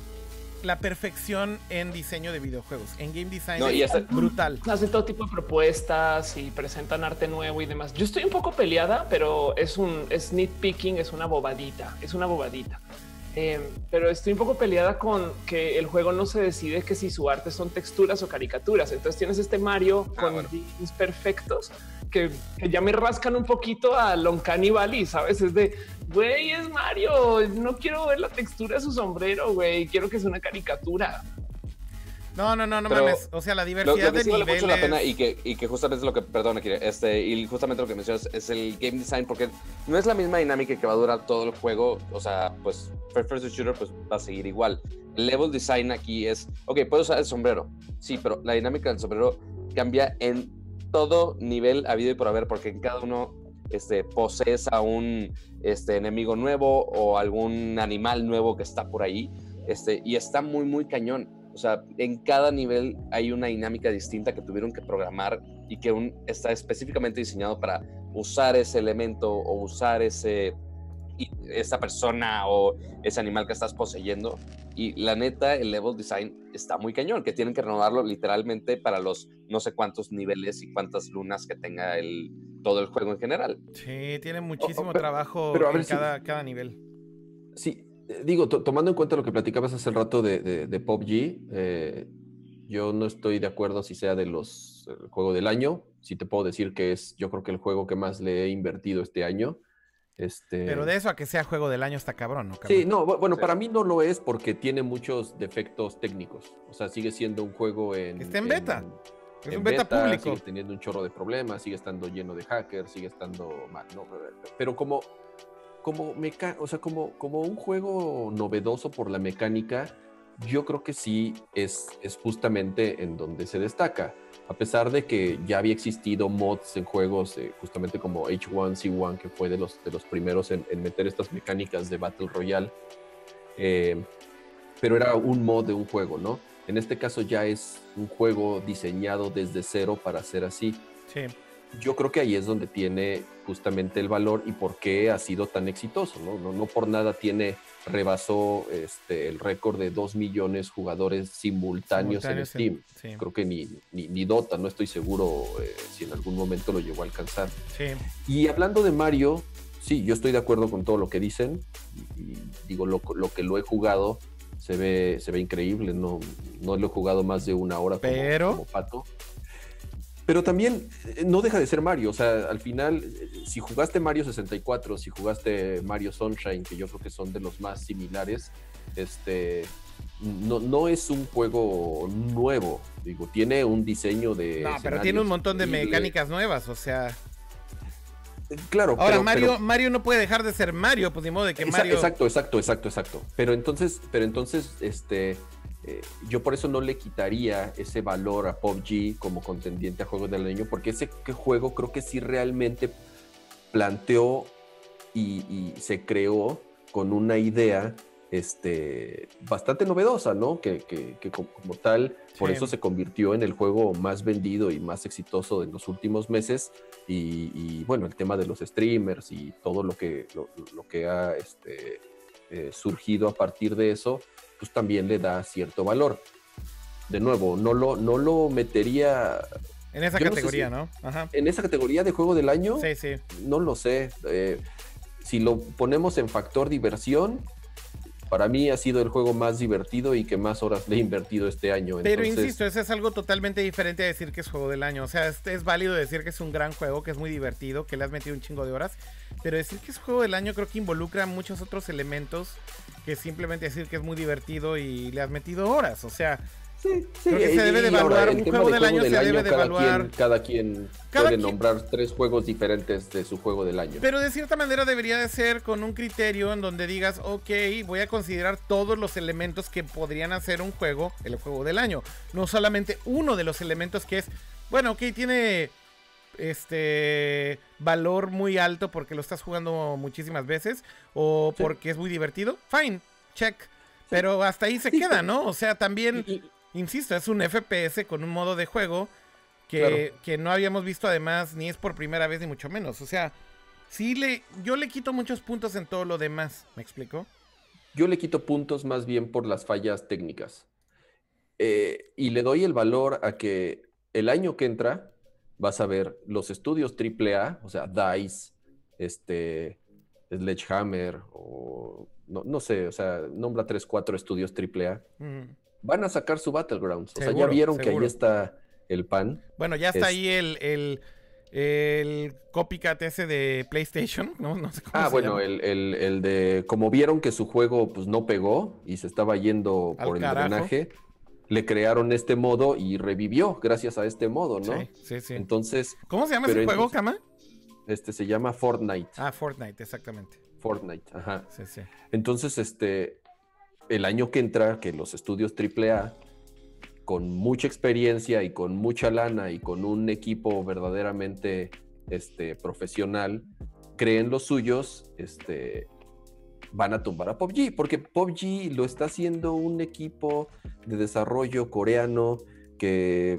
A: la perfección en diseño de videojuegos. En game design
C: No, y
A: es
C: hasta-
A: brutal.
B: Hacen todo tipo de propuestas y presentan arte nuevo y demás. Yo estoy un poco peleada, pero es un es nitpicking, es una bobadita, es una bobadita. Eh, pero estoy un poco peleada con que el juego no se decide que si su arte son texturas o caricaturas. Entonces tienes este Mario
C: Ah,
B: con
C: bueno.
B: perfectos que, que ya me rascan un poquito a Loncani Valley, sabes? Es de güey, es Mario. No quiero ver la textura de su sombrero, güey. Quiero que sea una caricatura.
A: No, no, no, no
C: Pero
A: mames. O sea, la
C: Lo,
A: diversidad
C: lo que
A: de
C: sí vale
A: niveles.
C: mucho la pena y que, y que justamente es lo que, perdón, Akira, este, y justamente lo que mencionas es el game design, porque no es la misma dinámica que va a durar todo el juego, o sea, pues first person shooter pues va a seguir igual. El level design aquí es, ok, puedo usar el sombrero, sí, pero la dinámica del sombrero cambia en todo nivel habido y por haber, porque en cada uno este, posees a un este, enemigo nuevo o algún animal nuevo que está por ahí, este, y está muy, muy cañón. O sea, en cada nivel hay una dinámica distinta que tuvieron que programar y que un- está específicamente diseñado para usar ese elemento o usar ese, esa persona o ese animal que estás poseyendo. Y la neta, el level design está muy cañón, que tienen que renovarlo literalmente para los no sé cuántos niveles y cuántas lunas que tenga el, todo el juego en general.
A: Sí, tiene muchísimo
D: Oh, pero-
A: trabajo
D: pero a
A: en
D: si-
A: cada, cada nivel.
D: Sí, digo, to- tomando en cuenta lo que platicabas hace rato de, de, de PUBG, eh, yo no estoy de acuerdo si sea de los el juego del año. Sí te puedo decir que es, yo creo que el juego que más le he invertido este año. Este,
A: Pero de eso a que sea juego del año está cabrón, ¿no? Cabrón?
D: Sí, no, bu- bueno,
C: Sí.
D: para mí no lo es porque tiene muchos defectos técnicos. O sea, sigue siendo un juego en.
A: Está en beta. Es
D: en
A: un beta, público.
D: Sigue teniendo un chorro de problemas, sigue estando lleno de hackers, sigue estando mal, ¿no? Pero como, como, meca o sea, como, como un juego novedoso por la mecánica, yo creo que sí es, es justamente en donde se destaca. A pesar de que ya había existido mods en juegos, eh, justamente como H1Z1, que fue de los, de los primeros en, en meter estas mecánicas de Battle Royale, eh, pero era un mod de un juego, ¿no? En este caso ya es un juego diseñado desde cero para ser así.
A: Sí.
D: Yo creo que ahí es donde tiene justamente el valor y por qué ha sido tan exitoso, ¿no? No, no por nada tiene, rebasó este, el récord de 2 millones jugadores simultáneos,
A: Simultáneos
D: en
A: en-
D: Steam.
A: sí.
D: Creo que ni, ni, ni Dota, no estoy seguro eh, si en algún momento lo llegó a alcanzar.
A: Sí.
D: Y hablando de Mario, sí, yo estoy de acuerdo con todo lo que dicen. Y, y digo, lo, lo que lo he jugado se ve, se ve increíble. No, no lo he jugado más de una hora como,
A: Pero-
D: como pato. Pero también eh, no deja de ser Mario. O sea, al final, eh, si jugaste Mario 64, si jugaste Mario Sunshine, que yo creo que son de los más similares, este. No, no es un juego nuevo, digo, tiene un diseño de.
A: No, pero tiene un montón de mecánicas nuevas, o sea.
D: Claro,
A: Ahora,
D: pero-
A: Mario,
D: pero-
A: Mario no puede dejar de ser Mario, pues ni modo de que Mario.
D: Exacto, exacto, exacto, exacto. Pero entonces, pero entonces, este, eh, yo por eso no le quitaría ese valor a PUBG como contendiente a juego del año, porque ese juego creo que sí realmente planteó y, y se creó con una idea este, bastante novedosa, ¿no? Que, que- que como, como tal, por eso se convirtió en el juego más vendido y más exitoso en los últimos meses. Y, y, bueno, el tema de los streamers y todo lo que, lo, lo que ha este, eh, surgido a partir de eso, pues también le da cierto valor. De nuevo, no lo, no lo metería
A: en esa
D: yo no sé
A: categoría,
D: si-
A: ¿no? Ajá.
D: en esa categoría de juego del año.
A: Sí, sí.
D: No lo sé. eh, si lo ponemos en factor diversión, para mí ha sido el juego más divertido y que más horas le he invertido este año.
A: Pero
D: Entonces,
A: insisto, eso es algo totalmente diferente a decir que es juego del año. O sea, es, es válido decir que es un gran juego, que es muy divertido, que le has metido un chingo de horas. Pero decir que es juego del año creo que involucra muchos otros elementos que simplemente decir que es muy divertido y le has metido horas. O sea,
D: sí,
A: creo que se debe de evaluar un juego
D: de
A: del año, se debe de
D: cada
A: evaluar.
D: Quien, cada quien
A: Cada
D: puede
A: quien-
D: nombrar tres juegos diferentes de su juego del año.
A: Pero de cierta manera debería de ser con un criterio en donde digas, ok, voy a considerar todos los elementos que podrían hacer un juego, el juego del año. No solamente uno de los elementos que es, bueno, ok, tiene este valor muy alto porque lo estás jugando muchísimas veces o
D: Sí.
A: porque es muy divertido, fine, check. Pero hasta ahí se queda, ¿no? O sea, también, insisto, es un FPS con un modo de juego que,
D: Claro.
A: que no habíamos visto además, ni es por primera vez, ni mucho menos. O sea, sí le, yo le quito muchos puntos en todo lo demás, ¿me explico?
D: Yo le quito puntos más bien por las fallas técnicas. Eh, y le doy el valor a que el año que entra vas a ver los estudios AAA, o sea, DICE, este, Sledgehammer, o no, no sé, o sea, nombra 3, 4 estudios AAA,
A: Mm.
D: van a sacar su Battlegrounds. O sea, ya
A: Seguro,
D: vieron que ahí está el pan.
A: Bueno, ya está
D: Es-
A: ahí el, el, el copycat ese de PlayStation, [LAUGHS] ¿no? No sé cómo
D: Ah,
A: se
D: bueno,
A: llama.
D: el, el- el de, como vieron que su juego pues no pegó y se estaba yendo
A: Al
D: por el
A: carajo.
D: drenaje, le crearon este modo y revivió gracias a este modo, ¿no?
A: Sí, sí, sí.
D: Entonces,
A: ¿Cómo se llama ese juego,
D: entonces-
A: Kama?
D: este se llama Fortnite.
A: Ah, Fortnite, exactamente.
D: Fortnite, ajá.
A: Sí, sí.
D: Entonces, este, el año que entra, que los estudios AAA, con mucha experiencia y con mucha lana y con un equipo verdaderamente este, profesional, creen los suyos, este, van a tumbar a PUBG, porque PUBG lo está haciendo un equipo de desarrollo coreano que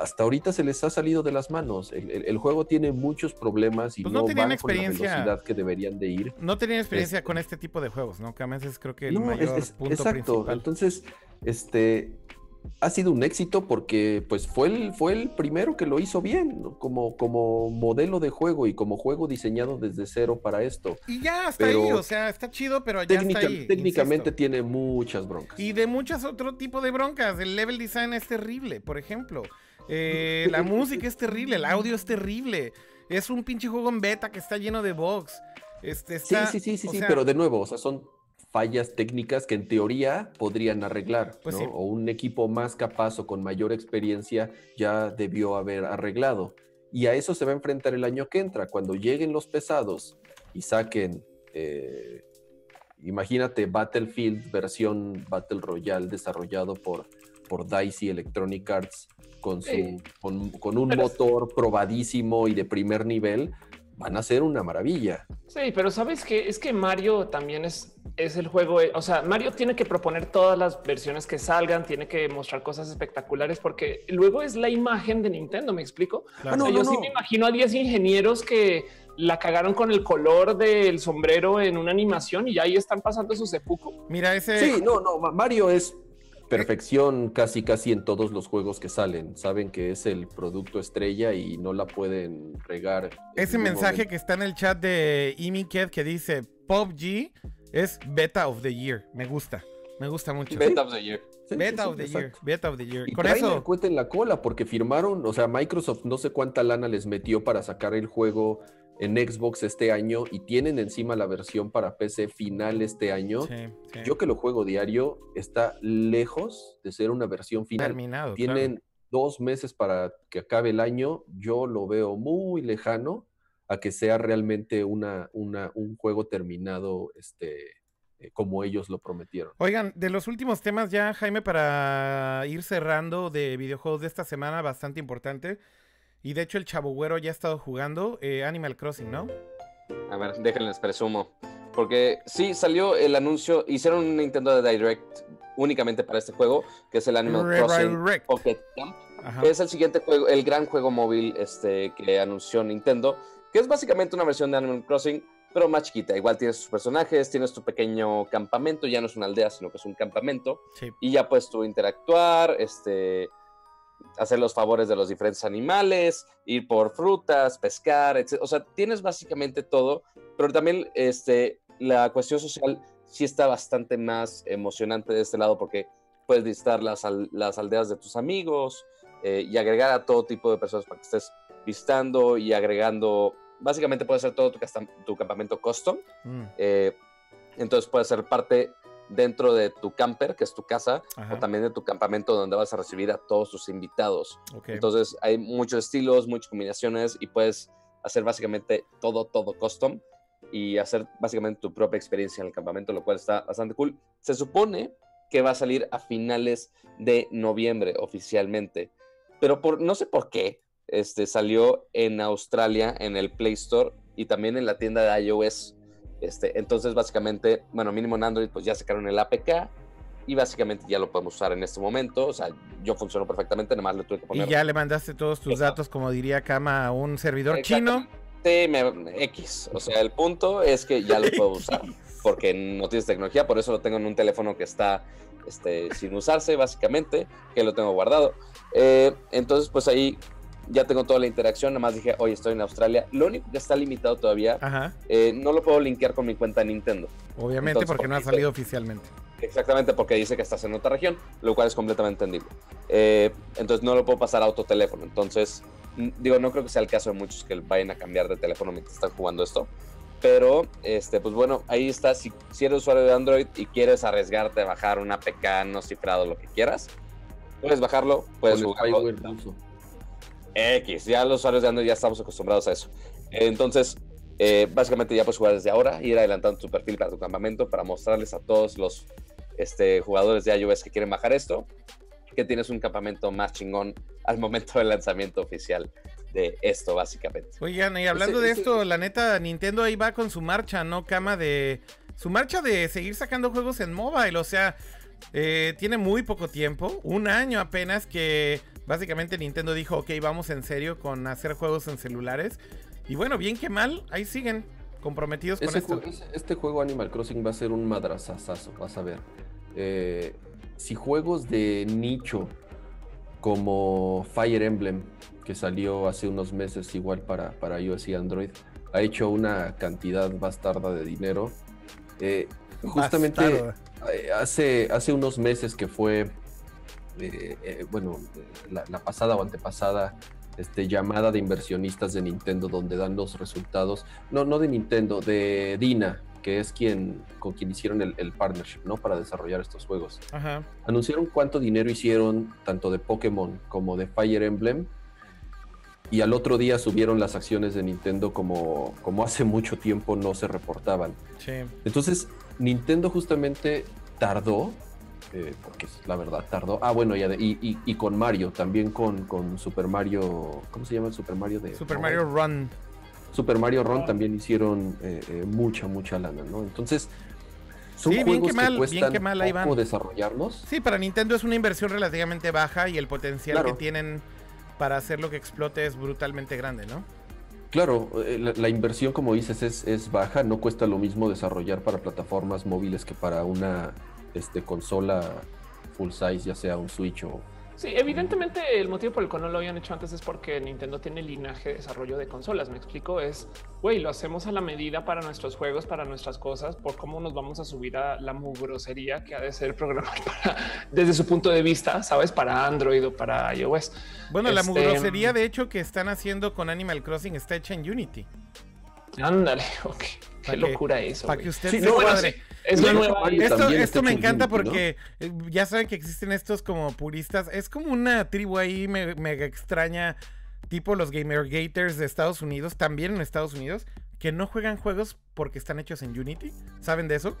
D: hasta ahorita se les ha salido de las manos. El, el- el juego tiene muchos problemas y
A: Pues no
D: no,
A: tenían
D: van con la
A: experiencia.
D: velocidad que deberían de ir.
A: No tenían experiencia
D: Este-
A: con este tipo de juegos, ¿no? Kama ese es creo que el
D: No, es-
A: mayor
D: es-
A: punto
D: exacto.
A: principal.
D: Entonces, este ha sido un éxito porque pues fue el, fue el primero que lo hizo bien, ¿no? como, como modelo de juego y como juego diseñado desde cero para esto.
A: Y ya hasta
D: pero
A: ahí, o sea, está chido, pero ya
D: Técnica-
A: está ahí.
D: técnicamente
A: insisto.
D: tiene muchas broncas.
A: Y de muchas otro tipo de broncas. El level design es terrible, por ejemplo. Eh, [LAUGHS] la música es terrible, el audio es terrible. Es un pinche juego en beta que está lleno de bugs. Este,
D: Sí,
A: está-
D: sí, sí, sí,
A: o
D: sí, pero de nuevo, o sea, son fallas técnicas que en teoría podrían arreglar,
A: Pues
D: ¿no?
A: sí.
D: O un equipo más capaz o con mayor experiencia ya debió haber arreglado. Y a eso se va a enfrentar el año que entra, cuando lleguen los pesados y saquen, eh, imagínate Battlefield versión Battle Royale desarrollado por, por DICE Electronic Arts con, su,
B: Sí.
D: con, con un
B: Pero-
D: motor probadísimo y de primer nivel, van a ser una maravilla.
B: Sí, pero sabes que es que Mario también es, es el juego. eh, O sea, Mario tiene que proponer todas las versiones que salgan, tiene que mostrar cosas espectaculares porque luego es la imagen de Nintendo. Me explico.
A: claro.
B: O sea,
D: no,
B: yo
D: no,
B: sí
D: no.
B: me imagino a 10 ingenieros que la cagaron con el color del sombrero en una animación y ya ahí están pasando su seppuku.
A: Mira, ese.
D: Sí, no, no, Ma- Mario es perfección casi casi en todos los juegos que salen. Saben que es el producto estrella y no la pueden regar.
A: Ese mensaje
D: momento.
A: que está en el chat de Imiked que dice PUBG es Beta of the Year. Me gusta. Me gusta mucho.
C: Beta of the Year.
D: Sí,
A: Beta
D: sí,
A: of the. Year. Beta of the Year.
D: Y
A: Con eso.
D: cohete en la cola porque firmaron, o sea, Microsoft no sé cuánta lana les metió para sacar el juego en Xbox este año y tienen encima la versión para PC final este año.
A: Sí, sí.
D: Yo que lo juego diario, está lejos de ser una versión final.
A: Terminado.
D: tienen dos meses para que acabe el año, yo lo veo muy lejano a que sea realmente una, una, un juego terminado este, eh, como ellos lo prometieron.
A: Oigan, de los últimos temas ya, Jaime, para ir cerrando de videojuegos de esta semana, bastante importante. Y de hecho el Chavo Güero ya ha estado jugando eh, Animal Crossing, ¿no?
C: A ver, déjenles presumo. Porque sí, salió el anuncio, hicieron un Nintendo Direct únicamente para este juego, que es el Animal
A: Re-
C: Crossing
A: Direct.
C: Pocket Camp.
A: Ajá.
C: Es el siguiente juego, el gran juego móvil este, que anunció Nintendo, que es básicamente una versión de Animal Crossing, pero más chiquita. Igual tienes tus personajes, tienes tu pequeño campamento, ya no es una aldea, sino que es un campamento,
A: Sí.
C: y ya puedes tú interactuar, este, hacer los favores de los diferentes animales, ir por frutas, pescar, etc. O sea, tienes básicamente todo, pero también este, la cuestión social sí está bastante más emocionante de este lado porque puedes visitar las, al- las aldeas de tus amigos eh, y agregar a todo tipo de personas para que estés visitando y agregando. Básicamente puedes hacer todo tu, tu campamento custom.
A: Mm,
C: eh, entonces puedes ser parte dentro de tu camper, que es tu casa,
A: ajá.
C: o también de tu campamento donde vas a recibir a todos tus invitados.
A: ok.
C: Entonces hay muchos estilos, muchas combinaciones y puedes hacer básicamente todo, todo custom y hacer básicamente tu propia experiencia en el campamento, lo cual está bastante cool. Se supone que va a salir a finales de noviembre oficialmente, pero por, no sé por qué, este, salió en Australia en el Play Store y también en la tienda de iOS. Este, entonces, básicamente, bueno, mínimo en Android, pues ya sacaron el APK y básicamente ya lo podemos usar en este momento. O sea, yo funciono perfectamente, nada más le tuve que
A: Y
C: poner.
A: ya le mandaste todos tus
C: Exacto.
A: datos, como diría Kama, a un servidor chino.
C: Me- X. O sea, el punto es que ya lo puedo usar [LAUGHS] porque no tienes tecnología, por eso lo tengo en un teléfono que está este, sin usarse, básicamente, que lo tengo guardado. Eh, entonces, pues ahí ya tengo toda la interacción. Nada más dije, oye, estoy en Australia. Lo único que está limitado todavía, eh, no lo puedo linkear con mi cuenta de Nintendo.
A: obviamente
C: Entonces,
A: porque no ha salido oficialmente.
C: Exactamente, porque dice que estás en otra región, lo cual es completamente entendible. Eh, entonces no lo puedo pasar a otro teléfono. Entonces, digo, no creo que sea el caso de muchos que vayan a cambiar de teléfono mientras están jugando esto. Pero, este, pues bueno, ahí está. Si, si eres usuario de Android y quieres arriesgarte a bajar una APK no cifrado, lo que quieras, puedes bajarlo, puedes jugarlo. X, ya los usuarios de Android ya estamos acostumbrados a eso. Entonces, eh, básicamente ya puedes jugar desde ahora, ir adelantando tu perfil para tu campamento para mostrarles a todos los este, jugadores de iOS que quieren bajar esto, que tienes un campamento más chingón al momento del lanzamiento oficial de esto, básicamente.
A: Oigan, y hablando de esto, la neta, Nintendo ahí va con su marcha, ¿no? Kama de. Su marcha de seguir sacando juegos en mobile. O sea, eh, tiene muy poco tiempo, un año apenas que básicamente Nintendo dijo, ok, vamos en serio con hacer juegos en celulares. Y bueno, bien que mal, ahí siguen comprometidos con esto.
D: este juego Animal Crossing va a ser un madrazazazo, vas a ver. Eh, si juegos de nicho como Fire Emblem, que salió hace unos meses igual para, para iOS y Android, ha hecho una cantidad bastarda de dinero. eh, justamente
A: Bastardo.
D: eh, hace, hace unos meses que fue, eh, eh, bueno, la, la pasada o antepasada este, llamada de inversionistas de Nintendo donde dan los resultados, no, no de Nintendo, de Dina, que es quien con quien hicieron el, el partnership, ¿no? Para desarrollar estos juegos.
A: Ajá.
D: Anunciaron cuánto dinero hicieron tanto de Pokémon como de Fire Emblem. Y al otro día subieron las acciones de Nintendo como, como hace mucho tiempo no se reportaban.
A: Sí.
D: Entonces, Nintendo justamente tardó, eh, porque la verdad, tardó. Ah, bueno, y, y, y- y con Mario, también con, con Super Mario. ¿Cómo se llama el Super Mario de
A: Super? Mario Run.
D: Super Mario Run también hicieron eh, eh, mucha, mucha lana, ¿no? Entonces, son
A: Sí, bien
D: juegos
A: que mal,
D: que
A: bien
D: cuestan
A: que mal, ahí van.
D: poco desarrollarlos.
A: Sí, para Nintendo es una inversión relativamente baja y el potencial
D: Claro.
A: que tienen para hacer lo que explote es brutalmente grande, ¿no?
D: Claro, la, la inversión, como dices, es, es baja. No cuesta lo mismo desarrollar para plataformas móviles que para una este, consola full size, ya sea un Switch o...
B: Sí, evidentemente el motivo por el cual no lo habían hecho antes es porque Nintendo tiene linaje de desarrollo de consolas. Me explico, es, güey, lo hacemos a la medida para nuestros juegos, para nuestras cosas, por cómo nos vamos a subir a la mugrosería que ha de ser programar [LAUGHS] para, desde su punto de vista, sabes, para Android o para iOS.
A: Bueno, la
B: Este,
A: mugrosería de hecho que están haciendo con Animal Crossing está hecha en Unity.
B: Ándale, [LAUGHS] ok. Qué
A: que-
B: locura eso.
A: Para que usted
D: Sí,
A: se
D: no,
B: bueno,
A: cuadre.
B: sí, es
D: Bueno,
B: nueva.
D: Mario
A: Esto, me encanta porque eh, ya saben que existen estos como puristas. Es como una tribu ahí me- mega extraña, tipo los Gamer Gators de Estados Unidos, también en Estados Unidos, que no juegan juegos porque están hechos en Unity. ¿Saben de eso?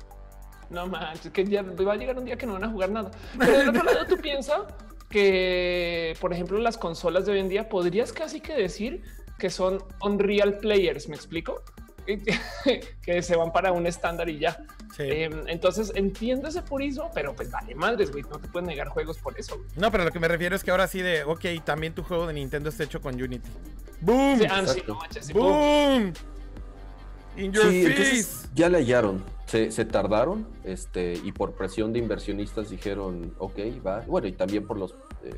B: No manches, que ya va a llegar un día que no van a jugar nada. Pero del otro lado, tú piensas que, por ejemplo, las consolas de hoy en día podrías casi que decir que son Unreal Players. ¿Me explico? [LAUGHS] que se van para un estándar y ya.
A: Sí.
B: Eh, entonces entiendo ese purismo, pero pues vale madres, güey. No te pueden negar juegos por eso. güey.
A: No, pero lo que me refiero es que ahora sí de, ok, también tu juego de Nintendo está hecho con Unity. ¡Boom!
B: Sí, ah, sí,
D: exacto.
B: no manches. sí, pum.
A: ¡Boom! In your
D: Sí,
A: face.
D: entonces ya le hallaron. Se, se tardaron este, y por presión de inversionistas dijeron, ok, va. Bueno, y también por los, eh, eh,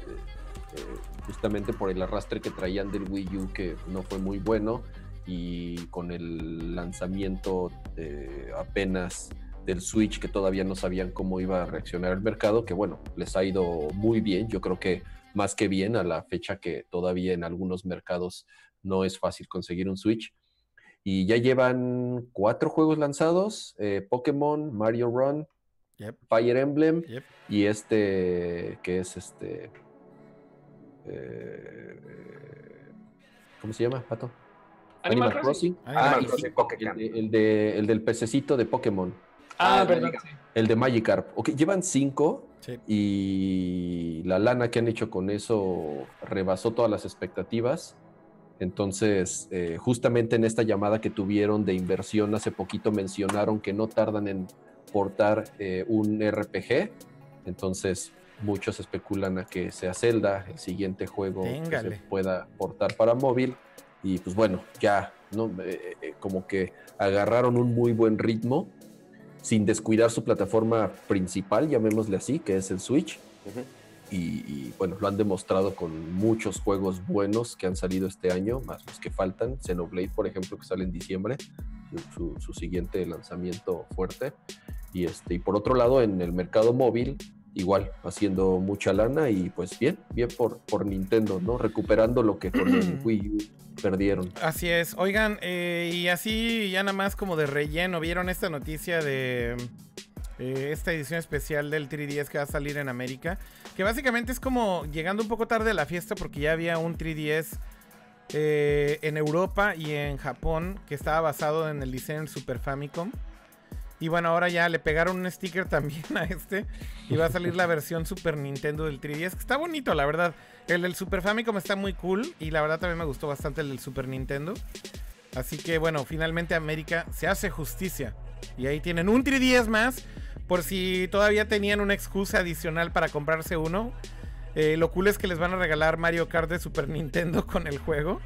D: justamente por el arrastre que traían del Wii U que no fue muy bueno y con el lanzamiento eh, apenas del Switch que todavía no sabían cómo iba a reaccionar el mercado, que bueno, les ha ido muy bien. Yo creo que más que bien a la fecha que todavía en algunos mercados no es fácil conseguir un Switch. Y ya llevan cuatro juegos lanzados: eh, Pokémon, Mario Run,
A: Yep,
D: Fire Emblem
A: yep.
D: y este que es este. eh, ¿Cómo se llama, Pato?
B: Animal Crossing.
D: Ah, y
C: Crossing
D: sí,
C: Pocket
D: el, de, el, de- el del pececito de Pokémon.
B: Ah,
C: Ah,
B: perdón.
C: Magikarp.
B: sí.
D: El de Magikarp. Ok, llevan cinco
A: Sí.
D: y la lana que han hecho con eso rebasó todas las expectativas. Entonces, eh, justamente en esta llamada que tuvieron de inversión hace poquito mencionaron que no tardan en portar eh, un RPG. Entonces, muchos especulan a que sea Zelda, el siguiente juego que se pueda portar para móvil. Y pues bueno, ya, ¿no? Eh, eh, como que agarraron un muy buen ritmo sin descuidar su plataforma principal, llamémosle así, que es el Switch. Y, y, bueno, lo han demostrado con muchos juegos buenos que han salido este año, más los que faltan. Xenoblade, por ejemplo, que sale en diciembre, su, su siguiente lanzamiento fuerte. Y, este, y por otro lado, en el mercado móvil, igual, haciendo mucha lana y pues bien, bien por, por Nintendo, ¿no? Recuperando lo que con el Wii U perdieron.
A: Así es. Oigan, eh, y así ya nada más como de relleno, ¿vieron esta noticia de eh, esta edición especial del 3DS que va a salir en América? Que básicamente es como llegando un poco tarde a la fiesta porque ya había un 3DS eh, en Europa y en Japón que estaba basado en el diseño del Super Famicom. Y bueno, ahora ya le pegaron un sticker también a este. Y va a salir la versión Super Nintendo del 3DS. Que está bonito, la verdad. El del Super Famicom está muy cool. Y la verdad también me gustó bastante el del Super Nintendo. Así que bueno, finalmente América se hace justicia. Y ahí tienen un 3DS más. Por si todavía tenían una excusa adicional para comprarse uno. Eh, lo cool es que les van a regalar Mario Kart de Super Nintendo [LAUGHS] con el juego.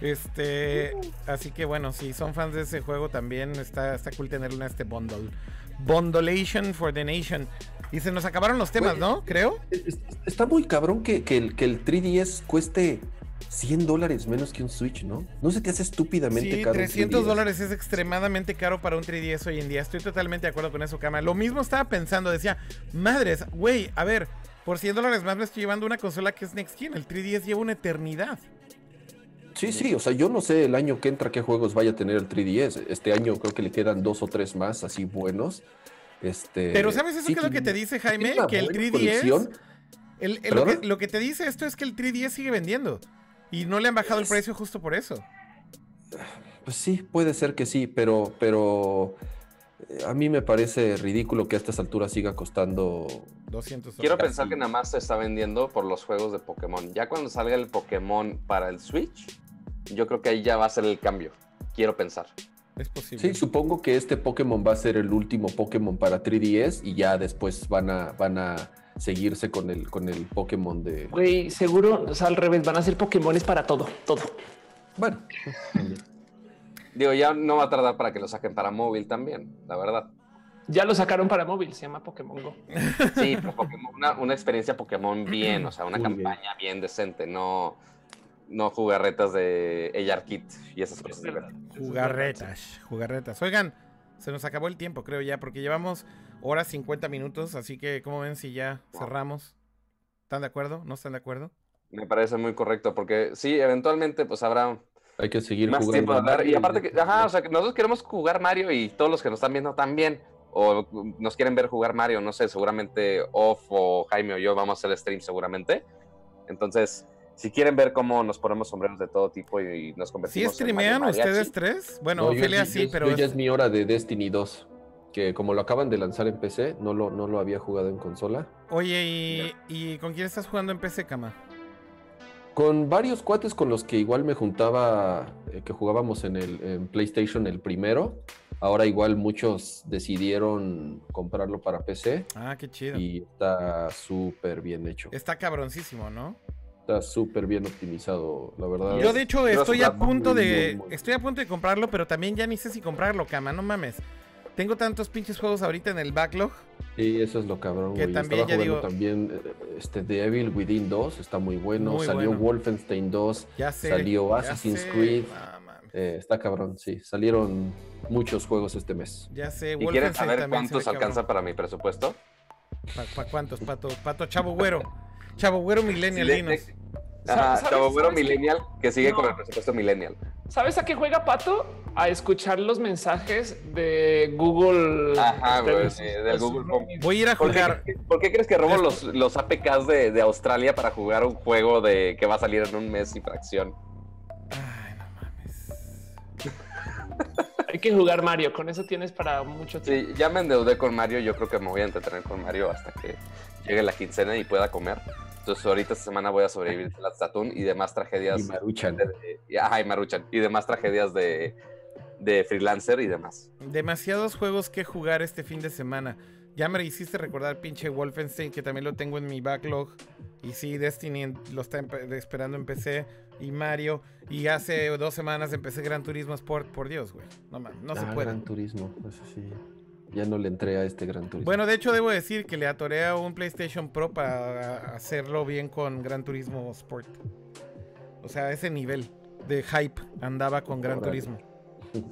A: Este, así que bueno, si son fans de ese juego también está, está cool tenerlo en este bundle. Bundleation for the Nation. Y se nos acabaron los temas, ¿no? Creo.
D: Es- Está muy cabrón que, que el, que el 3DS cueste 100 dólares menos que un Switch, ¿no? No se te hace estúpidamente
A: Sí,
D: caro. un
A: 300
D: 3DS.
A: dólares es extremadamente caro para un 3DS hoy en día. Estoy totalmente de acuerdo con eso, Cama. Lo mismo estaba pensando, decía, madres, güey, a ver, por 100 dólares más me estoy llevando una consola que es Next Gen. El 3DS lleva una eternidad.
D: Sí, sí, o sea, yo no sé el año que entra qué juegos vaya a tener el 3DS. Este año creo que le quedan dos o tres más así buenos. Este,
A: Pero ¿sabes eso
D: sí
A: qué es lo que te dice, Jaime? Que el
D: buena
A: 3DS...
D: colección.
A: el- el- lo, que, lo que te dice esto es que el 3DS sigue vendiendo. Y no le han bajado el precio justo por eso.
D: Pues sí, puede ser que sí, pero, pero eh, a mí me parece ridículo que a estas alturas siga costando
A: 200
C: Quiero pensar que nada más se está vendiendo por los juegos de Pokémon. Ya cuando salga el Pokémon para el Switch, yo creo que ahí ya va a ser el cambio. Quiero pensar.
A: Es posible.
D: Sí, supongo que este Pokémon va a ser el último Pokémon para 3DS y ya después van a, van a seguirse con el, con el Pokémon de...
B: Güey, seguro, o sea, al revés, van a ser Pokémones para todo, todo.
D: Bueno,
C: Digo, ya no va a tardar para que lo saquen para móvil también, la verdad.
B: Ya lo sacaron para móvil, se llama Pokémon Go.
C: Sí, pero [LAUGHS] Pokémon- una, una experiencia Pokémon bien, o sea, una
D: Muy bien.
C: campaña bien. decente, no, no jugarretas de AR Kit y esas cosas.
A: Jugarretas, jugarretas. Oigan, se nos acabó el tiempo, creo ya, porque llevamos horas 50 minutos, así que, ¿cómo ven si ya cerramos? ¿Están de acuerdo? ¿No están de acuerdo?
C: Me parece muy correcto, porque sí, eventualmente pues habrá
D: hay que seguir
C: más
D: jugando.
C: tiempo hablar. Y aparte que, ajá, o sea, que nosotros queremos jugar Mario y todos los que nos están viendo también. O nos quieren ver jugar Mario, no sé, seguramente Off o Jaime o yo vamos a hacer stream seguramente. Entonces, si quieren ver cómo nos ponemos sombreros de todo tipo y, nos
A: ¿Sí
C: convertimos
A: streamean
C: en Mario
A: ustedes tres? Bueno,
D: No,
A: Ophelia
D: yo-
A: sí,
D: yo-
A: pero
D: yo ya
A: es-
D: es mi hora de Destiny 2, que como lo acaban de lanzar en PC, no lo, no lo había jugado en consola.
A: Oye, ¿y, ¿y con quién estás jugando en PC, Cama?
D: Con varios cuates con los que igual me juntaba, eh, que jugábamos en el en PlayStation el primero. Ahora igual muchos decidieron comprarlo para PC
A: Ah, qué chido.
D: y está súper bien hecho.
A: Está cabroncísimo, ¿no?
D: Está súper bien optimizado, la verdad.
A: Yo de hecho estoy a punto
D: muy,
A: de
D: muy, muy.
A: estoy a punto de comprarlo, pero también ya ni sé si comprarlo, Cama, no mames. Tengo tantos pinches juegos ahorita en el backlog.
D: Sí, eso es lo cabrón,
A: Que
D: güey.
A: también,
D: Estaba
A: ya
D: jugando
A: digo-
D: también eh, este The Evil Within 2, está muy bueno.
A: Muy
D: Salió
A: bueno.
D: Wolfenstein 2,
A: Ya sé.
D: Salió
A: ya
D: Assassin's
A: sé,
D: Creed. eh, está cabrón, sí. Salieron muchos juegos este mes.
A: ya sé.
C: ¿Y quieren saber cuántos
A: cabrón.
C: alcanza para mi presupuesto?
A: ¿Para cuántos, Pato? Pato Chavo Güero. Chavo Güero Millennial, dinos.
C: Ajá,
B: ¿Sabes-
C: Chavo Güero
B: sabes qué?
C: Millennial, que sigue
B: No.
C: con el presupuesto Millennial.
B: ¿Sabes a qué juega Pato? A escuchar los mensajes de Google.
C: Ajá,
B: este,
C: güey,
B: de
C: sí, del Google Home.
A: Voy a ir a
C: ¿Por qué,
A: jugar.
C: por qué crees que robo los, los APKs de, de Australia para jugar un juego de que va a salir en un mes y fracción?
A: Ay, no mames.
B: Hay que jugar Mario, con eso tienes para mucho tiempo.
C: Sí, ya me endeudé con Mario, yo creo que me voy a entretener con Mario hasta que llegue la quincena y pueda comer. Entonces ahorita esta semana voy a sobrevivir a la Tatooine y demás tragedias.
D: Y Maruchan.
C: de- de- y- ajá, y Maruchan. Y demás tragedias de, de freelancer y demás.
A: Demasiados juegos que jugar este fin de semana. Ya me hiciste recordar pinche Wolfenstein, que también lo tengo en mi backlog. Y sí, Destiny lo está empe- esperando en PC. Y Mario. Y hace dos semanas empecé Gran Turismo Sport. Por Dios, güey. No, mames, no se
D: Ah,
A: puede.
D: Gran Turismo, eso sí. Ya no le entré a este Gran Turismo.
A: Bueno, de hecho debo decir que le atoré a un PlayStation Pro para hacerlo bien con Gran Turismo Sport. O sea, ese nivel de hype andaba con Gran. Turismo.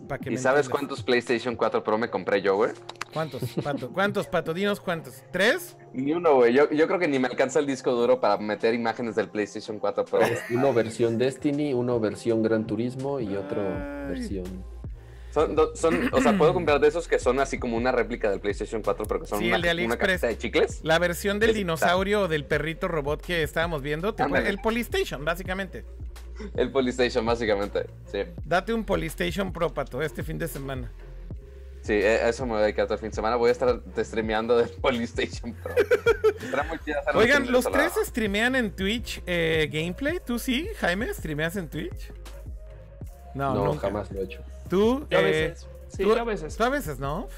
A: Pa' que
C: ¿Y sabes
A: entiendas.
C: cuántos PlayStation 4 Pro me compré yo, güey?
A: ¿Cuántos, Pato? ¿Cuántos, Pato? Dinos cuántos. ¿Tres?
C: Ni uno, güey. Yo, yo creo que ni me alcanza el disco duro para meter imágenes del PlayStation 4 Pro.
D: Uno versión Destiny, uno versión Gran Turismo y otro
A: Ay.
D: versión.
C: Son, son, o sea, puedo comprar de esos que son así como una réplica del PlayStation 4, pero que son
A: Sí,
C: una,
A: el de
C: una cajita de chicles.
A: La versión del dinosaurio o del perrito robot que estábamos viendo. te el Polystation, básicamente.
C: El PlayStation, básicamente. Sí,
A: Date un Polystation Pro, Pato, este fin de semana.
C: sí, e- eso me voy a dedicar todo el fin de semana. Voy a estar streameando del [LAUGHS] PlayStation Pro. Estará muy
A: Oigan, ¿los tres streamean en Twitch eh, gameplay? ¿Tú sí, Jaime? ¿Streameas en Twitch? No,
D: No,
A: nunca.
D: jamás lo he hecho.
A: ¿Tú?
B: Yo a
A: eh,
B: veces. Sí,
A: tú-
B: yo a veces.
A: Tú a veces, ¿no?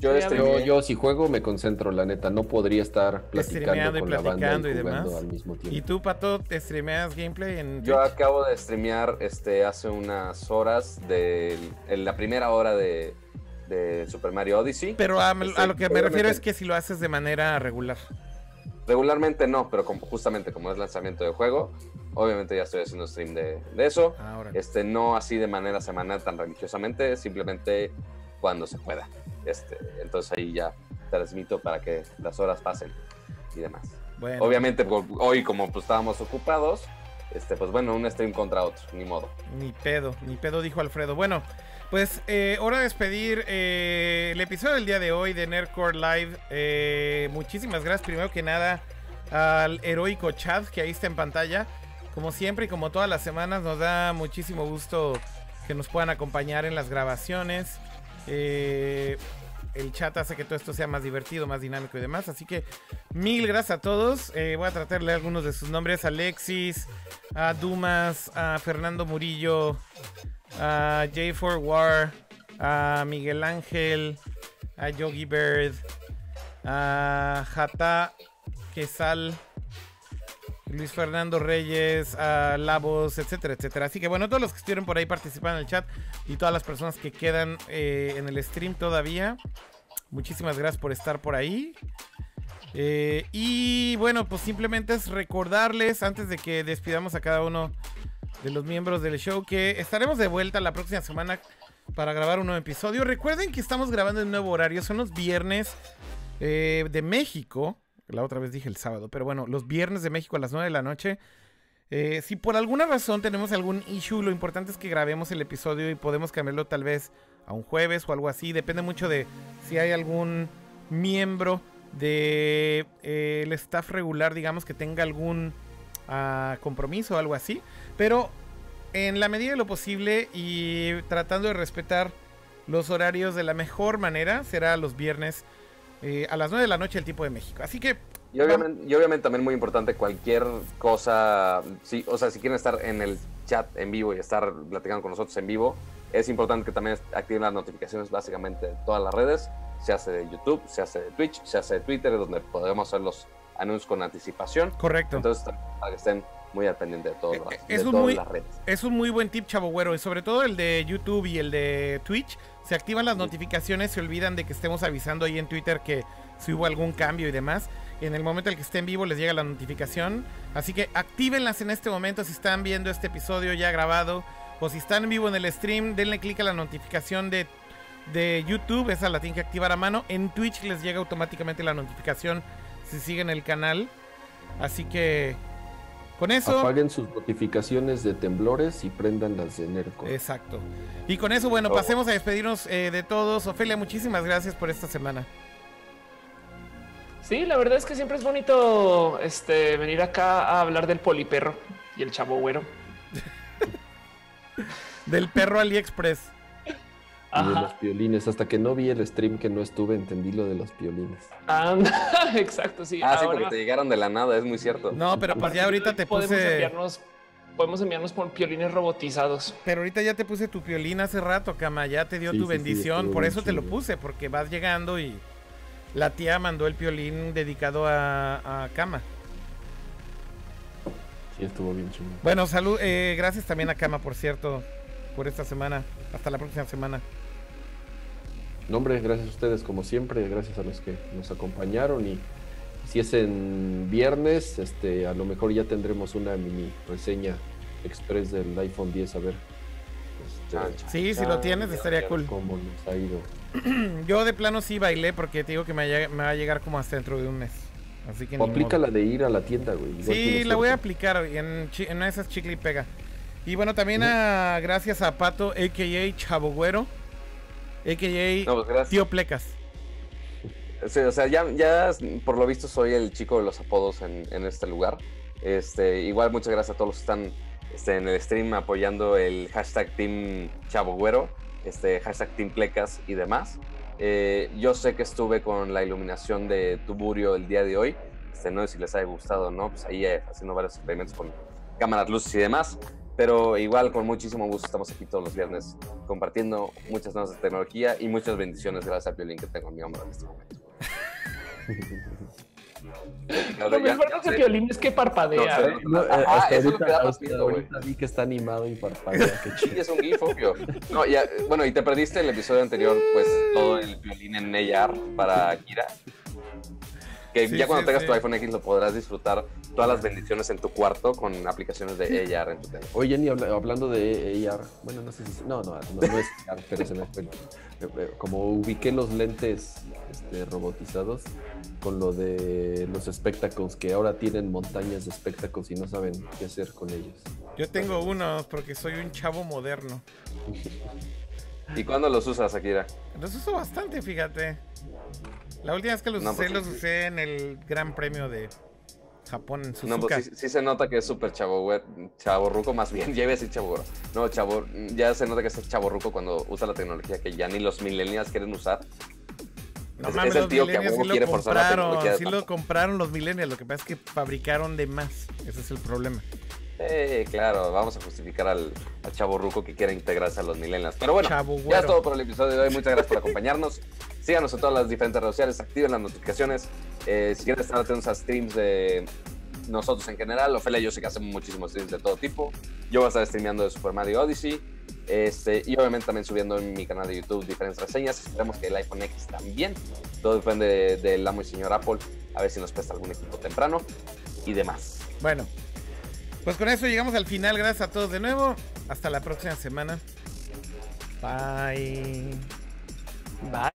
C: Yo
B: a
D: Yo, si juego me concentro, la neta. No podría estar platicando
A: Streameando y
D: con la banda
A: platicando
D: y
A: demás.
D: al mismo tiempo.
A: ¿Y tú, Pato, te streameas gameplay en Twitch?
C: Yo acabo de streamear este, hace unas horas de en la primera hora de, de Super Mario Odyssey.
A: Pero a, a
C: Este,
A: lo que me refiero es que si lo haces de manera regular.
C: Regularmente no, pero como, justamente como es lanzamiento de juego, obviamente ya estoy haciendo stream de, de eso.
A: Ahora.
C: Este, no así de manera semanal tan religiosamente, simplemente cuando se pueda. Este, entonces ahí ya transmito para que las horas pasen y demás.
A: Bueno,
C: Obviamente por- hoy como pues estábamos ocupados, este, pues bueno, un stream contra otro, ni modo.
A: Ni pedo, ni pedo, dijo Alfredo. Bueno, pues eh, hora de despedir eh, el episodio del día de hoy de Nerdcore Live. Eh, muchísimas gracias, primero que nada, al heroico chat que ahí está en pantalla. Como siempre y como todas las semanas, nos da muchísimo gusto que nos puedan acompañar en las grabaciones. Eh, el chat hace que todo esto sea más divertido, más dinámico y demás. Así que mil gracias a todos. Voy a tratar de leer algunos de sus nombres. Alexis, a Dumas, a Fernando Murillo, a J4 War, a Miguel Ángel, a Yogi Bird, a Jata Quesal, Luis Fernando Reyes, a Labos, etcétera, etcétera. Así que bueno, todos los que estuvieron por ahí participando en el chat y todas las personas que quedan eh, en el stream todavía, muchísimas gracias por estar por ahí. Eh, y bueno, pues simplemente es recordarles, antes de que despidamos a cada uno de los miembros del show, que estaremos de vuelta la próxima semana para grabar un nuevo episodio. Recuerden que estamos grabando en nuevo horario, son los viernes eh, de México. La otra vez dije el sábado, pero bueno, los viernes de México a las 9 de la noche. Eh, si por alguna razón tenemos algún issue, lo importante es que grabemos el episodio y podemos cambiarlo tal vez a un jueves o algo así. Depende mucho de si hay algún miembro de eh, el staff regular, digamos, que tenga algún ah, compromiso o algo así. Pero en la medida de lo posible y tratando de respetar los horarios de la mejor manera, será los viernes eh, a las 9 de la noche el tiempo de México. Así que
C: Y obviamente, y obviamente también muy importante cualquier cosa, sí, o sea, si quieren estar en el chat en vivo y estar platicando con nosotros en vivo, es importante que también activen las notificaciones básicamente de todas las redes, se hace de YouTube, se hace de Twitch, se hace de Twitter, donde podemos hacer los anuncios con anticipación.
A: correcto.
C: Entonces, para que estén muy al pendiente de, todas
A: Eh, eh,
C: de
A: es un
C: todas
A: muy-
C: las redes.
A: Es un muy buen tip, chavo güero. Y sobre todo el de YouTube y el de Twitch. Se activan las notificaciones, se olvidan de que estemos avisando ahí en Twitter que si hubo algún cambio y demás. En el momento en el que esté en vivo les llega la notificación. Así que actívenlas en este momento si están viendo este episodio ya grabado. O si están en vivo en el stream, denle clic a la notificación de, de YouTube. Esa la tienen que activar a mano. En Twitch les llega automáticamente la notificación si siguen el canal. Así que con eso...
D: Apaguen sus notificaciones de temblores y prendan las de Nerco.
A: Exacto. Y con eso, bueno,
C: Oh.
A: pasemos a despedirnos eh, de todos. Ofelia, muchísimas gracias por esta semana.
B: Sí, la verdad es que siempre es bonito este, venir acá a hablar del poliperro y el chavo güero. [LAUGHS]
A: Del perro AliExpress.
D: Y de los piolines. Hasta que no vi el stream que no estuve, entendí lo de los piolines.
B: Anda, [LAUGHS] exacto, sí.
C: Ah, sí, porque te llegaron de la nada, es muy cierto.
A: No, pero pues ya ahorita te
B: podemos
A: puse.
B: enviarnos, podemos enviarnos por piolines robotizados.
A: Pero ahorita ya te puse tu piolín hace rato, Cama. Ya te dio
D: Sí,
A: tu
D: sí,
A: bendición. por eso te lo puse, porque vas llegando y la tía mandó el piolín dedicado a, a Cama.
D: Sí, estuvo bien chingón.
A: Bueno, salud. eh, gracias también a Cama, por cierto, por esta semana. Hasta la próxima semana.
D: No, hombre, gracias a ustedes como siempre, gracias a los que nos acompañaron y si es en viernes, este, a lo mejor ya tendremos una mini reseña express del iPhone 10 a ver este,
C: chan,
A: Sí, si lo tienes, estaría cool.
D: cómo nos ha ido. [CLEARS THROAT]
A: Yo de plano sí bailé porque te digo que me, va a llegar como hasta dentro de un mes. Así que
D: O aplica
A: modo.
D: la de ir a la tienda, güey. igual
A: Sí, la voy a aplicar en, en una de esas chicle y pega. Y bueno, también a, gracias a Pato, a.k.a. Chavo Güero, a.k.a.
C: No, pues.
A: Tío Plecas.
C: Sí, o sea, ya, ya por lo visto soy el chico de los apodos en, en este lugar. Este, igual muchas gracias a todos los que están este, en el stream apoyando el hashtag Team Chavo Güero, este, hashtag Team Plecas y demás. Eh, yo sé que estuve con la iluminación de Tuburio el día de hoy. Este, no sé si les haya gustado o no, pues ahí eh, haciendo varios experimentos con cámaras, luces y demás. Pero igual con muchísimo gusto estamos aquí todos los viernes compartiendo muchas nuevas de tecnología y muchas bendiciones gracias al violín que tengo en mi hombro en este momento. [LAUGHS]
B: Lo mejor de ese piolín es que parpadea.
C: No,
B: ¿eh?
D: No, eh,
C: Ajá,
D: hasta
C: eso es lo
D: ahorita,
C: que da
D: ahorita vi que está animado y parpadea. Qué
C: Sí,
D: chido.
C: es un GIF, obvio. No, ya, bueno, y te perdiste el episodio anterior, pues todo el violín en AR para Kira. Que
A: Sí,
C: ya cuando
A: sí,
C: tengas
A: sí.
C: tu iPhone X lo podrás disfrutar todas las bendiciones en tu cuarto con aplicaciones de AR en tu teléfono.
D: Oye, Jenny, habla- hablando de AR, bueno, no sé si. No, no, no, no es AR, pero se me fue. Eh, eh, Como ubiqué los lentes este, robotizados con lo de los espectacles, que ahora tienen montañas de espectacles y no saben qué hacer con ellos.
A: Yo tengo unos porque soy un chavo moderno.
C: ¿Y cuándo los usas, Akira?
A: Los uso bastante, fíjate. La última vez que los
C: No,
A: usé,
C: pues
A: los
C: sí.
A: usé en el Gran Premio de Japón en Suzuka.
C: No, pues sí, sí se nota que es súper chavo, güey, chavo ruco, más bien, [LAUGHS] ya iba a decir chavo. No, chavo, ya se nota que es chavo ruco cuando usa la tecnología que ya ni los millennials quieren usar.
A: No
C: Es-
A: mames,
C: es el tío que a huevo
A: sí
C: quiere forzar la tecnología
A: sí lo compraron los millennials, lo que pasa es que fabricaron de más, ese es el problema.
C: Claro, vamos a justificar al, al chavo ruco que quiere integrarse a los millennials. Pero bueno,
A: Chavo
C: ya es todo por el episodio de hoy. Muchas gracias por acompañarnos. [LAUGHS] Síganos en todas las diferentes redes sociales, activen las notificaciones. Eh, si quieren estar atentos a streams de nosotros en general, Ofelia y yo sé que hacemos muchísimos streams de todo tipo. Yo voy a estar streameando de Super Mario Odyssey. Este, y obviamente también subiendo en mi canal de YouTube diferentes reseñas. Esperemos que el iPhone X también. Todo depende de- del amo y señor Apple. A ver si nos presta algún equipo temprano y demás.
A: Bueno, pues con eso llegamos al final. Gracias a todos de nuevo. Hasta la próxima semana. Bye.
B: Bye.